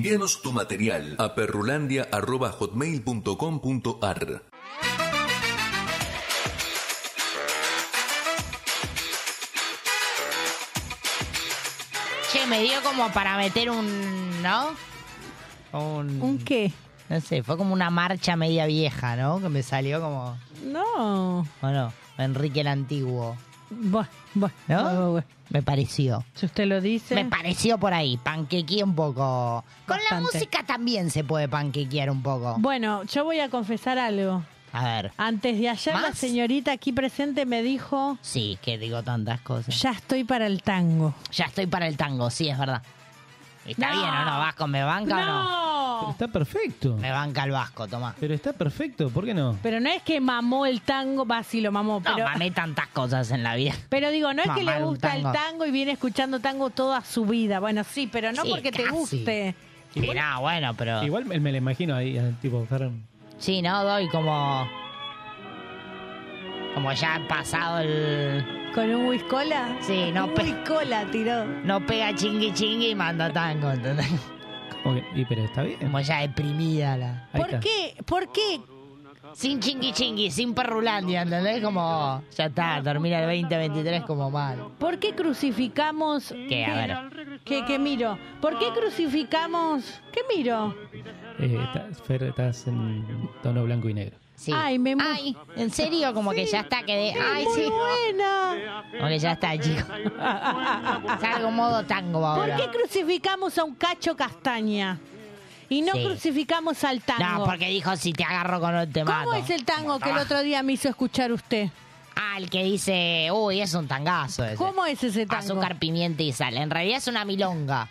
[SPEAKER 5] Envíanos tu material a perrulandia.hotmail.com.ar
[SPEAKER 14] Che, me dio como para meter un. ¿No? Un.
[SPEAKER 2] ¿Un qué?
[SPEAKER 14] No sé, fue como una marcha media vieja, ¿no? Que me salió como.
[SPEAKER 2] No.
[SPEAKER 14] Bueno, Enrique el Antiguo.
[SPEAKER 2] Bueno, bueno,
[SPEAKER 14] ¿No?
[SPEAKER 2] bueno.
[SPEAKER 14] Me pareció.
[SPEAKER 2] Si usted lo dice.
[SPEAKER 14] Me pareció por ahí, panquequeé un poco. Con la música también se puede panquequear un poco.
[SPEAKER 2] Bueno, yo voy a confesar algo.
[SPEAKER 3] A ver.
[SPEAKER 2] Antes de ayer la señorita aquí presente me dijo,
[SPEAKER 3] Sí, que digo tantas cosas.
[SPEAKER 2] ya estoy para el tango.
[SPEAKER 3] Ya estoy para el tango, sí, es verdad. ¿Está
[SPEAKER 2] No.
[SPEAKER 3] bien o no? ¿Vasco me banca o no?
[SPEAKER 2] No.
[SPEAKER 4] Pero está perfecto.
[SPEAKER 3] Me banca el Vasco, toma.
[SPEAKER 4] Pero está perfecto, ¿por qué no?
[SPEAKER 2] Pero no es que mamó el tango, va, sí lo mamó,
[SPEAKER 3] No,
[SPEAKER 2] pero...
[SPEAKER 3] mamé tantas cosas en la vida.
[SPEAKER 2] Pero digo, no es que le gusta
[SPEAKER 3] tango.
[SPEAKER 2] el tango y viene escuchando tango toda su vida. Bueno, sí, pero no
[SPEAKER 3] Sí,
[SPEAKER 2] porque te guste.
[SPEAKER 3] Sí, no, bueno, pero...
[SPEAKER 4] Igual me, me lo imagino ahí, eh, tipo, Fer,
[SPEAKER 3] Sí, no, doy como... Como ya han pasado el...
[SPEAKER 2] ¿Con un whiskola?
[SPEAKER 3] Sí, no,
[SPEAKER 2] Un
[SPEAKER 3] pe-
[SPEAKER 2] whiskola tiró.
[SPEAKER 3] no pega chingui chingui y manda tango, ¿entendés?
[SPEAKER 4] como que- y, pero está bien.
[SPEAKER 3] Como ya deprimida la...
[SPEAKER 4] Ahí
[SPEAKER 2] ¿Por
[SPEAKER 4] está.
[SPEAKER 2] qué? ¿Por qué?
[SPEAKER 3] Sin chingui chingui, sin perrulandia, ¿entendés? Como... Ya está, termina el 2023 como mal.
[SPEAKER 2] ¿Por qué crucificamos...
[SPEAKER 3] ¿Qué? A ver.
[SPEAKER 2] ¿Qué, qué miro? ¿Por qué crucificamos... ¿Qué miro?
[SPEAKER 4] Eh, estás- Fer, estás en tono blanco y negro.
[SPEAKER 3] Sí.
[SPEAKER 2] Ay, me...
[SPEAKER 3] Ay, en serio, como que ya está, quedé... Ay,
[SPEAKER 2] muy
[SPEAKER 3] sí.
[SPEAKER 2] buena.
[SPEAKER 3] Como que ya está, chico. Salgo modo tango
[SPEAKER 2] ¿Por
[SPEAKER 3] ahora.
[SPEAKER 2] qué crucificamos a un cacho castaña? Y no
[SPEAKER 3] Sí.
[SPEAKER 2] crucificamos al tango.
[SPEAKER 3] No, porque dijo, si te agarro con el te mato.
[SPEAKER 2] ¿Cómo es el tango que el otro día me hizo escuchar usted?
[SPEAKER 3] Ah, el que dice, uy, es un tangazo ese.
[SPEAKER 2] ¿Cómo es ese tango?
[SPEAKER 3] Azúcar, pimienta y sal. En realidad es una milonga.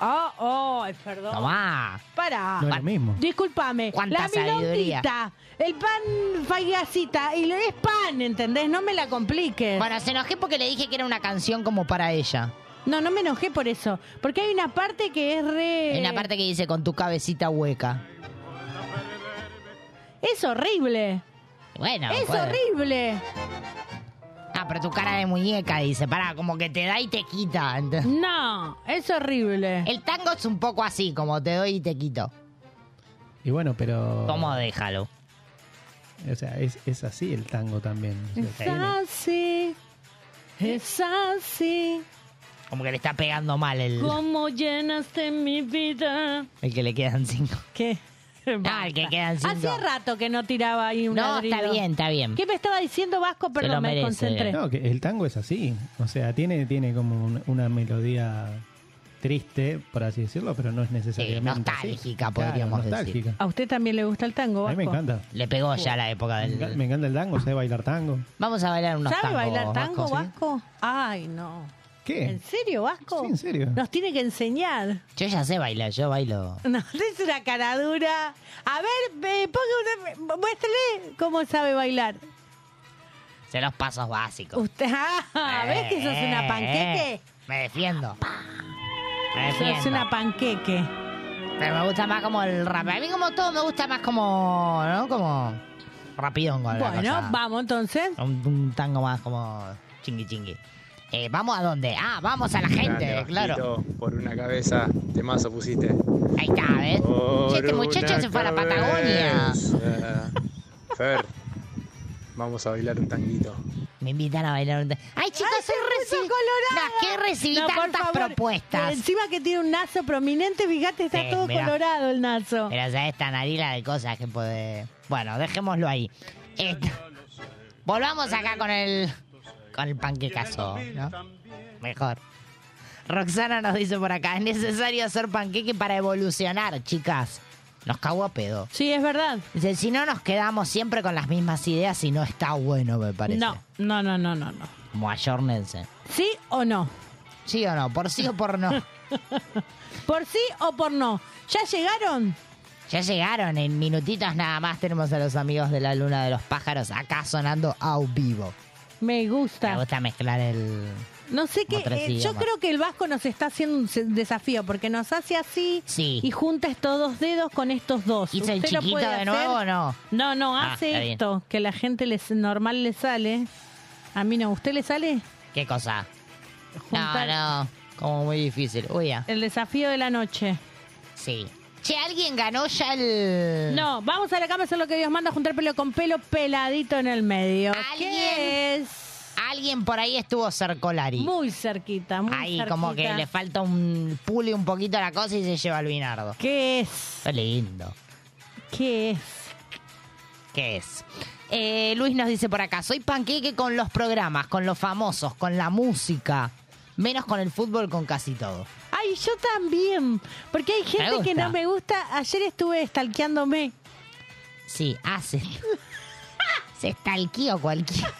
[SPEAKER 2] Oh, oh, perdón.
[SPEAKER 3] Tomá.
[SPEAKER 2] Para.
[SPEAKER 4] No es lo mismo.
[SPEAKER 2] Discúlpame.
[SPEAKER 3] Cuánta
[SPEAKER 2] la
[SPEAKER 3] sabiduría.
[SPEAKER 2] milonguita, el pan faigasita, y lo es pan, ¿entendés? No me la compliques.
[SPEAKER 3] Bueno, se enojé porque le dije que era una canción como para ella.
[SPEAKER 2] No, no me enojé por eso. Porque hay una parte que es re...
[SPEAKER 3] Hay una parte que dice con tu cabecita hueca.
[SPEAKER 2] Es horrible.
[SPEAKER 3] Bueno,
[SPEAKER 2] es
[SPEAKER 3] puede.
[SPEAKER 2] horrible.
[SPEAKER 3] Ah, pero tu cara de muñeca dice, pará, como que te da y te quita. ¿entendés?
[SPEAKER 2] No, es horrible.
[SPEAKER 3] El tango es un poco así, como te doy y te quito.
[SPEAKER 4] Y bueno, pero...
[SPEAKER 3] ¿Cómo déjalo?
[SPEAKER 4] O sea, es, es así el tango también. O sea,
[SPEAKER 2] Es
[SPEAKER 4] tiene-
[SPEAKER 2] así. Es así.
[SPEAKER 3] Como que le está pegando mal el,
[SPEAKER 2] Como llenaste mi vida.
[SPEAKER 3] el que le quedan cinco.
[SPEAKER 2] ¿Qué?
[SPEAKER 3] Ah, el que quedan cinco.
[SPEAKER 2] Hacía rato que no tiraba ahí un
[SPEAKER 3] No,
[SPEAKER 2] ladrido.
[SPEAKER 3] está bien, está bien.
[SPEAKER 2] ¿Qué me estaba diciendo Vasco?
[SPEAKER 3] lo
[SPEAKER 2] Perdón, me
[SPEAKER 3] merece.
[SPEAKER 2] concentré.
[SPEAKER 4] No, que el tango es así. O sea, tiene, tiene como un- una melodía triste, por así decirlo, pero no es necesariamente así.
[SPEAKER 3] nostálgica, podríamos decir.
[SPEAKER 4] nostálgica.
[SPEAKER 2] ¿A usted también le gusta el tango,
[SPEAKER 4] A mí
[SPEAKER 2] Vasco?
[SPEAKER 4] me encanta.
[SPEAKER 3] Le pegó ya la época
[SPEAKER 4] Me
[SPEAKER 3] del...
[SPEAKER 4] Me encanta el tango, sé bailar tango.
[SPEAKER 3] Vamos a bailar unos
[SPEAKER 2] ¿Sabe
[SPEAKER 3] tangos,
[SPEAKER 2] bailar tango,
[SPEAKER 3] Vasco, ¿sí?
[SPEAKER 2] Vasco? Ay, no.
[SPEAKER 4] ¿Qué?
[SPEAKER 2] ¿En serio, Vasco?
[SPEAKER 4] Sí, en serio.
[SPEAKER 2] Nos tiene que enseñar.
[SPEAKER 3] Yo ya sé bailar, yo bailo.
[SPEAKER 2] No, es una cara dura. A ver, eh, ponga una, muéstrele cómo sabe bailar.
[SPEAKER 3] Sé los pasos básicos.
[SPEAKER 2] Usted, ah, ¿ves que sos una
[SPEAKER 3] Eh,
[SPEAKER 2] panqueque?
[SPEAKER 3] eh, Me defiendo. Me
[SPEAKER 2] Sos
[SPEAKER 3] defiendo.
[SPEAKER 2] una panqueque.
[SPEAKER 3] Pero me gusta más como el rap. A mí como todo me gusta más como, ¿no? Como rapidón con la
[SPEAKER 2] Bueno,
[SPEAKER 3] cosa.
[SPEAKER 2] vamos entonces.
[SPEAKER 3] Un, un tango más como chingui chingui. Eh, ¿Vamos a dónde? Ah, vamos a la gente,
[SPEAKER 6] Grande,
[SPEAKER 3] claro.
[SPEAKER 6] Por una cabeza, temazo pusiste.
[SPEAKER 3] Ahí está, ¿ves? Este muchacho se fue a la Patagonia.
[SPEAKER 6] Fer, vamos a bailar un tanguito.
[SPEAKER 3] Me invitan a bailar un... ta- Ay, chicos, soy
[SPEAKER 2] se puso
[SPEAKER 3] reci...
[SPEAKER 2] colorada.
[SPEAKER 3] No, que recibí
[SPEAKER 2] No,
[SPEAKER 3] tantas
[SPEAKER 2] favor.
[SPEAKER 3] propuestas.
[SPEAKER 2] Encima que tiene un nazo prominente, fíjate, está
[SPEAKER 3] Sí,
[SPEAKER 2] todo
[SPEAKER 3] mirá.
[SPEAKER 2] colorado el nazo.
[SPEAKER 3] Pero ya esta narila de cosas que puede... Bueno, dejémoslo ahí. Esta- Volvamos acá con el... Con el panquecazo, ¿no? Mejor. Roxana nos dice por acá, es necesario hacer panqueque para evolucionar, chicas. Nos cago a pedo.
[SPEAKER 2] Sí, es verdad.
[SPEAKER 3] Dice, si no nos quedamos siempre con las mismas ideas y no está bueno, me parece.
[SPEAKER 2] No, no, no, no, no, no.
[SPEAKER 3] Como ayornense.
[SPEAKER 2] ¿Sí o no?
[SPEAKER 3] ¿Sí o no? ¿Por sí o por no?
[SPEAKER 2] ¿Por sí o por no? ¿Ya llegaron?
[SPEAKER 3] Ya llegaron, en minutitos nada más tenemos a los amigos de la Luna de los Pájaros acá sonando a vivo.
[SPEAKER 2] Me
[SPEAKER 3] Me
[SPEAKER 2] gusta.
[SPEAKER 3] gusta mezclar el...
[SPEAKER 2] No sé qué. Eh, yo creo que el Vasco nos está haciendo un desafío porque nos hace así
[SPEAKER 3] Sí.
[SPEAKER 2] y junta estos dos dedos con estos dos.
[SPEAKER 3] ¿Hice el
[SPEAKER 2] ¿Usted lo
[SPEAKER 3] chiquito
[SPEAKER 2] puede
[SPEAKER 3] de
[SPEAKER 2] hacer?
[SPEAKER 3] nuevo o no?
[SPEAKER 2] No, no,
[SPEAKER 3] Ah,
[SPEAKER 2] hace esto que la gente les normal le sale. A mí no. ¿Usted le sale?
[SPEAKER 3] ¿Qué cosa?
[SPEAKER 2] Juntar-
[SPEAKER 3] No, no, como muy difícil. Uy, ya.
[SPEAKER 2] El desafío de la noche.
[SPEAKER 3] Sí. Che, ¿alguien ganó ya el...?
[SPEAKER 2] No, vamos a la cama a hacer lo que Dios manda, juntar pelo con pelo peladito en el medio.
[SPEAKER 3] ¿Alguien?
[SPEAKER 2] ¿Qué es?
[SPEAKER 3] Alguien por ahí estuvo cercolari.
[SPEAKER 2] Muy cerquita, muy
[SPEAKER 3] Ahí
[SPEAKER 2] cerquita.
[SPEAKER 3] como que le falta un pule un poquito la cosa y se lleva al vinardo.
[SPEAKER 2] ¿Qué es?
[SPEAKER 3] Qué lindo.
[SPEAKER 2] ¿Qué es?
[SPEAKER 3] ¿Qué es? Eh, Luis nos dice por acá, soy panqueque con los programas, con los famosos, con la música, menos con el fútbol, con casi todo.
[SPEAKER 2] Ay, yo también. Porque hay gente que no me gusta. Ayer estuve stalkeándome.
[SPEAKER 3] Sí, hace. Se estalqueó cualquiera.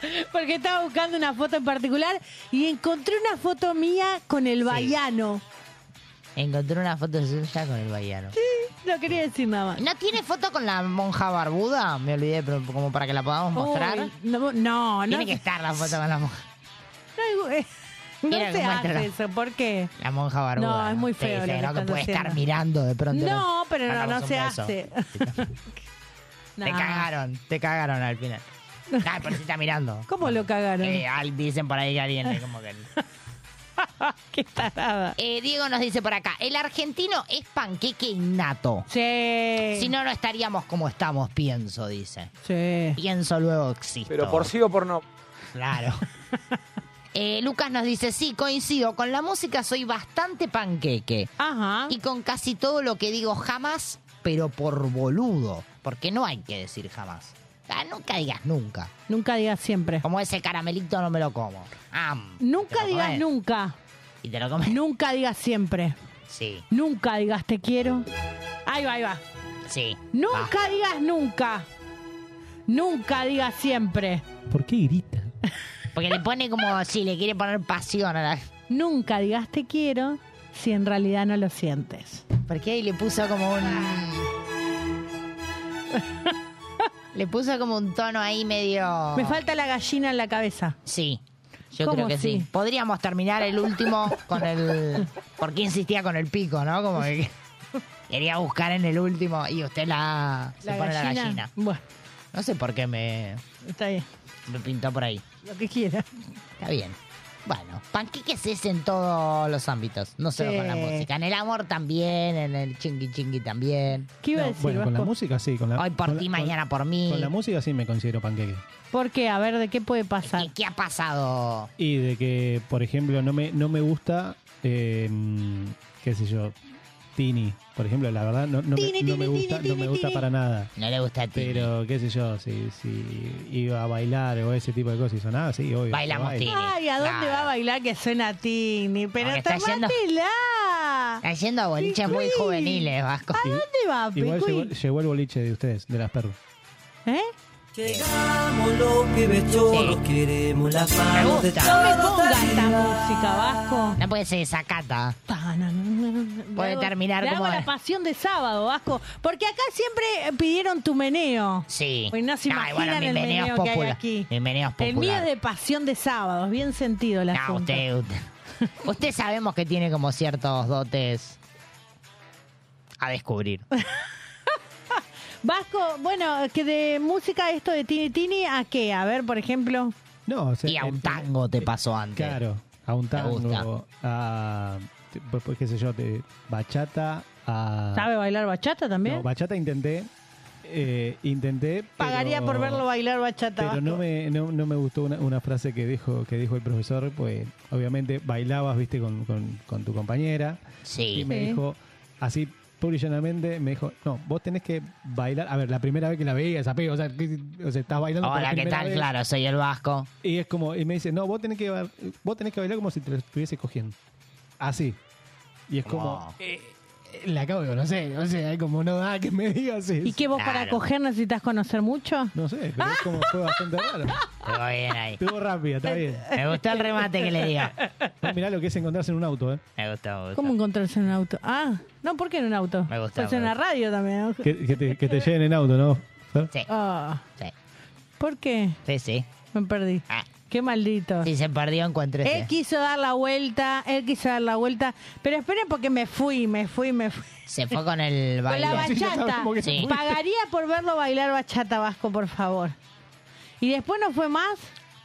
[SPEAKER 2] Porque estaba buscando una foto en particular y encontré una foto mía con el baiano.
[SPEAKER 3] Encontré una foto suya con el baiano.
[SPEAKER 2] Sí, no quería decir nada más.
[SPEAKER 3] ¿No tiene foto con la monja barbuda? Me olvidé, pero como para que la podamos mostrar.
[SPEAKER 2] Uy, no, no,
[SPEAKER 3] Tiene que estar la foto con la monja.
[SPEAKER 2] no, eh, no
[SPEAKER 3] Mira
[SPEAKER 2] se hace eso, ¿por qué?
[SPEAKER 3] La monja barbuda.
[SPEAKER 2] No, es muy feo
[SPEAKER 3] dice,
[SPEAKER 2] lo que
[SPEAKER 3] ¿no? que puede estar mirando de pronto.
[SPEAKER 2] No, pero no, no se
[SPEAKER 3] beso.
[SPEAKER 2] hace.
[SPEAKER 3] Te cagaron, te cagaron al final. Ah, pero sí está mirando.
[SPEAKER 2] ¿Cómo lo cagaron?
[SPEAKER 3] Eh, al- dicen por ahí que alguien como que...
[SPEAKER 2] Qué tarada.
[SPEAKER 3] Eh, Diego nos dice por acá, el argentino es panqueque innato.
[SPEAKER 2] Sí.
[SPEAKER 3] Si no, no estaríamos como estamos, pienso, dice.
[SPEAKER 2] Sí.
[SPEAKER 3] Pienso, luego existo.
[SPEAKER 15] Pero por sí o por no.
[SPEAKER 3] Claro. Eh, Lucas nos dice, sí, coincido, con la música soy bastante panqueque.
[SPEAKER 2] Ajá.
[SPEAKER 3] Y con casi todo lo que digo jamás, pero por boludo. Porque no hay que decir jamás. Ah, nunca digas nunca.
[SPEAKER 2] Nunca digas siempre.
[SPEAKER 3] Como ese caramelito no me lo como. Am,
[SPEAKER 2] Nunca
[SPEAKER 3] ¿te lo
[SPEAKER 2] digas
[SPEAKER 3] comes?
[SPEAKER 2] nunca.
[SPEAKER 3] ¿Y te lo comes?
[SPEAKER 2] Nunca digas siempre.
[SPEAKER 3] Sí,
[SPEAKER 2] Nunca digas te quiero. Ahí va, ahí va.
[SPEAKER 3] sí.
[SPEAKER 2] Nunca digas nunca. Nunca digas siempre.
[SPEAKER 4] ¿Por qué grita?
[SPEAKER 3] Porque le pone como si le quiere poner pasión a la...
[SPEAKER 2] Nunca digas te quiero si en realidad no lo sientes.
[SPEAKER 3] Porque ahí le puso como un... Le puso como un tono ahí medio...
[SPEAKER 2] Me falta la gallina en la cabeza.
[SPEAKER 3] Sí, yo
[SPEAKER 2] ¿Cómo
[SPEAKER 3] creo que sí?
[SPEAKER 2] sí?
[SPEAKER 3] Podríamos terminar el último con el... ¿Por qué insistía con el pico, no? Como que quería buscar en el último y usted la... Se pone la gallina.
[SPEAKER 2] Bueno,
[SPEAKER 3] No sé por qué me,
[SPEAKER 2] está bien.
[SPEAKER 3] me pintó por ahí.
[SPEAKER 2] Lo que quiera.
[SPEAKER 3] Está bien. Bueno, panqueques es en todos los ámbitos, no solo
[SPEAKER 2] Sí.
[SPEAKER 3] con la música. En el amor también, en el chingui chingui también.
[SPEAKER 2] ¿Qué iba a
[SPEAKER 4] No,
[SPEAKER 2] decir?
[SPEAKER 4] bueno, con la
[SPEAKER 2] Vasco?
[SPEAKER 4] música sí. Con la,
[SPEAKER 3] Hoy por
[SPEAKER 4] con
[SPEAKER 3] ti,
[SPEAKER 4] la- con-
[SPEAKER 3] mañana por mí.
[SPEAKER 4] Con la música sí me considero panqueque.
[SPEAKER 2] ¿Por qué? A ver, ¿de qué puede pasar?
[SPEAKER 3] ¿Y qué ha pasado?
[SPEAKER 4] Y de que, por ejemplo, no me, no me gusta, eh, qué sé yo, Tini, por ejemplo, la verdad no, no me, no me gusta, no me gusta para nada.
[SPEAKER 3] No le gusta a ti.
[SPEAKER 4] Pero, qué sé yo, si, si iba a bailar o ese tipo de cosas y sonaba, sí, obvio.
[SPEAKER 3] Bailamos
[SPEAKER 4] bailo.
[SPEAKER 3] Tini.
[SPEAKER 2] Ay, ¿a dónde
[SPEAKER 3] Claro.
[SPEAKER 2] va a bailar que suena Tini? Pero
[SPEAKER 3] Porque está yendo-
[SPEAKER 2] tomátela.
[SPEAKER 3] Está yendo a boliches muy juveniles, Vasco.
[SPEAKER 2] ¿A dónde va,
[SPEAKER 4] Igual llegó, llegó el boliche de ustedes, de las perros.
[SPEAKER 2] ¿Eh?
[SPEAKER 10] Llegamos los pibes choros, queremos la
[SPEAKER 3] Me gusta.
[SPEAKER 2] No me
[SPEAKER 10] todos
[SPEAKER 2] ponga
[SPEAKER 10] de
[SPEAKER 2] esta música, Vasco.
[SPEAKER 3] No puede ser sacata. Puede
[SPEAKER 2] hago-
[SPEAKER 3] terminar
[SPEAKER 2] le
[SPEAKER 3] como-
[SPEAKER 2] hago la pasión de sábado, Vasco. Porque acá siempre eh, pidieron tu meneo.
[SPEAKER 3] Sí.
[SPEAKER 2] Pues no se
[SPEAKER 3] Ay,
[SPEAKER 2] imaginan
[SPEAKER 3] bueno, mi
[SPEAKER 2] el
[SPEAKER 3] meneo es
[SPEAKER 2] meneo que hay
[SPEAKER 3] popular.
[SPEAKER 2] aquí.
[SPEAKER 3] Mi meneo es
[SPEAKER 2] El mío
[SPEAKER 3] popular.
[SPEAKER 2] es de pasión de sábados, bien sentido el
[SPEAKER 3] No,
[SPEAKER 2] asunto.
[SPEAKER 3] usted, usted, usted sabemos que tiene como ciertos dotes a descubrir.
[SPEAKER 2] Vasco, bueno, que de música esto de Tini Tini, ¿a qué? A ver, por ejemplo.
[SPEAKER 4] No, o sea,
[SPEAKER 3] Y a un tango te pasó antes.
[SPEAKER 4] Claro, a un tango, a, pues, pues, qué sé yo, de bachata, a...
[SPEAKER 2] ¿Sabe bailar bachata también?
[SPEAKER 4] No, bachata intenté, eh, intenté,
[SPEAKER 2] Pagaría
[SPEAKER 4] pero-
[SPEAKER 2] por verlo bailar bachata.
[SPEAKER 4] Pero no me, no, no me gustó una, una frase que dijo, que dijo el profesor, pues obviamente bailabas, viste, con, con- con tu compañera.
[SPEAKER 3] Sí.
[SPEAKER 4] Y me
[SPEAKER 2] Sí.
[SPEAKER 4] dijo, así pura y llanamente, me dijo, no, vos tenés que bailar, a ver, la primera vez que la veías, apego, o sea, que- o sea, estás bailando por
[SPEAKER 3] Hola, ¿qué tal?
[SPEAKER 4] vez.
[SPEAKER 3] Claro, soy el Vasco.
[SPEAKER 4] Y es como, y me dice, no, vos tenés que, vos tenés que bailar como si te lo estuviese cogiendo. Así. Y es como, eh, la acabo de conocer, o sea, como no da que me digas eso.
[SPEAKER 2] ¿Y qué vos para
[SPEAKER 3] Claro.
[SPEAKER 2] coger necesitas conocer mucho?
[SPEAKER 4] No sé, pero es como fue bastante raro.
[SPEAKER 3] Estuvo bien ahí.
[SPEAKER 4] Estuvo rápido, está bien.
[SPEAKER 3] Me gustó el remate que le diga.
[SPEAKER 4] No, mirá lo que es encontrarse en un auto, ¿eh?
[SPEAKER 3] Me gustó, me gustó.
[SPEAKER 2] ¿Cómo encontrarse en un auto? Ah, no, ¿por qué en un auto?
[SPEAKER 3] Me gusta,
[SPEAKER 2] Puede ser en
[SPEAKER 3] me
[SPEAKER 2] la radio también. ¿no?
[SPEAKER 4] Que, que te, que te lleven en auto, ¿no? Fer?
[SPEAKER 3] Sí,
[SPEAKER 2] Ah,
[SPEAKER 3] sí,
[SPEAKER 2] ¿Por qué?
[SPEAKER 3] sí, sí.
[SPEAKER 2] Me perdí.
[SPEAKER 3] Ah,
[SPEAKER 2] Qué maldito.
[SPEAKER 3] si se perdió,
[SPEAKER 2] Él
[SPEAKER 3] encuéntrese.
[SPEAKER 2] quiso dar la vuelta, él quiso dar la vuelta, pero esperen porque me fui, me fui, me fui.
[SPEAKER 3] Se fue con el
[SPEAKER 2] Con la
[SPEAKER 3] baile.
[SPEAKER 4] Sí, ya
[SPEAKER 2] bachata.
[SPEAKER 3] Sí.
[SPEAKER 2] Pagaría por verlo bailar bachata vasco, por favor. Y después no fue más.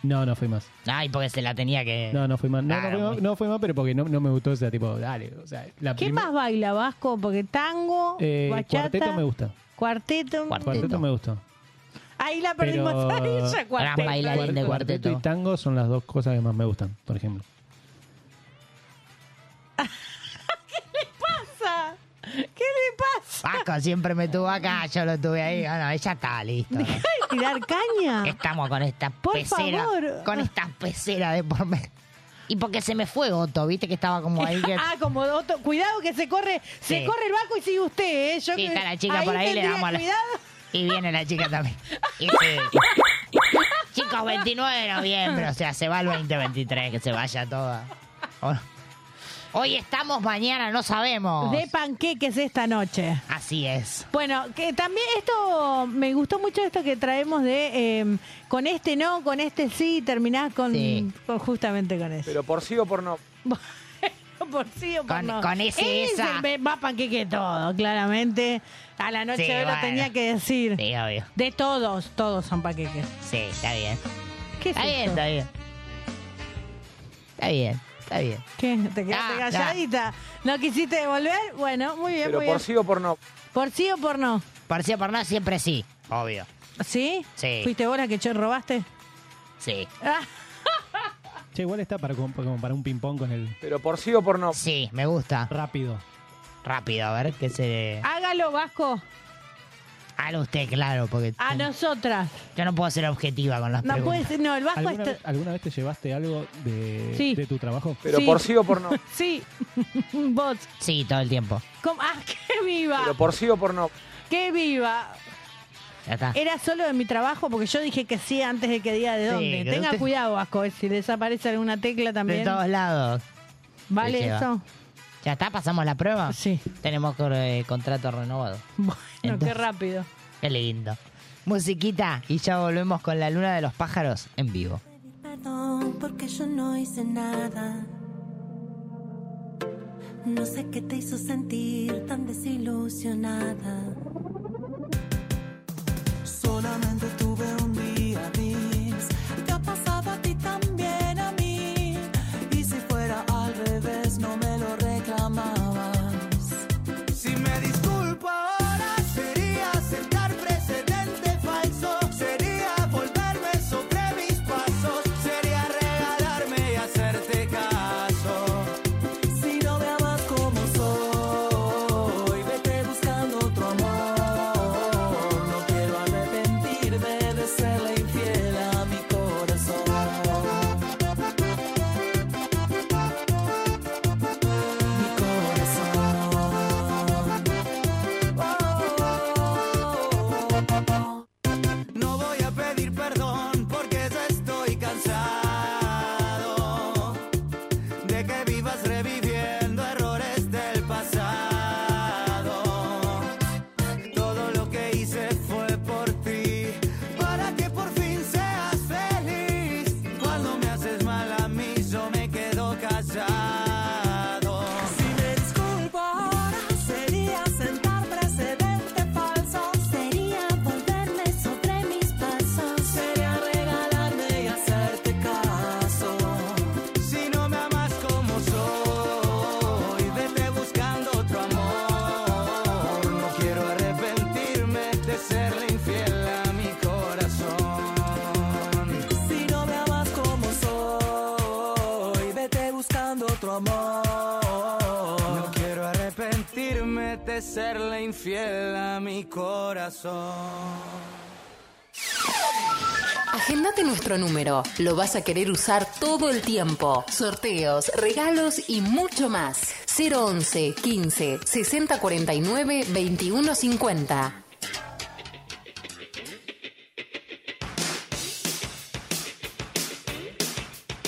[SPEAKER 4] No, no fui más.
[SPEAKER 3] Ay, porque se la tenía que...
[SPEAKER 4] No, no fui más. No, no,
[SPEAKER 3] Claro,
[SPEAKER 4] fui más,
[SPEAKER 3] muy-
[SPEAKER 4] no fui más, pero porque no, no me gustó, o sea, tipo, dale. O sea, la
[SPEAKER 2] ¿Qué
[SPEAKER 4] prim-
[SPEAKER 2] más baila vasco? Porque tango,
[SPEAKER 4] Eh,
[SPEAKER 2] bachata.
[SPEAKER 4] cuarteto me gusta.
[SPEAKER 2] Cuarteto.
[SPEAKER 3] Cuarteto.
[SPEAKER 4] Cuarteto me gustó.
[SPEAKER 2] Ahí la perdimos. Ya
[SPEAKER 3] Gran
[SPEAKER 2] cuarteto.
[SPEAKER 3] bailarín de cuarteto.
[SPEAKER 4] y tango son las dos cosas que más me gustan, por ejemplo.
[SPEAKER 2] pasa? ¿Qué le pasa?
[SPEAKER 3] Vasco siempre me tuvo acá, yo lo tuve ahí. Bueno, ella está listo.
[SPEAKER 2] Deja de tirar caña.
[SPEAKER 3] Estamos con esta
[SPEAKER 2] Por
[SPEAKER 3] pecera.
[SPEAKER 2] favor.
[SPEAKER 3] Con esta pecera de por medio. Y porque se me fue Otto, viste que estaba como ahí que...
[SPEAKER 2] Ah, como otro. Cuidado que se corre, se
[SPEAKER 3] Sí.
[SPEAKER 2] corre el vasco y sigue usted, ¿eh? Yo
[SPEAKER 3] Sí,
[SPEAKER 2] que-
[SPEAKER 3] está la chica por ahí, le
[SPEAKER 2] tendría
[SPEAKER 3] damos la-
[SPEAKER 2] Cuidado.
[SPEAKER 3] Y viene la chica también. Y sí. Chicos, 29 de noviembre, o sea, se va el 2023, que se vaya toda. Oh. Hoy estamos, mañana no sabemos.
[SPEAKER 2] De panqueques esta noche.
[SPEAKER 3] Así es.
[SPEAKER 2] Bueno, que también esto, me gustó mucho esto que traemos de eh, con este no, con este sí, terminás con,
[SPEAKER 3] Sí.
[SPEAKER 2] con- justamente con eso.
[SPEAKER 13] Pero por sí o por no.
[SPEAKER 2] por sí o por
[SPEAKER 3] Con-
[SPEAKER 2] no.
[SPEAKER 3] con ese,
[SPEAKER 2] Ese
[SPEAKER 3] esa.
[SPEAKER 2] Va panqueque todo, claramente. A la noche
[SPEAKER 3] Sí,
[SPEAKER 2] hoy lo
[SPEAKER 3] bueno.
[SPEAKER 2] tenía que decir.
[SPEAKER 3] Sí, obvio.
[SPEAKER 2] De todos, todos son panqueques.
[SPEAKER 3] Sí, está bien.
[SPEAKER 2] ¿Qué es
[SPEAKER 3] Está bien,
[SPEAKER 2] esto?
[SPEAKER 3] está bien. Está bien, está bien.
[SPEAKER 2] ¿Qué? ¿Te quedaste
[SPEAKER 3] Ah,
[SPEAKER 2] calladita? ¿No quisiste devolver? Bueno, muy bien,
[SPEAKER 13] Pero
[SPEAKER 2] muy
[SPEAKER 13] por
[SPEAKER 2] bien.
[SPEAKER 13] sí o por no.
[SPEAKER 2] ¿Por sí o por no?
[SPEAKER 3] Por sí o por no, siempre sí. Obvio.
[SPEAKER 2] ¿Sí?
[SPEAKER 3] Sí.
[SPEAKER 2] ¿Fuiste vos la que yo robaste?
[SPEAKER 3] Sí.
[SPEAKER 2] Ah,
[SPEAKER 4] Che, igual está para, como para un ping-pong con el
[SPEAKER 13] Pero por sí o por no.
[SPEAKER 3] Sí, me gusta.
[SPEAKER 4] rápido.
[SPEAKER 3] Rápido, a ver qué se.
[SPEAKER 2] hágalo, Vasco.
[SPEAKER 3] Hágalo usted, claro, porque
[SPEAKER 2] A nosotras.
[SPEAKER 3] yo no puedo ser objetiva con las
[SPEAKER 2] No
[SPEAKER 3] preguntas.
[SPEAKER 2] puede ser, no, el Vasco
[SPEAKER 4] ¿Alguna,
[SPEAKER 2] está...
[SPEAKER 4] vez, alguna vez te llevaste algo de,
[SPEAKER 2] Sí.
[SPEAKER 4] de tu trabajo?
[SPEAKER 13] Pero
[SPEAKER 2] Sí.
[SPEAKER 13] por sí o por no.
[SPEAKER 2] Sí, vos.
[SPEAKER 3] Sí, todo el tiempo.
[SPEAKER 2] ¿Cómo? ¡Ah, qué viva!
[SPEAKER 13] Pero por sí o por no.
[SPEAKER 2] ¡Qué viva!
[SPEAKER 3] Ya está.
[SPEAKER 2] Era solo de mi trabajo porque yo dije que sí antes de que diga de
[SPEAKER 3] Sí,
[SPEAKER 2] dónde.
[SPEAKER 3] que
[SPEAKER 2] Tenga
[SPEAKER 3] usted-
[SPEAKER 2] cuidado, Vasco, eh, si desaparece alguna tecla
[SPEAKER 3] De
[SPEAKER 2] también.
[SPEAKER 3] todos lados.
[SPEAKER 2] ¿Vale
[SPEAKER 3] se lleva.
[SPEAKER 2] eso?
[SPEAKER 3] ¿Ya está? ¿Pasamos la prueba?
[SPEAKER 2] Sí.
[SPEAKER 3] Tenemos eh, contrato renovado.
[SPEAKER 2] Bueno,
[SPEAKER 3] Entonces-
[SPEAKER 2] qué rápido.
[SPEAKER 3] Qué lindo. Musiquita y ya volvemos con la luna de los pájaros en vivo.
[SPEAKER 15] Perdón, porque yo no hice nada. No sé qué te hizo sentir tan desilusionada.
[SPEAKER 10] Solamente tuve un
[SPEAKER 16] número. Lo vas a querer usar todo el tiempo. Sorteos, regalos y mucho más. 011 15 60 49 21 50.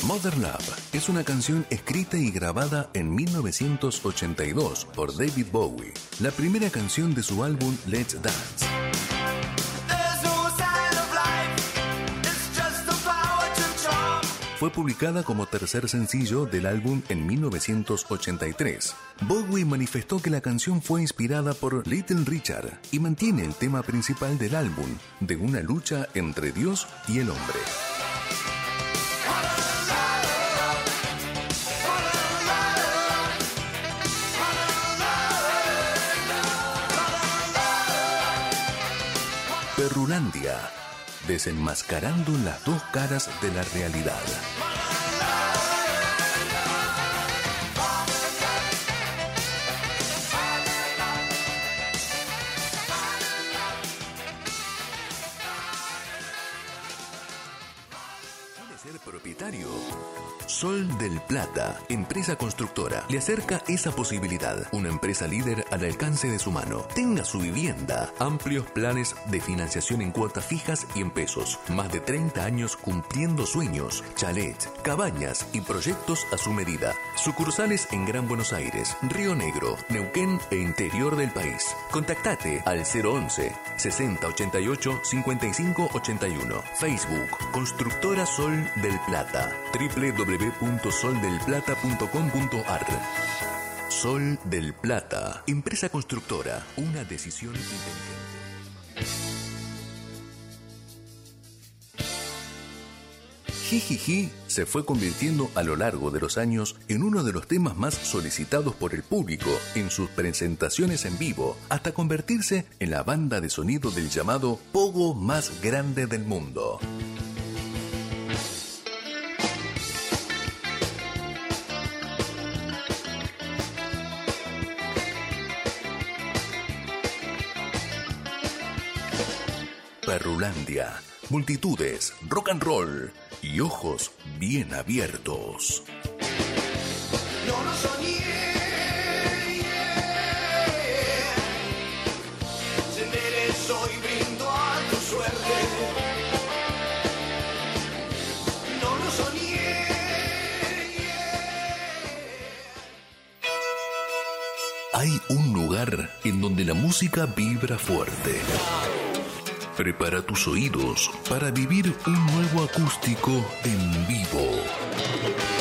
[SPEAKER 5] Mother Love es una canción escrita y grabada en 1982 por David Bowie, la primera canción de su álbum Let's Dance. Fue publicada como tercer sencillo del álbum en 1983. Bowie manifestó que la canción fue inspirada por Little Richard y mantiene el tema principal del álbum, de una lucha entre Dios y el hombre. Perrulandia, desenmascarando las dos caras de la realidad. ¿Quieres ser propietario? Sol del Plata, empresa constructora, le acerca esa posibilidad. Una empresa líder al alcance de su mano. Tenga su vivienda. Amplios planes de financiación en cuotas fijas y en pesos. Más de 30 años cumpliendo sueños, chalets, cabañas y proyectos a su medida. Sucursales en Gran Buenos Aires, Río Negro, Neuquén e interior del país. Contactate al 011 6088 5581. Facebook Constructora Sol del Plata. www.soldelplata.com.ar. Sol del Plata. Empresa constructora. Una decisión inteligente. Jijiji se fue convirtiendo a lo largo de los años en uno de los temas más solicitados por el público en sus presentaciones en vivo, hasta convertirse en la banda de sonido del llamado Pogo más grande del mundo. Multitudes, rock and roll y ojos bien abiertos.
[SPEAKER 17] No lo soñé. Se enderezó y brindo a tu suerte. No lo soñé.
[SPEAKER 5] Hay un lugar en donde la música vibra fuerte. Prepara tus oídos para vivir un nuevo acústico en vivo.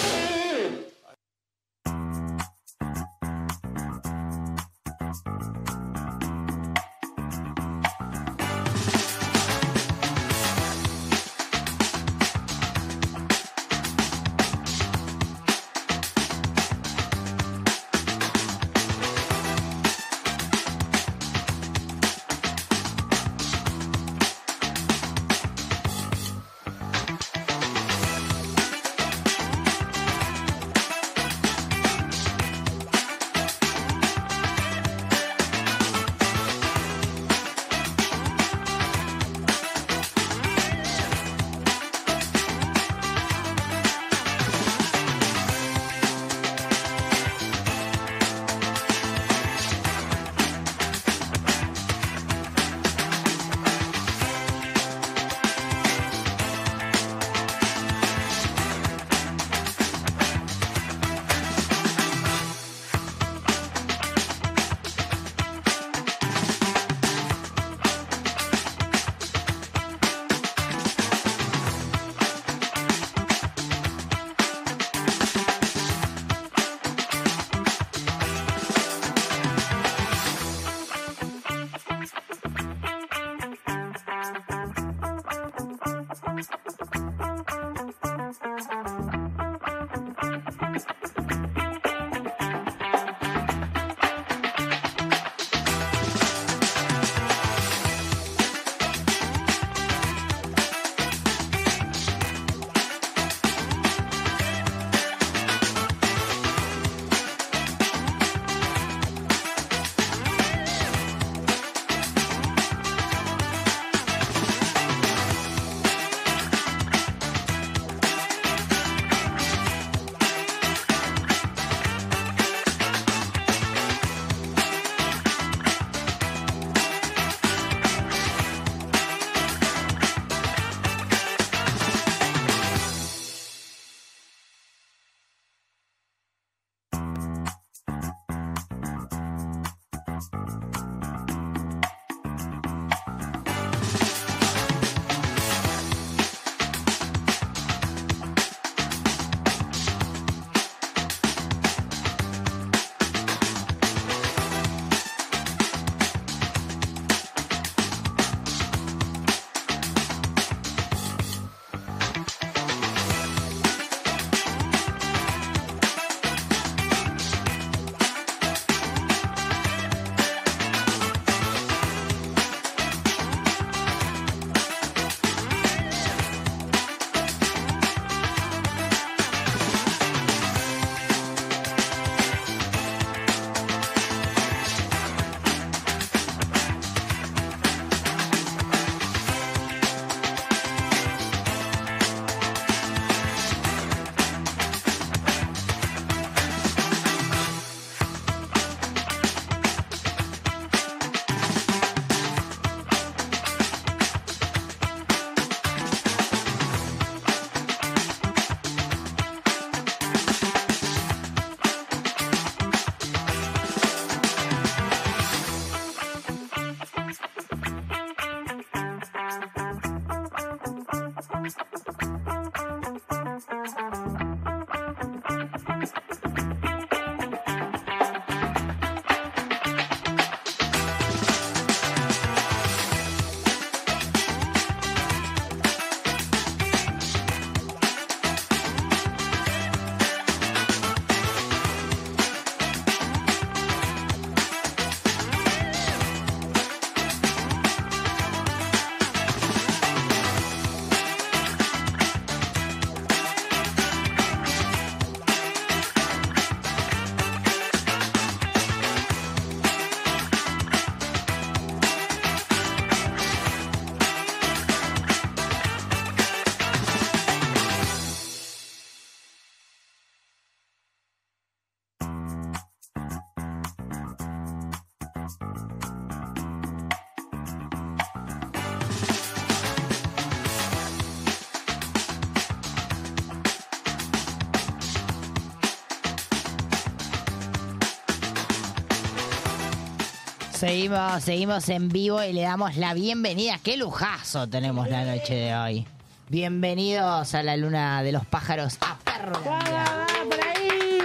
[SPEAKER 3] Seguimos, seguimos en vivo y le damos la bienvenida. Qué lujazo tenemos la noche de hoy. Bienvenidos a la luna de los pájaros a Perro.
[SPEAKER 2] por ahí.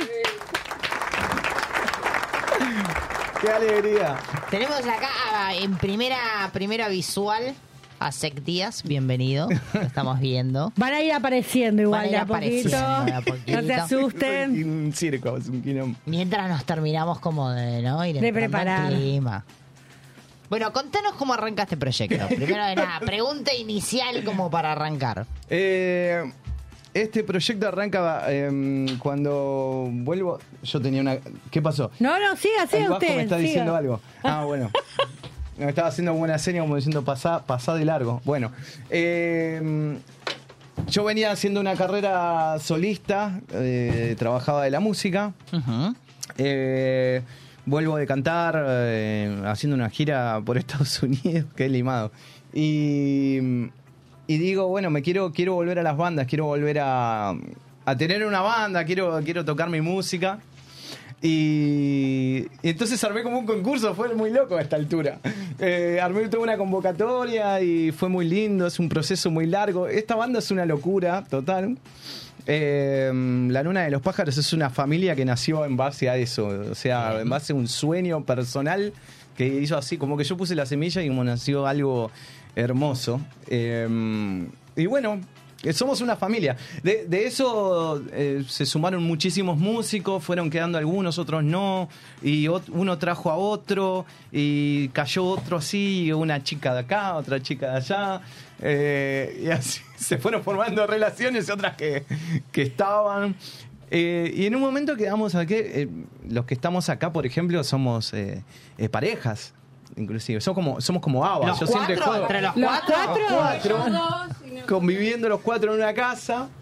[SPEAKER 18] ¡Qué alegría!
[SPEAKER 3] Tenemos acá ah, en primera, primera visual a Sec Díaz. Bienvenido. Lo estamos viendo.
[SPEAKER 2] Van a ir apareciendo igual
[SPEAKER 3] Van a ir
[SPEAKER 2] de a poquito.
[SPEAKER 3] apareciendo de a poquito.
[SPEAKER 2] No se asusten.
[SPEAKER 18] Un circo, es un quilombo.
[SPEAKER 3] Mientras nos terminamos como de, ¿no? Ir
[SPEAKER 2] De
[SPEAKER 3] entrando al
[SPEAKER 2] preparar.
[SPEAKER 3] clima. Bueno, contanos cómo arranca este proyecto. Primero de nada, pregunta inicial como para arrancar.
[SPEAKER 18] Eh, este proyecto arranca eh, cuando vuelvo. Yo tenía una. ¿Qué pasó?
[SPEAKER 2] No, no, siga,
[SPEAKER 18] El
[SPEAKER 2] siga
[SPEAKER 18] Vasco
[SPEAKER 2] usted.
[SPEAKER 18] me está
[SPEAKER 2] siga.
[SPEAKER 18] diciendo algo. Ah, bueno. Me estaba haciendo buena seña como diciendo pasá, pasá de largo. Bueno. eh, yo venía haciendo una carrera solista, eh, trabajaba de la música. Eh, vuelvo de cantar, haciendo una gira por Estados Unidos, que es limado. Y, y digo, bueno, me quiero, quiero volver a las bandas, quiero volver a, a tener una banda, quiero, quiero tocar mi música. Y, y entonces armé como un concurso, fue muy loco a esta altura. Eh, armé toda una convocatoria y fue muy lindo, es un proceso muy largo. Esta banda es una locura total. Eh, la Luna de los Pájaros es una familia que nació en base a eso, o sea, en base a un sueño personal que hizo así, como que yo puse la semilla y como nació algo hermoso. Eh, y bueno, somos una familia. De, de eso eh, se sumaron muchísimos músicos, fueron quedando algunos, otros no, y ot- uno trajo a otro, y cayó otro así, una chica de acá, otra chica de allá, eh, y así se fueron formando relaciones, otras que, que estaban. Eh, y en un momento quedamos aquí, eh, los que estamos acá, por ejemplo, somos eh, eh, parejas. Inclusive, somos como, somos como ABBA.
[SPEAKER 3] ¿Los
[SPEAKER 18] Yo siempre
[SPEAKER 3] cuatro?
[SPEAKER 18] juego-
[SPEAKER 3] ¿Entre los
[SPEAKER 2] ¿Los
[SPEAKER 3] cuatro?
[SPEAKER 2] cuatro?
[SPEAKER 18] Los cuatro conviviendo los cuatro en una casa.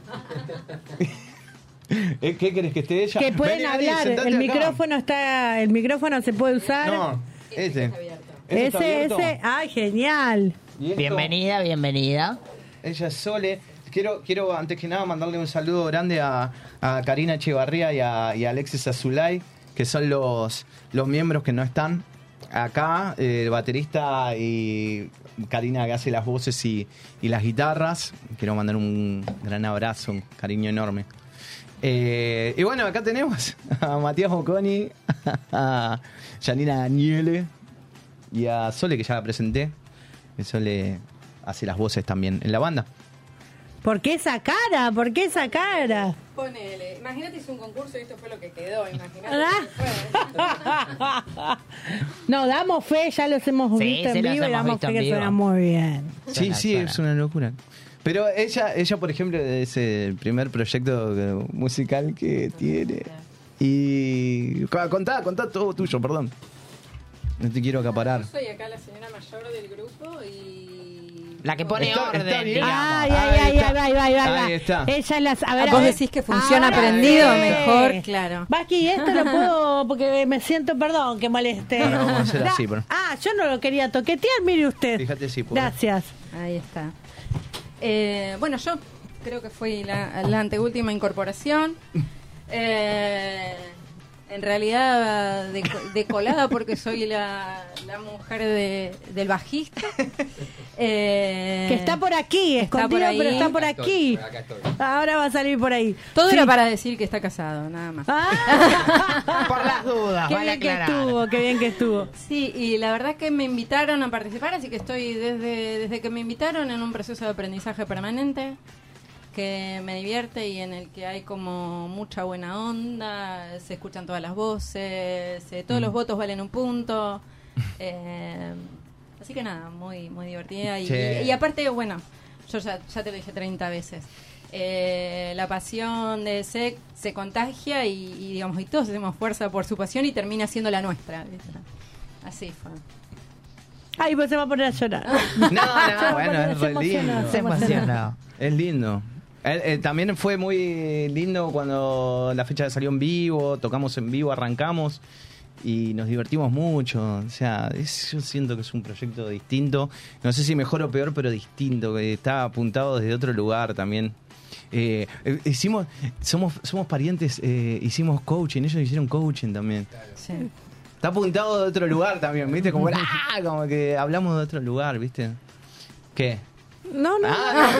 [SPEAKER 18] Eh, ¿Qué querés que esté ella?
[SPEAKER 2] Que pueden
[SPEAKER 18] Vení,
[SPEAKER 2] hablar. El
[SPEAKER 18] acá.
[SPEAKER 2] micrófono está, el micrófono se puede usar.
[SPEAKER 18] No, ese. ¿Ese
[SPEAKER 2] ese, ese. Ay, genial.
[SPEAKER 3] Bienvenida, bienvenida.
[SPEAKER 18] Ella es Sole. Quiero, quiero antes que nada mandarle un saludo grande a, a Karina Echevarría y a, y a Alexis Azulay, que son los, los miembros que no están acá, eh, el baterista y Karina que hace las voces y, y las guitarras. Quiero mandar un gran abrazo, un cariño enorme. Eh, y bueno, acá tenemos a Matías Bocconi, a Janina Daniele y a Sole, que ya la presenté. Sole hace las voces también en la banda.
[SPEAKER 2] ¿Por qué esa cara? ¿Por qué esa cara?
[SPEAKER 19] Ponele, imagínate hice un concurso y esto fue lo que quedó, imagínate.
[SPEAKER 2] No, damos fe, ya los hemos
[SPEAKER 18] Sí,
[SPEAKER 2] visto
[SPEAKER 18] sí,
[SPEAKER 2] en
[SPEAKER 18] los
[SPEAKER 2] vivo y
[SPEAKER 18] hemos
[SPEAKER 2] damos
[SPEAKER 18] visto
[SPEAKER 2] fe
[SPEAKER 18] en
[SPEAKER 2] que
[SPEAKER 18] vivo.
[SPEAKER 2] suena muy bien.
[SPEAKER 18] Sí, sí, es una locura. Pero ella, ella por ejemplo, es el primer proyecto eh, musical que tiene. Y. co- Contá, contá todo tuyo, perdón. No te quiero acaparar.
[SPEAKER 19] Yo soy acá la señora mayor del grupo y...
[SPEAKER 3] La que pone
[SPEAKER 18] Está-
[SPEAKER 3] orden,
[SPEAKER 18] está bien.
[SPEAKER 2] Ay, ay, ay, ay, ay, ay, ay,
[SPEAKER 18] Ahí
[SPEAKER 2] ay.
[SPEAKER 18] está.
[SPEAKER 2] Ella las. A ver,
[SPEAKER 19] Vos
[SPEAKER 2] a ver.
[SPEAKER 19] decís que funciona
[SPEAKER 2] Ahora
[SPEAKER 19] prendido,
[SPEAKER 2] sí.
[SPEAKER 19] mejor, claro.
[SPEAKER 2] Vaki, esto lo puedo porque me siento, perdón, que moleste.
[SPEAKER 18] No, no, vamos a hacer
[SPEAKER 2] Da-
[SPEAKER 18] así, pero-
[SPEAKER 2] Ah, yo no lo quería toquetear, mire usted.
[SPEAKER 18] Fíjate si puedo.
[SPEAKER 2] Gracias.
[SPEAKER 19] Ahí está. Eh, bueno, yo creo que fui la, la anteúltima incorporación. Eh, en realidad de, de colada porque soy la, la mujer de- del bajista. Eh,
[SPEAKER 2] Que está por aquí,
[SPEAKER 19] está
[SPEAKER 2] escondido,
[SPEAKER 19] por ahí.
[SPEAKER 2] pero está por aquí. Ahora va a salir por ahí.
[SPEAKER 19] Todo
[SPEAKER 2] Sí.
[SPEAKER 19] era para decir que está casado, nada más.
[SPEAKER 3] Por las dudas,
[SPEAKER 2] Qué
[SPEAKER 3] vale
[SPEAKER 2] bien que estuvo, qué bien que estuvo.
[SPEAKER 19] Sí, y la verdad que me invitaron a participar, así que estoy desde, desde que me invitaron en un proceso de aprendizaje permanente que me divierte y en el que hay como mucha buena onda, se escuchan todas las voces, eh, todos los votos valen un punto. eh, así que nada, muy muy divertida. Y,
[SPEAKER 18] Sí.
[SPEAKER 19] y- y aparte, bueno, yo ya, ya te lo dije 30 veces. eh, la pasión de SEC se contagia y, y, digamos y todos hacemos fuerza por su pasión y termina siendo la nuestra ¿viste? así fue
[SPEAKER 2] Ay, pues se va a poner a llorar.
[SPEAKER 18] No, no, bueno, es re lindo.
[SPEAKER 2] Se emocionó.
[SPEAKER 18] Es lindo. Eh, eh, también fue muy lindo cuando la fecha salió en vivo, tocamos en vivo, arrancamos. y nos divertimos mucho. O sea, es- yo siento que es un proyecto distinto. No sé si mejor o peor, pero distinto, que está apuntado desde otro lugar también. Eh, eh, hicimos, somos, somos parientes, eh, hicimos coaching, ellos hicieron coaching también. Está apuntado de otro lugar también, ¿viste? Como, ¡ah! como que hablamos de otro lugar, ¿viste? ¿Qué?
[SPEAKER 2] No, no,
[SPEAKER 18] Ah,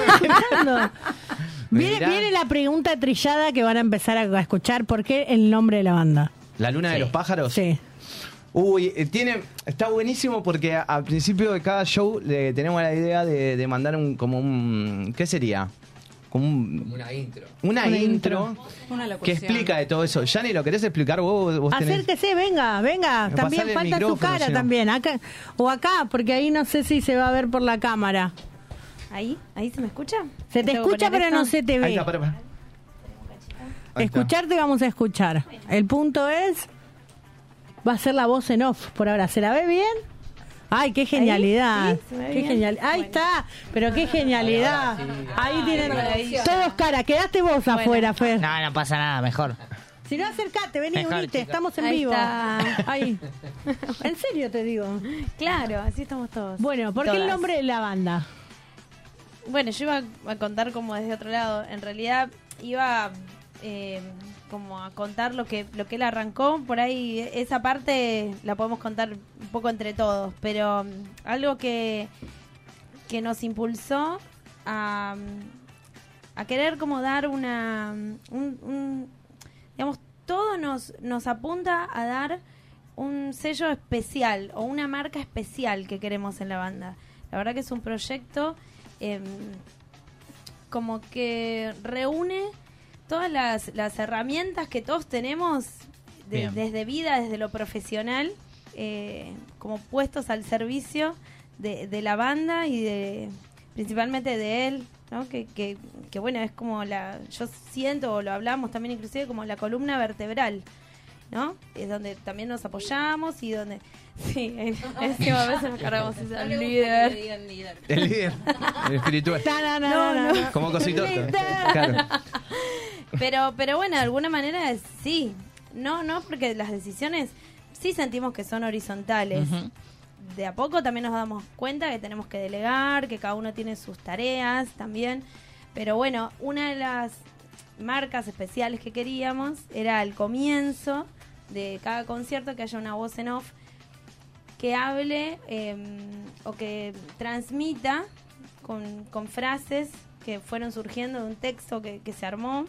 [SPEAKER 2] no. Viene, viene la pregunta trillada que van a empezar a a escuchar. ¿Por qué el nombre de la banda?
[SPEAKER 18] ¿La luna de los pájaros?
[SPEAKER 2] Sí.
[SPEAKER 18] Uy, eh, tiene, está buenísimo porque a- al principio de cada show le tenemos la idea de, de mandar un, como un, ¿qué sería? Como un-
[SPEAKER 20] Una intro.
[SPEAKER 18] una,
[SPEAKER 2] Una
[SPEAKER 18] intro,
[SPEAKER 19] Una
[SPEAKER 18] que
[SPEAKER 19] locución.
[SPEAKER 18] explica de todo eso. Yani, ¿lo querés explicar vos? vos tenés-
[SPEAKER 2] Acérquese, venga, venga. También
[SPEAKER 18] el
[SPEAKER 2] falta su
[SPEAKER 18] micrófono,
[SPEAKER 2] cara
[SPEAKER 18] si no.
[SPEAKER 2] también. Acá, o acá, porque ahí no sé si se va a ver por la cámara.
[SPEAKER 21] ¿Ahí? ¿Ahí se me escucha?
[SPEAKER 2] Se te
[SPEAKER 21] ¿Tengo que
[SPEAKER 2] escucha, pero no se te ve.
[SPEAKER 18] Ahí está. Ahí.
[SPEAKER 2] Escucharte vamos a escuchar. El punto es, va a ser la voz en off por ahora. ¿Se la ve bien? Ay, qué genialidad.
[SPEAKER 21] ¿Sí? ¿Se me ve
[SPEAKER 2] Qué
[SPEAKER 21] bien?
[SPEAKER 2] genial. Ahí está, pero qué genialidad. Ahí tienen todos cara. Quedaste vos afuera, Fer.
[SPEAKER 3] No, no pasa nada, mejor.
[SPEAKER 2] Si no, acercate, vení,
[SPEAKER 3] Mejor,
[SPEAKER 2] unite. Estamos en
[SPEAKER 21] Ahí
[SPEAKER 2] vivo.
[SPEAKER 21] está.
[SPEAKER 2] Ahí. En serio te digo.
[SPEAKER 21] Claro, así estamos todos.
[SPEAKER 2] Bueno, ¿por qué el nombre de la banda?
[SPEAKER 21] Bueno, yo iba a contar como desde otro lado. En realidad iba eh, como a contar lo que lo que él arrancó. Por ahí esa parte la podemos contar un poco entre todos. Pero mm, algo que, que nos impulsó a, a querer como dar una... Un, un- digamos, todo nos, nos apunta a dar un sello especial o una marca especial que queremos en la banda. La verdad que es un proyecto em, como que reúne todas las, las herramientas que todos tenemos de- desde vida, desde lo profesional, eh, como puestos al servicio de, de la banda y de principalmente de él, ¿no? Que, que, que bueno, es como la, yo siento, o lo hablamos también inclusive, como la columna vertebral, ¿no? Es donde también nos apoyamos y donde, sí, encima a veces nos cargamos ese al líder.
[SPEAKER 18] El líder, el espiritual.
[SPEAKER 2] No, no, no, no.
[SPEAKER 18] Como cosito. Claro.
[SPEAKER 21] Pero, pero bueno, de alguna manera es- sí. No, no, porque las decisiones sí sentimos que son horizontales. De a poco también nos damos cuenta que tenemos que delegar, que cada uno tiene sus tareas también. Pero bueno, una de las marcas especiales que queríamos era al comienzo de cada concierto que haya una voz en off que hable eh, o que transmita con, con frases que fueron surgiendo de un texto que, que se armó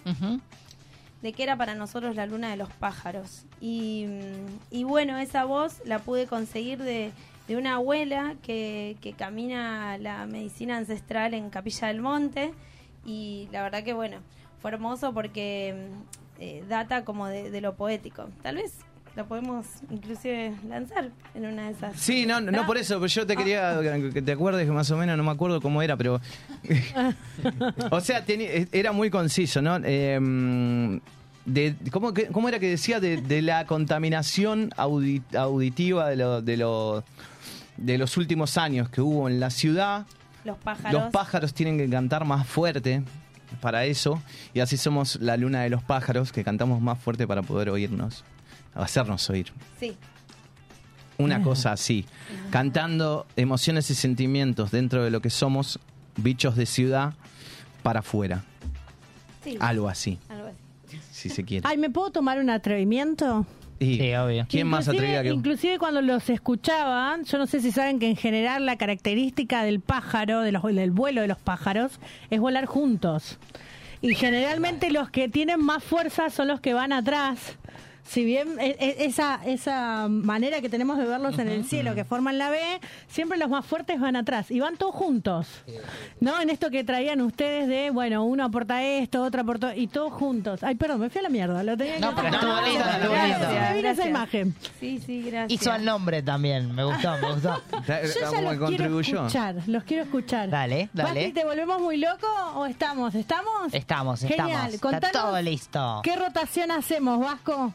[SPEAKER 21] de que era para nosotros la luna de los pájaros. Y, mm, y bueno, esa voz la pude conseguir de, de una abuela que, que camina la medicina ancestral en Capilla del Monte. Y la verdad que bueno, fue hermoso porque mm, eh, data como de, de lo poético. Tal vez lo podemos inclusive lanzar en una de esas.
[SPEAKER 18] Sí, no, no por eso, pero yo te quería que- te acuerdes que más o menos, no me acuerdo cómo era, pero... o sea, teni- era muy conciso, ¿no? Eh, de, ¿cómo, que- cómo era que decía? De, de la contaminación audi- auditiva de, lo, de, lo- de los últimos años que hubo en la ciudad.
[SPEAKER 21] Los pájaros.
[SPEAKER 18] Los pájaros tienen que cantar más fuerte para eso, y así somos la luna de los pájaros, que cantamos más fuerte para poder oírnos, hacernos oír.
[SPEAKER 21] Sí.
[SPEAKER 18] Una cosa así, cantando emociones y sentimientos dentro de lo que somos, bichos de ciudad, para afuera.
[SPEAKER 21] Sí.
[SPEAKER 18] Algo así,
[SPEAKER 21] Algo así.
[SPEAKER 18] si se quiere.
[SPEAKER 2] Ay, ¿me puedo tomar un atrevimiento?
[SPEAKER 18] Y,
[SPEAKER 3] Sí, obvio.
[SPEAKER 18] ¿Quién más
[SPEAKER 2] Inclusive-
[SPEAKER 18] atrevida que?
[SPEAKER 2] Inclusive cuando los escuchaban, yo no sé si saben que en general la característica del pájaro, de los, del vuelo de los pájaros, es volar juntos. Y generalmente los que tienen más fuerza son los que van atrás. Si bien e- e- esa, esa manera que tenemos de verlos en el cielo, que forman la B, siempre los más fuertes van atrás y van todos juntos. ¿No? En esto que traían ustedes de, bueno, uno aporta esto, otro aporta, y todos juntos. Ay, perdón, me fui a la mierda. Lo tenía
[SPEAKER 3] No,
[SPEAKER 2] que-
[SPEAKER 3] pero estuvo lindo, estuvo lindo.
[SPEAKER 2] me vino esa imagen.
[SPEAKER 21] Sí, sí, gracias.
[SPEAKER 3] Hizo el nombre también, me gustó, me gustó.
[SPEAKER 2] Yo ya
[SPEAKER 18] Eh, ¿Cómo
[SPEAKER 2] los quiero
[SPEAKER 18] contribuyó?
[SPEAKER 2] escuchar, los quiero escuchar.
[SPEAKER 3] Dale, dale.
[SPEAKER 2] Basti, ¿te volvemos muy loco o estamos? ¿Estamos?
[SPEAKER 3] Estamos,
[SPEAKER 2] Genial.
[SPEAKER 3] estamos. Está
[SPEAKER 2] Contanos
[SPEAKER 3] todo listo.
[SPEAKER 2] ¿Qué rotación hacemos, Vasco?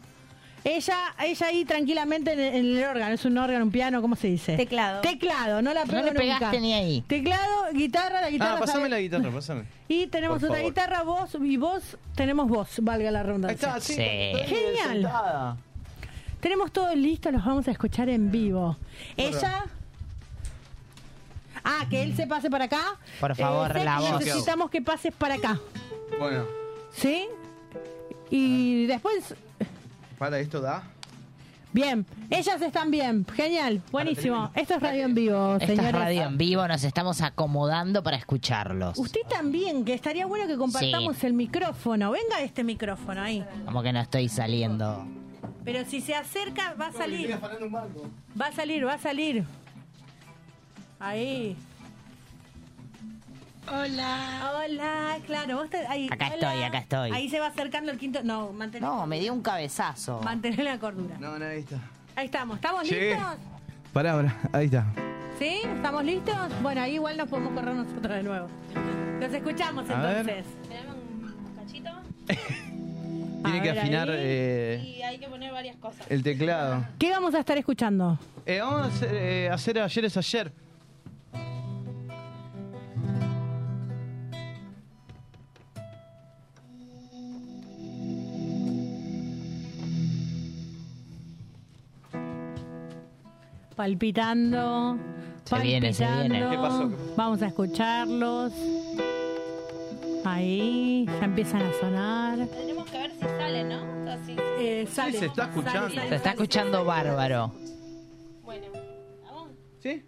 [SPEAKER 2] Ella, ella ahí tranquilamente en el, en el órgano, es un órgano, un piano, ¿cómo se dice?
[SPEAKER 21] Teclado.
[SPEAKER 2] Teclado, no la
[SPEAKER 3] No
[SPEAKER 2] pruebo
[SPEAKER 3] le pegaste
[SPEAKER 2] nunca.
[SPEAKER 3] ni ahí.
[SPEAKER 2] Teclado, guitarra, la guitarra.
[SPEAKER 18] Ah, pasame la guitarra, pasame.
[SPEAKER 2] Y tenemos
[SPEAKER 18] Por
[SPEAKER 2] otra
[SPEAKER 18] favor.
[SPEAKER 2] guitarra, voz y voz, tenemos voz, valga la redundancia.
[SPEAKER 18] está, sí.
[SPEAKER 3] Sí.
[SPEAKER 18] está bien
[SPEAKER 2] Genial.
[SPEAKER 18] sentada.
[SPEAKER 2] Tenemos todo listo, los vamos a escuchar en vivo. Ella. Ah, que él se pase para acá.
[SPEAKER 3] Por favor,
[SPEAKER 2] Seki,
[SPEAKER 3] la voz.
[SPEAKER 2] Necesitamos que pases para acá.
[SPEAKER 18] Bueno,
[SPEAKER 2] ¿Sí? Y después.
[SPEAKER 18] Para esto da.
[SPEAKER 2] Bien, ellas están bien. Genial, buenísimo. Esto es radio en vivo,
[SPEAKER 3] Esta
[SPEAKER 2] señores.
[SPEAKER 3] es radio en vivo, nos estamos acomodando para escucharlos.
[SPEAKER 2] Usted también, que estaría bueno que compartamos el micrófono. Venga este micrófono ahí.
[SPEAKER 3] Como que no estoy saliendo.
[SPEAKER 2] Pero si se acerca, va a salir. Va a salir, va a salir. Ahí. Hola. Hola, claro. Vos te- ahí,
[SPEAKER 3] Acá
[SPEAKER 2] hola.
[SPEAKER 3] estoy, acá estoy.
[SPEAKER 2] Ahí se va acercando el quinto. No, mantén.
[SPEAKER 3] No, me dio un cabezazo.
[SPEAKER 2] Mantener la cordura.
[SPEAKER 18] No, no, ahí está.
[SPEAKER 2] Ahí estamos. ¿Estamos listos?
[SPEAKER 18] Pará, ahora, ahí está.
[SPEAKER 2] ¿Sí? ¿Estamos listos? Bueno, ahí igual nos podemos correr nosotros de nuevo. Los escuchamos
[SPEAKER 18] A ver.
[SPEAKER 2] entonces.
[SPEAKER 21] un cachito.
[SPEAKER 18] Tiene que
[SPEAKER 2] ver,
[SPEAKER 18] afinar
[SPEAKER 2] ahí.
[SPEAKER 18] eh,
[SPEAKER 21] Y hay que poner varias cosas.
[SPEAKER 18] el teclado.
[SPEAKER 2] ¿Qué vamos a estar escuchando?
[SPEAKER 18] Eh, vamos a hacer, eh, hacer ayer es ayer.
[SPEAKER 2] Palpitando.
[SPEAKER 3] Se viene, se viene.
[SPEAKER 2] palpitando.
[SPEAKER 3] ¿Qué pasó?
[SPEAKER 2] Vamos a escucharlos. Ahí, ya empiezan a sonar.
[SPEAKER 21] Tenemos que ver si sale, ¿no? O si-
[SPEAKER 2] Eh, sale,
[SPEAKER 18] se está escuchando.
[SPEAKER 2] sale, sale,
[SPEAKER 3] Se está
[SPEAKER 2] sale.
[SPEAKER 3] escuchando bárbaro.
[SPEAKER 21] Bueno, vamos.
[SPEAKER 18] ¿Sí?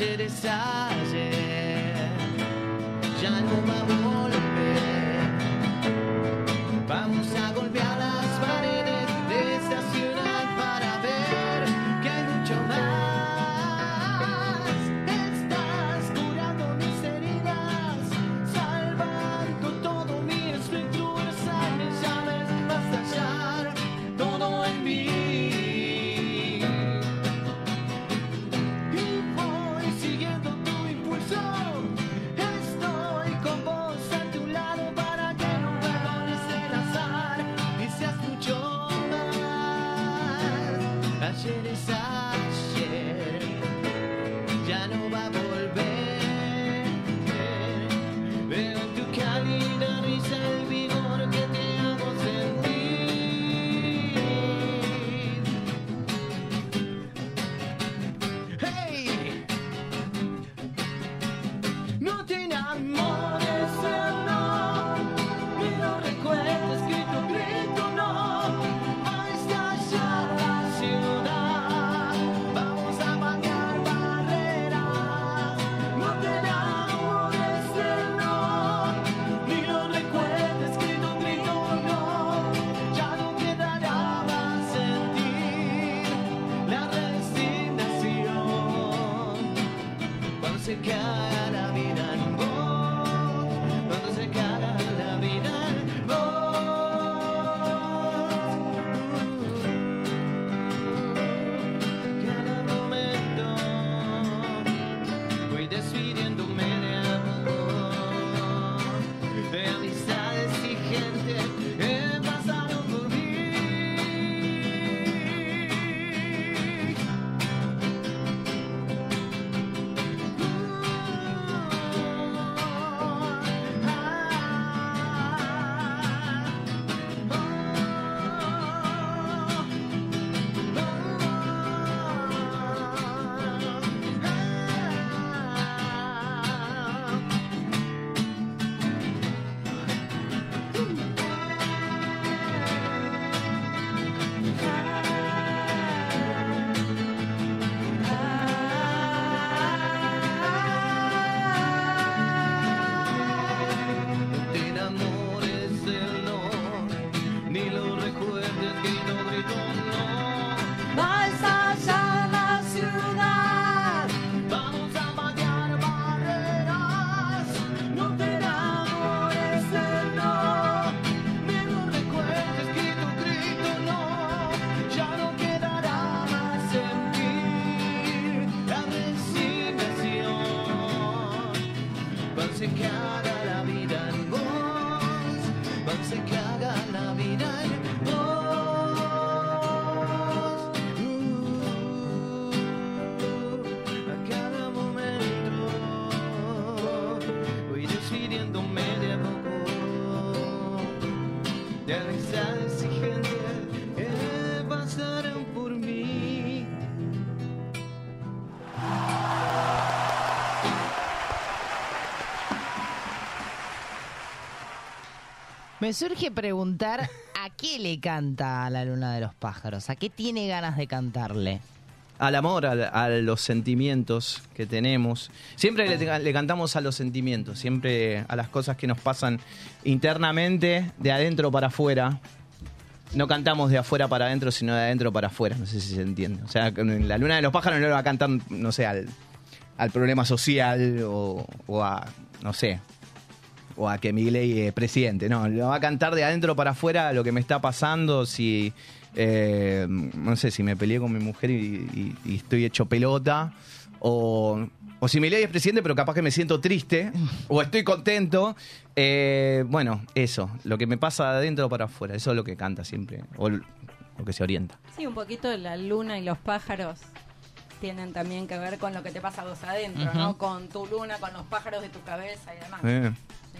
[SPEAKER 10] Ayer Desde que
[SPEAKER 18] no gritó.
[SPEAKER 3] Me surge preguntar a qué le canta a la luna de los pájaros, a qué tiene ganas de cantarle.
[SPEAKER 18] Al amor, a, los sentimientos que tenemos. Siempre le, cantamos a los sentimientos, siempre a las cosas que nos pasan internamente, de adentro para afuera. No cantamos de afuera para adentro, sino de adentro para afuera. No sé si se entiende. O sea, la luna de los pájaros no le va a cantar, no sé, al, problema social o a, no sé, o a que Milei es presidente. No, lo va a cantar de adentro para afuera lo que me está pasando, si, eh, no sé, si me peleé con mi mujer y, y- y estoy hecho pelota, o, o si Milei es presidente pero capaz que me siento triste, o estoy contento. Eh, bueno, eso, lo que me pasa de adentro para afuera, eso es lo que canta siempre, o lo que se orienta.
[SPEAKER 19] Sí, un poquito la luna y los pájaros tienen también que ver con lo que te pasa a vos adentro. ¿no? Con tu luna, con los pájaros de tu cabeza y demás.
[SPEAKER 18] Eh,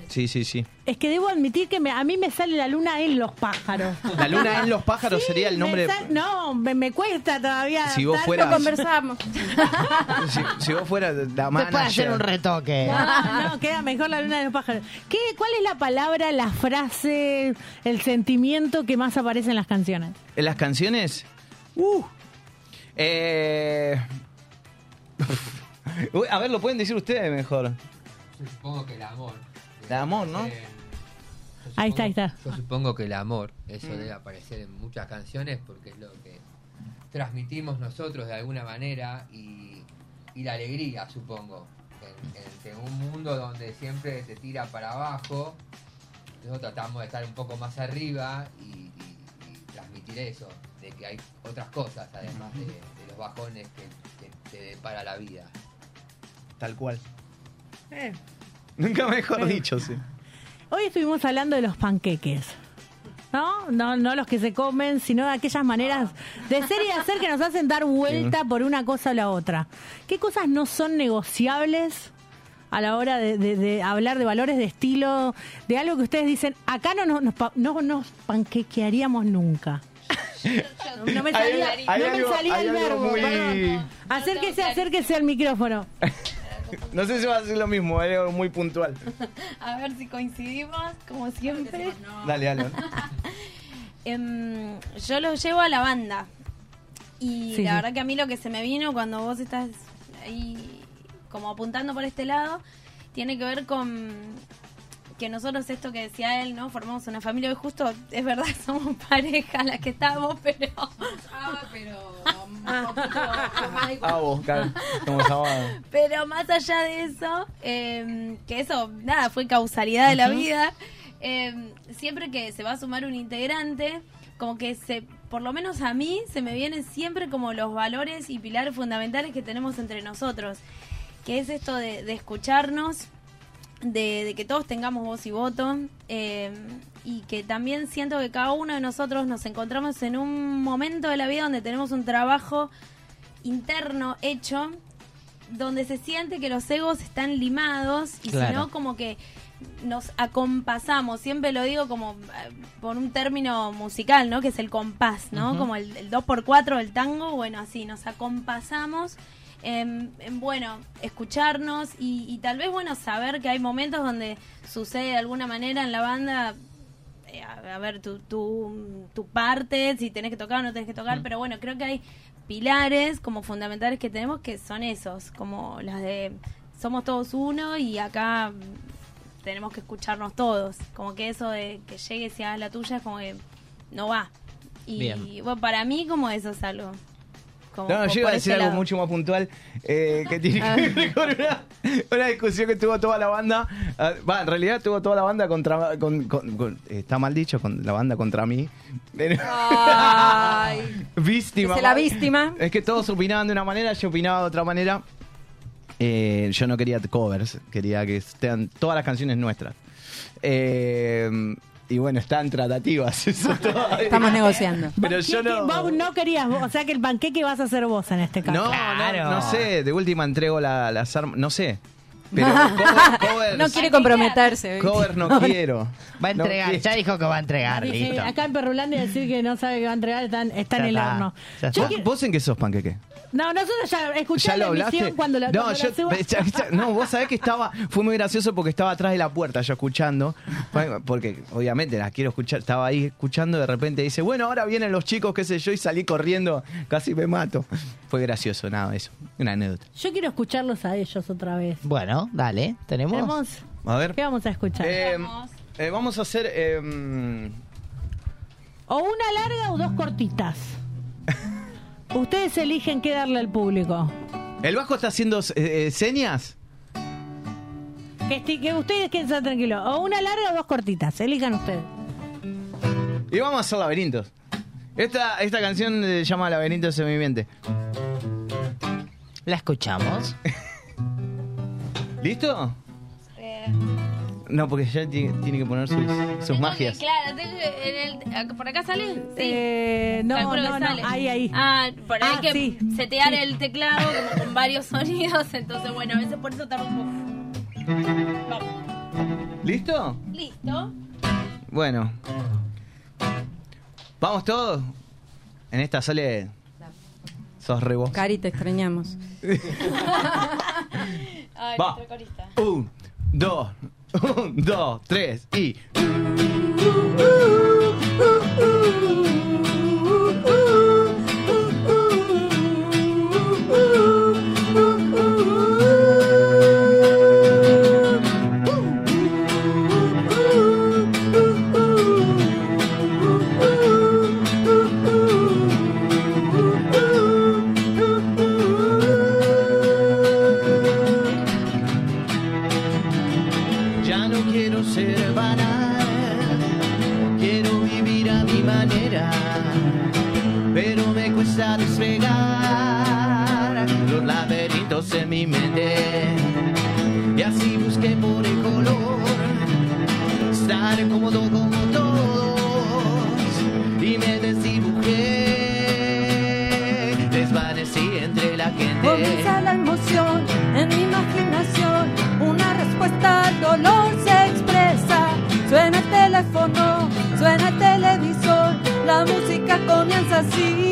[SPEAKER 18] sí, sí, sí.
[SPEAKER 2] Es que debo admitir que me- a mí me sale la luna en los pájaros.
[SPEAKER 18] La luna en los pájaros sería el
[SPEAKER 2] Me
[SPEAKER 18] nombre...
[SPEAKER 2] sal- no, me, me cuesta todavía.
[SPEAKER 18] Si vos fueras-
[SPEAKER 2] Lo conversamos.
[SPEAKER 18] Si, si vos fueras la manager...
[SPEAKER 3] puede hacer un retoque.
[SPEAKER 2] No, no, queda mejor la luna de los pájaros. ¿Qué, ¿Cuál es la palabra, la frase, el sentimiento que más aparece en las canciones?
[SPEAKER 18] ¿En las canciones? Uh. Eh... A ver, lo pueden decir ustedes mejor.
[SPEAKER 20] Supongo que el amor.
[SPEAKER 18] El amor, ¿no?
[SPEAKER 20] Eh,
[SPEAKER 2] Ahí está, ahí está.
[SPEAKER 20] Yo supongo que el amor, eso
[SPEAKER 18] Mm.
[SPEAKER 20] debe aparecer en muchas canciones porque es lo que transmitimos nosotros de alguna manera y, y la alegría, supongo. En, en- en un mundo donde siempre te tira para abajo, nosotros tratamos de estar un poco más arriba y, y- y transmitir eso, de que hay otras cosas además de, de los bajones que, que te depara la vida.
[SPEAKER 18] Tal cual. Nunca mejor
[SPEAKER 2] Eh.
[SPEAKER 18] dicho, sí.
[SPEAKER 2] Hoy estuvimos hablando de los panqueques. ¿No? No, no los que se comen, sino de aquellas maneras de ser y de hacer que nos hacen dar vuelta por una cosa o la otra. ¿Qué cosas no son negociables a la hora de, de- de hablar de valores de estilo, de algo que ustedes dicen, acá no nos, no nos panquequearíamos nunca? No me salía,
[SPEAKER 18] hay
[SPEAKER 2] no me salía el verbo,
[SPEAKER 18] muy-.
[SPEAKER 2] Acérquese, acérquese al micrófono.
[SPEAKER 18] No sé si va a ser lo mismo, es algo muy puntual.
[SPEAKER 21] A ver si coincidimos, como siempre.
[SPEAKER 18] Dale, dale.
[SPEAKER 21] Em, yo lo llevo a la banda. Y
[SPEAKER 2] Sí,
[SPEAKER 21] la
[SPEAKER 2] sí.
[SPEAKER 21] verdad que a mí lo que se me vino cuando vos estás ahí como apuntando por este lado, tiene que ver con que nosotros esto que decía él, ¿no? Formamos una familia. Hoy justo, es verdad, somos pareja las que estamos, pero...
[SPEAKER 19] Ah, pero...
[SPEAKER 18] A vos, Karen, como sábado.
[SPEAKER 21] Pero más allá de eso, eh, que eso, nada, fue causalidad de la vida, eh, siempre que se va a sumar un integrante, como que se, por lo menos a mí, se me vienen siempre como los valores y pilares fundamentales que tenemos entre nosotros, que es esto de, de escucharnos, de, de que todos tengamos voz y voto, eh, y que también siento que cada uno de nosotros nos encontramos en un momento de la vida donde tenemos un trabajo interno hecho donde se siente que los egos están limados y si
[SPEAKER 3] Claro.
[SPEAKER 21] no como que nos acompasamos, siempre lo digo como eh, por un término musical, ¿no? Que es el compás, ¿no? Como el, el 2x4 del tango, bueno, así, nos acompasamos en, en, bueno, escucharnos y, y tal vez, bueno, saber que hay momentos donde sucede de alguna manera en la banda eh, a, a ver tu, tu, tu parte, si tenés que tocar o no tenés que tocar,
[SPEAKER 3] Mm.
[SPEAKER 21] pero bueno, creo que hay pilares como fundamentales que tenemos que son esos, como las de somos todos uno y acá mm, tenemos que escucharnos todos, como que eso de que llegues y hagas la tuya es como que no va. Y
[SPEAKER 18] Bien.
[SPEAKER 21] bueno, para mí como eso es algo. Como
[SPEAKER 18] No, yo iba a decir algo
[SPEAKER 21] lado.
[SPEAKER 18] mucho más puntual eh, que tiene que ver con una, una discusión que tuvo toda la banda. Ah, Va, en realidad tuvo toda la banda contra. con- con- con- está mal dicho, con la banda contra mí.
[SPEAKER 19] Ay.
[SPEAKER 18] víctima.
[SPEAKER 19] La víctima.
[SPEAKER 18] Es que todos opinaban de una manera, yo opinaba de otra manera. Eh, yo no quería covers, quería que estén todas las canciones nuestras. Eh, y bueno, están tratativas. Eso todavía.
[SPEAKER 19] Estamos negociando.
[SPEAKER 18] Pero yo no.
[SPEAKER 2] Vos no querías, vos, o sea que el panqueque vas a hacer vos en este caso.
[SPEAKER 18] No, no, no sé, de última entrego la- las armas, no sé. Pero cover- covers,
[SPEAKER 19] No quiere comprometerse.
[SPEAKER 18] covers no quiero.
[SPEAKER 3] Va a entregar, ya dijo que va a entregar,
[SPEAKER 2] Dije,
[SPEAKER 3] listo.
[SPEAKER 2] acá en Perrulandia decir que no sabe que va a entregar está, está en el horno. Yo
[SPEAKER 18] ¿Vos,
[SPEAKER 2] quiero-
[SPEAKER 18] vos en qué sos, panqueque?
[SPEAKER 2] no, nosotros ya escuché
[SPEAKER 18] ¿Ya
[SPEAKER 2] la
[SPEAKER 18] hablaste?
[SPEAKER 2] emisión cuando la,
[SPEAKER 18] no,
[SPEAKER 2] cuando
[SPEAKER 18] yo,
[SPEAKER 2] la subo.
[SPEAKER 18] ya- ya- no, vos sabés que estaba, fue muy gracioso porque estaba atrás de la puerta yo escuchando, porque obviamente la quiero escuchar, estaba ahí escuchando, de repente dice, bueno, ahora vienen los chicos, qué sé yo, y salí corriendo, casi me mato. Fue gracioso, nada, eso, una anécdota.
[SPEAKER 2] Yo quiero escucharlos a ellos otra vez.
[SPEAKER 3] Bueno, dale, tenemos.
[SPEAKER 2] Tenemos-
[SPEAKER 18] A ver.
[SPEAKER 2] ¿Qué vamos a escuchar?
[SPEAKER 18] Eh, eh, vamos a hacer... eh,
[SPEAKER 2] O una larga o dos cortitas. Ustedes eligen qué darle al público.
[SPEAKER 18] ¿El Vasco está haciendo eh, eh, señas?
[SPEAKER 2] Que, ustedes queden tranquilos. O una larga o dos cortitas. Elijan ustedes.
[SPEAKER 18] Y vamos a hacer laberintos. Esta, esta canción se llama Laberintos en mi mente.
[SPEAKER 3] La escuchamos.
[SPEAKER 18] ¿Listo?
[SPEAKER 21] Eh,
[SPEAKER 18] No, porque ya tiene, que poner sus, sus
[SPEAKER 21] tengo
[SPEAKER 18] magias.
[SPEAKER 21] que- claro, tengo que- en el- ¿por acá sale? Sí.
[SPEAKER 2] Eh, no, no, no,
[SPEAKER 21] sale.
[SPEAKER 2] ahí, ahí.
[SPEAKER 21] Ah, por ahí
[SPEAKER 2] Ah,
[SPEAKER 21] que
[SPEAKER 2] sí,
[SPEAKER 21] setear
[SPEAKER 2] sí.
[SPEAKER 21] el teclado como con varios sonidos, entonces bueno, a veces por eso tarda un poco. Vamos.
[SPEAKER 18] ¿Listo?
[SPEAKER 21] Listo.
[SPEAKER 18] Bueno. ¿Vamos todos? En esta sale... Sos re vos.
[SPEAKER 19] Cari, te extrañamos.
[SPEAKER 21] Ay,
[SPEAKER 18] Va.
[SPEAKER 21] nuestro corista.
[SPEAKER 18] Un, dos, un, dos, tres y...
[SPEAKER 2] Jesus.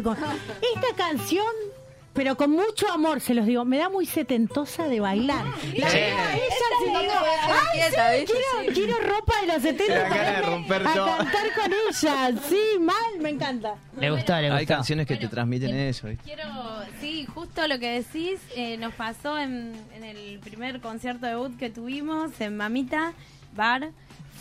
[SPEAKER 2] Esta canción, pero con mucho amor, se los digo, me da muy setentosa de bailar. La veo a ella, digo, "Ay,
[SPEAKER 19] quieta,
[SPEAKER 2] sí,
[SPEAKER 19] ¿viste?
[SPEAKER 2] quiero,
[SPEAKER 19] Sí.
[SPEAKER 2] quiero ropa de los 70
[SPEAKER 18] Te da
[SPEAKER 2] para
[SPEAKER 18] de
[SPEAKER 2] a
[SPEAKER 18] todo.
[SPEAKER 2] cantar con ella. Sí, mal, me encanta.
[SPEAKER 3] Le gustó, le
[SPEAKER 18] Hay canciones que te transmiten eso. ¿viste?
[SPEAKER 21] Quiero, sí, justo lo que decís, eh, nos pasó en, en el primer concierto debut que tuvimos en Mamita Bar.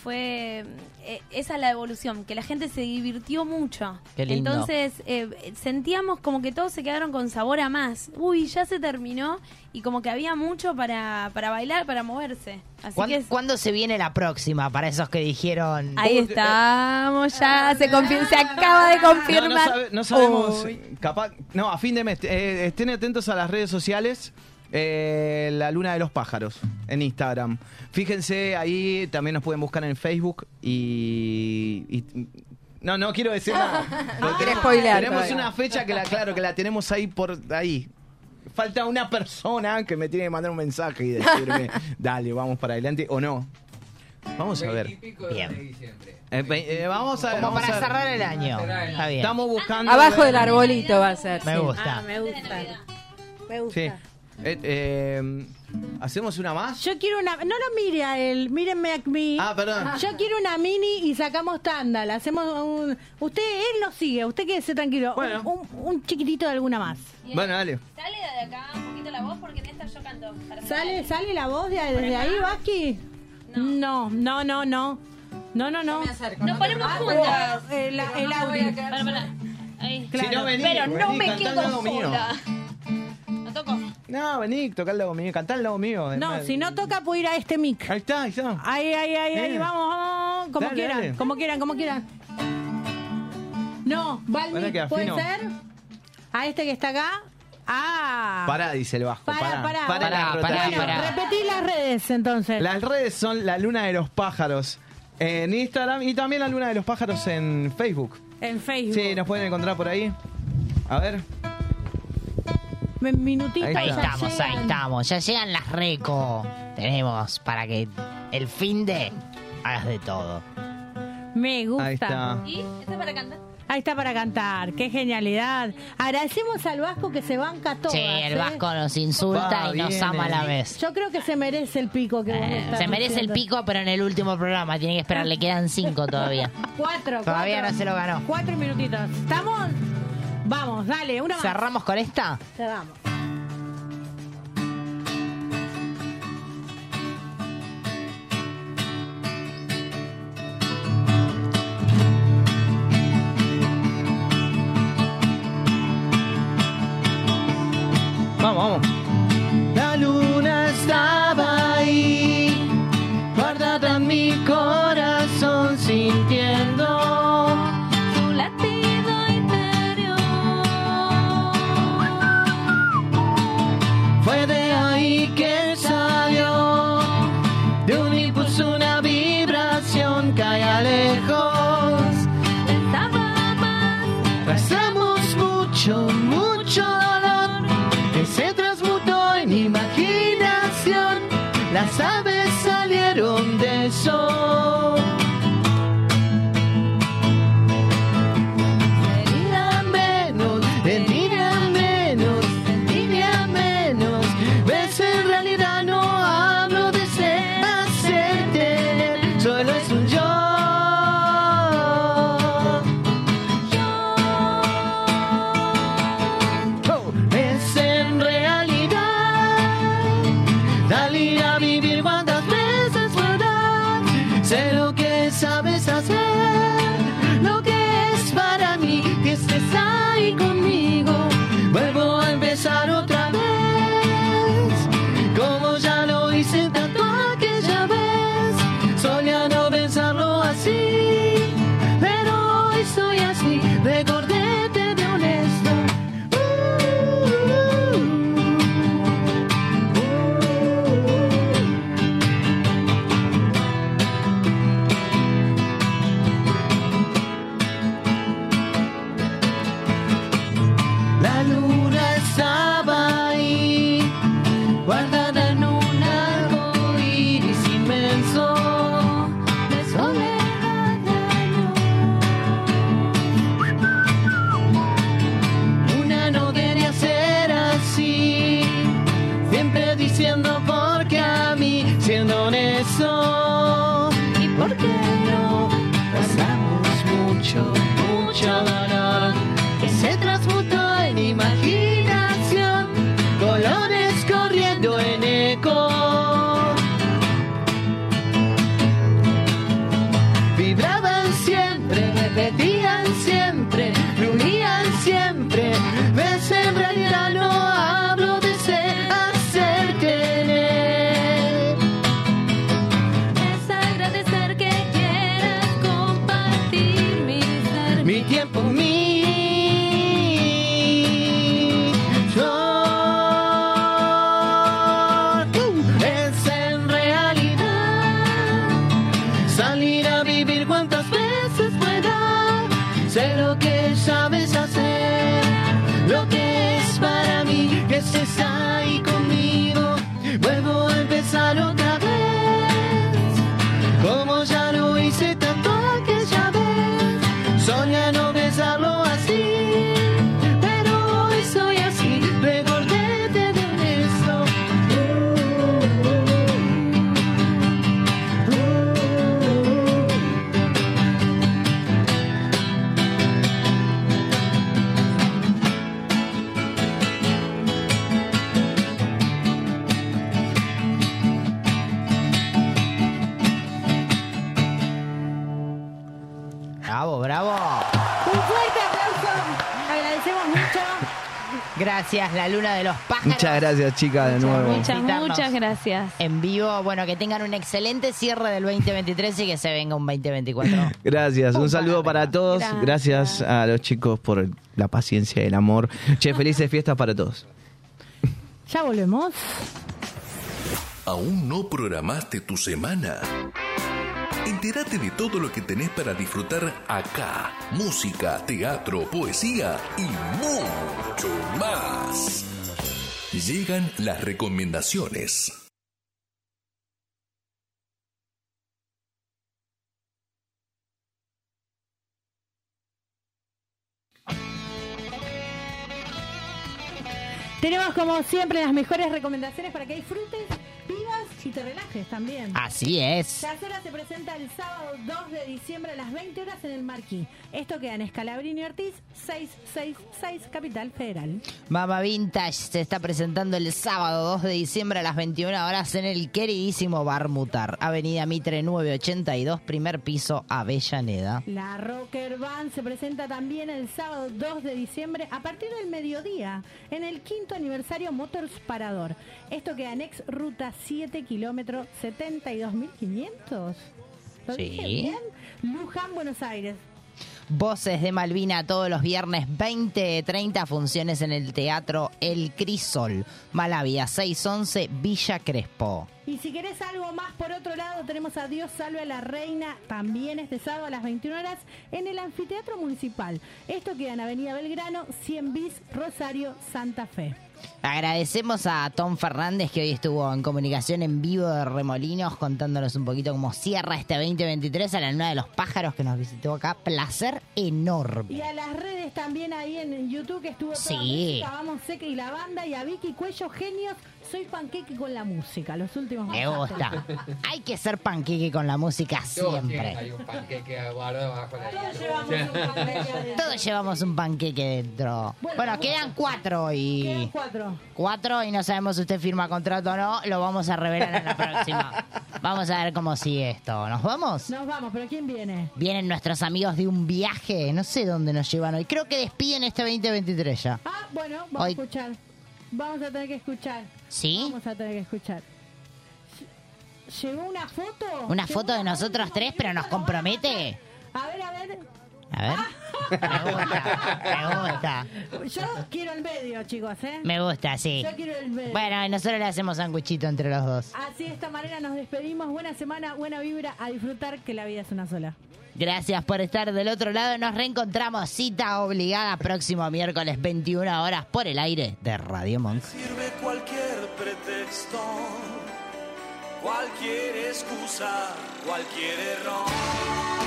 [SPEAKER 21] Fue eh, esa es la evolución, que la gente se divirtió mucho.
[SPEAKER 3] Qué lindo.
[SPEAKER 21] Entonces eh, sentíamos como que todos se quedaron con sabor a más. Uy, ya se terminó y como que había mucho para, para bailar, para moverse. Así
[SPEAKER 3] ¿Cuán-
[SPEAKER 21] que
[SPEAKER 3] ¿Cuándo se viene la próxima para esos que dijeron?
[SPEAKER 21] ahí estamos, ya se, se acaba de
[SPEAKER 18] No, no,
[SPEAKER 21] confirmar.
[SPEAKER 18] sabe- no sabemos.
[SPEAKER 21] Uy.
[SPEAKER 18] Capaz. No, a fin de mes. eh, estén atentos a las redes sociales. Eh, la luna de los pájaros en Instagram. Fíjense ahí, también nos pueden buscar en Facebook y. y- no, no quiero decir nada.
[SPEAKER 19] No quiere spoilear
[SPEAKER 18] Tenemos
[SPEAKER 19] todavía.
[SPEAKER 18] una fecha que la, claro, que la tenemos ahí por ahí. Falta una persona que me tiene que mandar un mensaje y decirme, dale, vamos para adelante o no. Vamos a ver.
[SPEAKER 3] Bien.
[SPEAKER 18] Eh, eh, vamos a
[SPEAKER 3] Como
[SPEAKER 18] vamos
[SPEAKER 3] para
[SPEAKER 18] a ver.
[SPEAKER 3] cerrar el año. Está bien.
[SPEAKER 18] Estamos buscando.
[SPEAKER 19] Abajo del arbolito va a ser.
[SPEAKER 3] Me
[SPEAKER 19] sí.
[SPEAKER 3] gusta.
[SPEAKER 2] Ah, me gusta. Me gusta.
[SPEAKER 18] Sí. Eh, eh, ¿Hacemos una más?
[SPEAKER 2] Yo quiero una. No lo mire a él, mírenme a mí.
[SPEAKER 18] Ah, perdón.
[SPEAKER 2] Yo quiero una mini y sacamos tanda. La hacemos un. Usted, él lo sigue, usted quédese tranquilo.
[SPEAKER 18] Bueno.
[SPEAKER 2] Un, un chiquitito de alguna más.
[SPEAKER 18] Bueno, dale.
[SPEAKER 21] Sale de acá un poquito la voz porque en esta yo canto.
[SPEAKER 2] ¿Sale, sale la voz de, desde ahí, Vaki? No, no, no, no. No, no, no.
[SPEAKER 21] Nos ponemos juntas.
[SPEAKER 2] El, el audio.
[SPEAKER 21] Para, para. Ahí.
[SPEAKER 18] Si no, vení,
[SPEAKER 21] Pero no
[SPEAKER 18] vení,
[SPEAKER 21] me quedo sola. ¿No toco?
[SPEAKER 18] No, vení, toca al lado mío, cantá al lado mío.
[SPEAKER 2] No, si no toca, puedo ir a este mic.
[SPEAKER 18] Ahí está, ahí está.
[SPEAKER 2] Ahí, ahí, ahí, ahí, vamos, vamos. Como
[SPEAKER 18] Dale,
[SPEAKER 2] quieran,
[SPEAKER 18] dale.
[SPEAKER 2] como quieran, como quieran. No, va al
[SPEAKER 18] Bueno,
[SPEAKER 2] mic, ¿puede
[SPEAKER 18] afino.
[SPEAKER 2] ser? A este que está acá. Ah.
[SPEAKER 18] Pará, dice el bajo.
[SPEAKER 2] Pará,
[SPEAKER 18] Pará,
[SPEAKER 2] pará.
[SPEAKER 18] Pará
[SPEAKER 3] pará.
[SPEAKER 2] Repetí las redes entonces.
[SPEAKER 18] Las redes son la luna de los pájaros en Instagram y también la luna de los pájaros en Facebook.
[SPEAKER 2] En Facebook.
[SPEAKER 18] Sí, nos pueden encontrar por ahí. A ver.
[SPEAKER 2] Minutitos.
[SPEAKER 18] Ahí
[SPEAKER 3] estamos, ahí estamos. Ya llegan las reco. Tenemos para que el fin de hagas de todo.
[SPEAKER 2] Me gusta.
[SPEAKER 18] Ahí está.
[SPEAKER 21] ¿Y? ¿Esta es para cantar?
[SPEAKER 2] Ahí está para cantar. Qué genialidad. Agradecemos al Vasco que se banca todo.
[SPEAKER 3] Sí, el Vasco nos insulta
[SPEAKER 18] Va,
[SPEAKER 3] y nos
[SPEAKER 18] viene.
[SPEAKER 3] ama a la vez.
[SPEAKER 2] Yo creo que se merece el pico que
[SPEAKER 3] Eh, se merece el pico, pero en el último programa. Tiene que esperar, le quedan cinco todavía.
[SPEAKER 2] Cuatro.
[SPEAKER 3] Todavía
[SPEAKER 2] cuatro.
[SPEAKER 3] no se lo ganó.
[SPEAKER 2] Cuatro minutitos. ¿Estamos? Vamos, dale, una más.
[SPEAKER 3] ¿Cerramos con esta?
[SPEAKER 2] Cerramos.
[SPEAKER 18] Vamos, vamos. La luna estaba
[SPEAKER 3] Gracias, la luna de los pájaros.
[SPEAKER 18] Muchas gracias, chicas, de nuevo.
[SPEAKER 21] Muchas, muchas gracias.
[SPEAKER 3] En vivo, bueno, que tengan un excelente cierre del 2023 y que se venga un 2024.
[SPEAKER 18] Gracias, un saludo para todos.
[SPEAKER 21] Gracias.
[SPEAKER 18] Gracias a los chicos por la paciencia y el amor. Che, felices fiestas para todos.
[SPEAKER 2] Ya volvemos.
[SPEAKER 5] ¿Aún no programaste tu semana? Entérate de todo lo que tenés para disfrutar acá. Música, teatro, poesía y mucho más. Llegan las recomendaciones.
[SPEAKER 2] Tenemos como siempre las mejores recomendaciones para que disfrutes, y te relajes también.
[SPEAKER 3] Así es.
[SPEAKER 2] La Zora se presenta el sábado 2 de diciembre a las 20 horas en el Marquí. Esto queda en Escalabrini Ortiz, 666, Capital Federal.
[SPEAKER 3] Mama Vintage se está presentando el sábado 2 de diciembre a las 21 horas en el queridísimo Bar Mutar, Avenida Mitre 982, primer piso, Avellaneda.
[SPEAKER 2] La Rocker Band se presenta también el sábado 2 de diciembre a partir del mediodía en el quinto aniversario Motors Parador. Esto queda en ex ruta 7 kilómetros 72.500. ¿Lo
[SPEAKER 3] Sí.
[SPEAKER 2] dije bien? Luján, Buenos Aires.
[SPEAKER 3] Voces de Malvina todos los viernes 20-30 funciones en el Teatro El Crisol, Malavia 611, Villa Crespo.
[SPEAKER 2] Y si querés algo más, por otro lado, tenemos a Dios Salve a la Reina, también este sábado a las 21 horas, en el Anfiteatro Municipal. Esto queda en Avenida Belgrano, 100 bis, Rosario, Santa Fe.
[SPEAKER 3] Agradecemos a Tom Fernández que hoy estuvo en comunicación en vivo de Remolinos contándonos un poquito cómo cierra este 2023 a la luna de los pájaros que nos visitó acá. Placer enorme.
[SPEAKER 2] Y a las redes también ahí en YouTube que estuvo toda
[SPEAKER 3] Sí.
[SPEAKER 2] música, Vamos Seca y la banda, y a Vicky Cuello, genios, soy panqueque con la música, los últimos
[SPEAKER 3] Me gusta. Hay que ser panqueque con la música siempre.
[SPEAKER 20] un panqueque guardado bajo la
[SPEAKER 2] Todos llevamos un panqueque adentro.
[SPEAKER 3] Todos llevamos un panqueque dentro. Bueno, quedan cuatro
[SPEAKER 2] Quedan
[SPEAKER 3] y...
[SPEAKER 2] cuatro.
[SPEAKER 3] Cuatro y no sabemos si usted firma contrato o no. Lo vamos a revelar en la próxima. Vamos a ver cómo sigue esto. ¿Nos vamos?
[SPEAKER 2] Nos vamos, pero ¿quién viene?
[SPEAKER 3] Vienen nuestros amigos de un viaje. No sé dónde nos llevan hoy. Creo que despiden este 2023 ya.
[SPEAKER 2] Ah, bueno, vamos
[SPEAKER 3] Hoy-
[SPEAKER 2] a escuchar. Vamos a tener que escuchar.
[SPEAKER 3] ¿Sí?
[SPEAKER 2] Vamos a tener que escuchar. ¿Llegó una foto?
[SPEAKER 3] Una
[SPEAKER 2] ¿Llegó
[SPEAKER 3] foto de
[SPEAKER 2] una
[SPEAKER 3] nosotros tres, pero nos compromete.
[SPEAKER 2] A ver, a ver.
[SPEAKER 3] A ver. Me gusta, me gusta.
[SPEAKER 2] Yo quiero el medio, chicos, ¿eh?
[SPEAKER 3] Me gusta, sí.
[SPEAKER 2] Yo quiero el medio.
[SPEAKER 3] Bueno, y nosotros le hacemos sanguichito entre los dos.
[SPEAKER 2] Así de esta manera nos despedimos. Buena semana, buena vibra. A disfrutar que la vida es una sola.
[SPEAKER 3] Gracias por estar del otro lado. Nos reencontramos. Cita obligada próximo miércoles 21 horas por el aire de Radio Monk.
[SPEAKER 17] Sirve cualquier pretexto, cualquier excusa, cualquier error.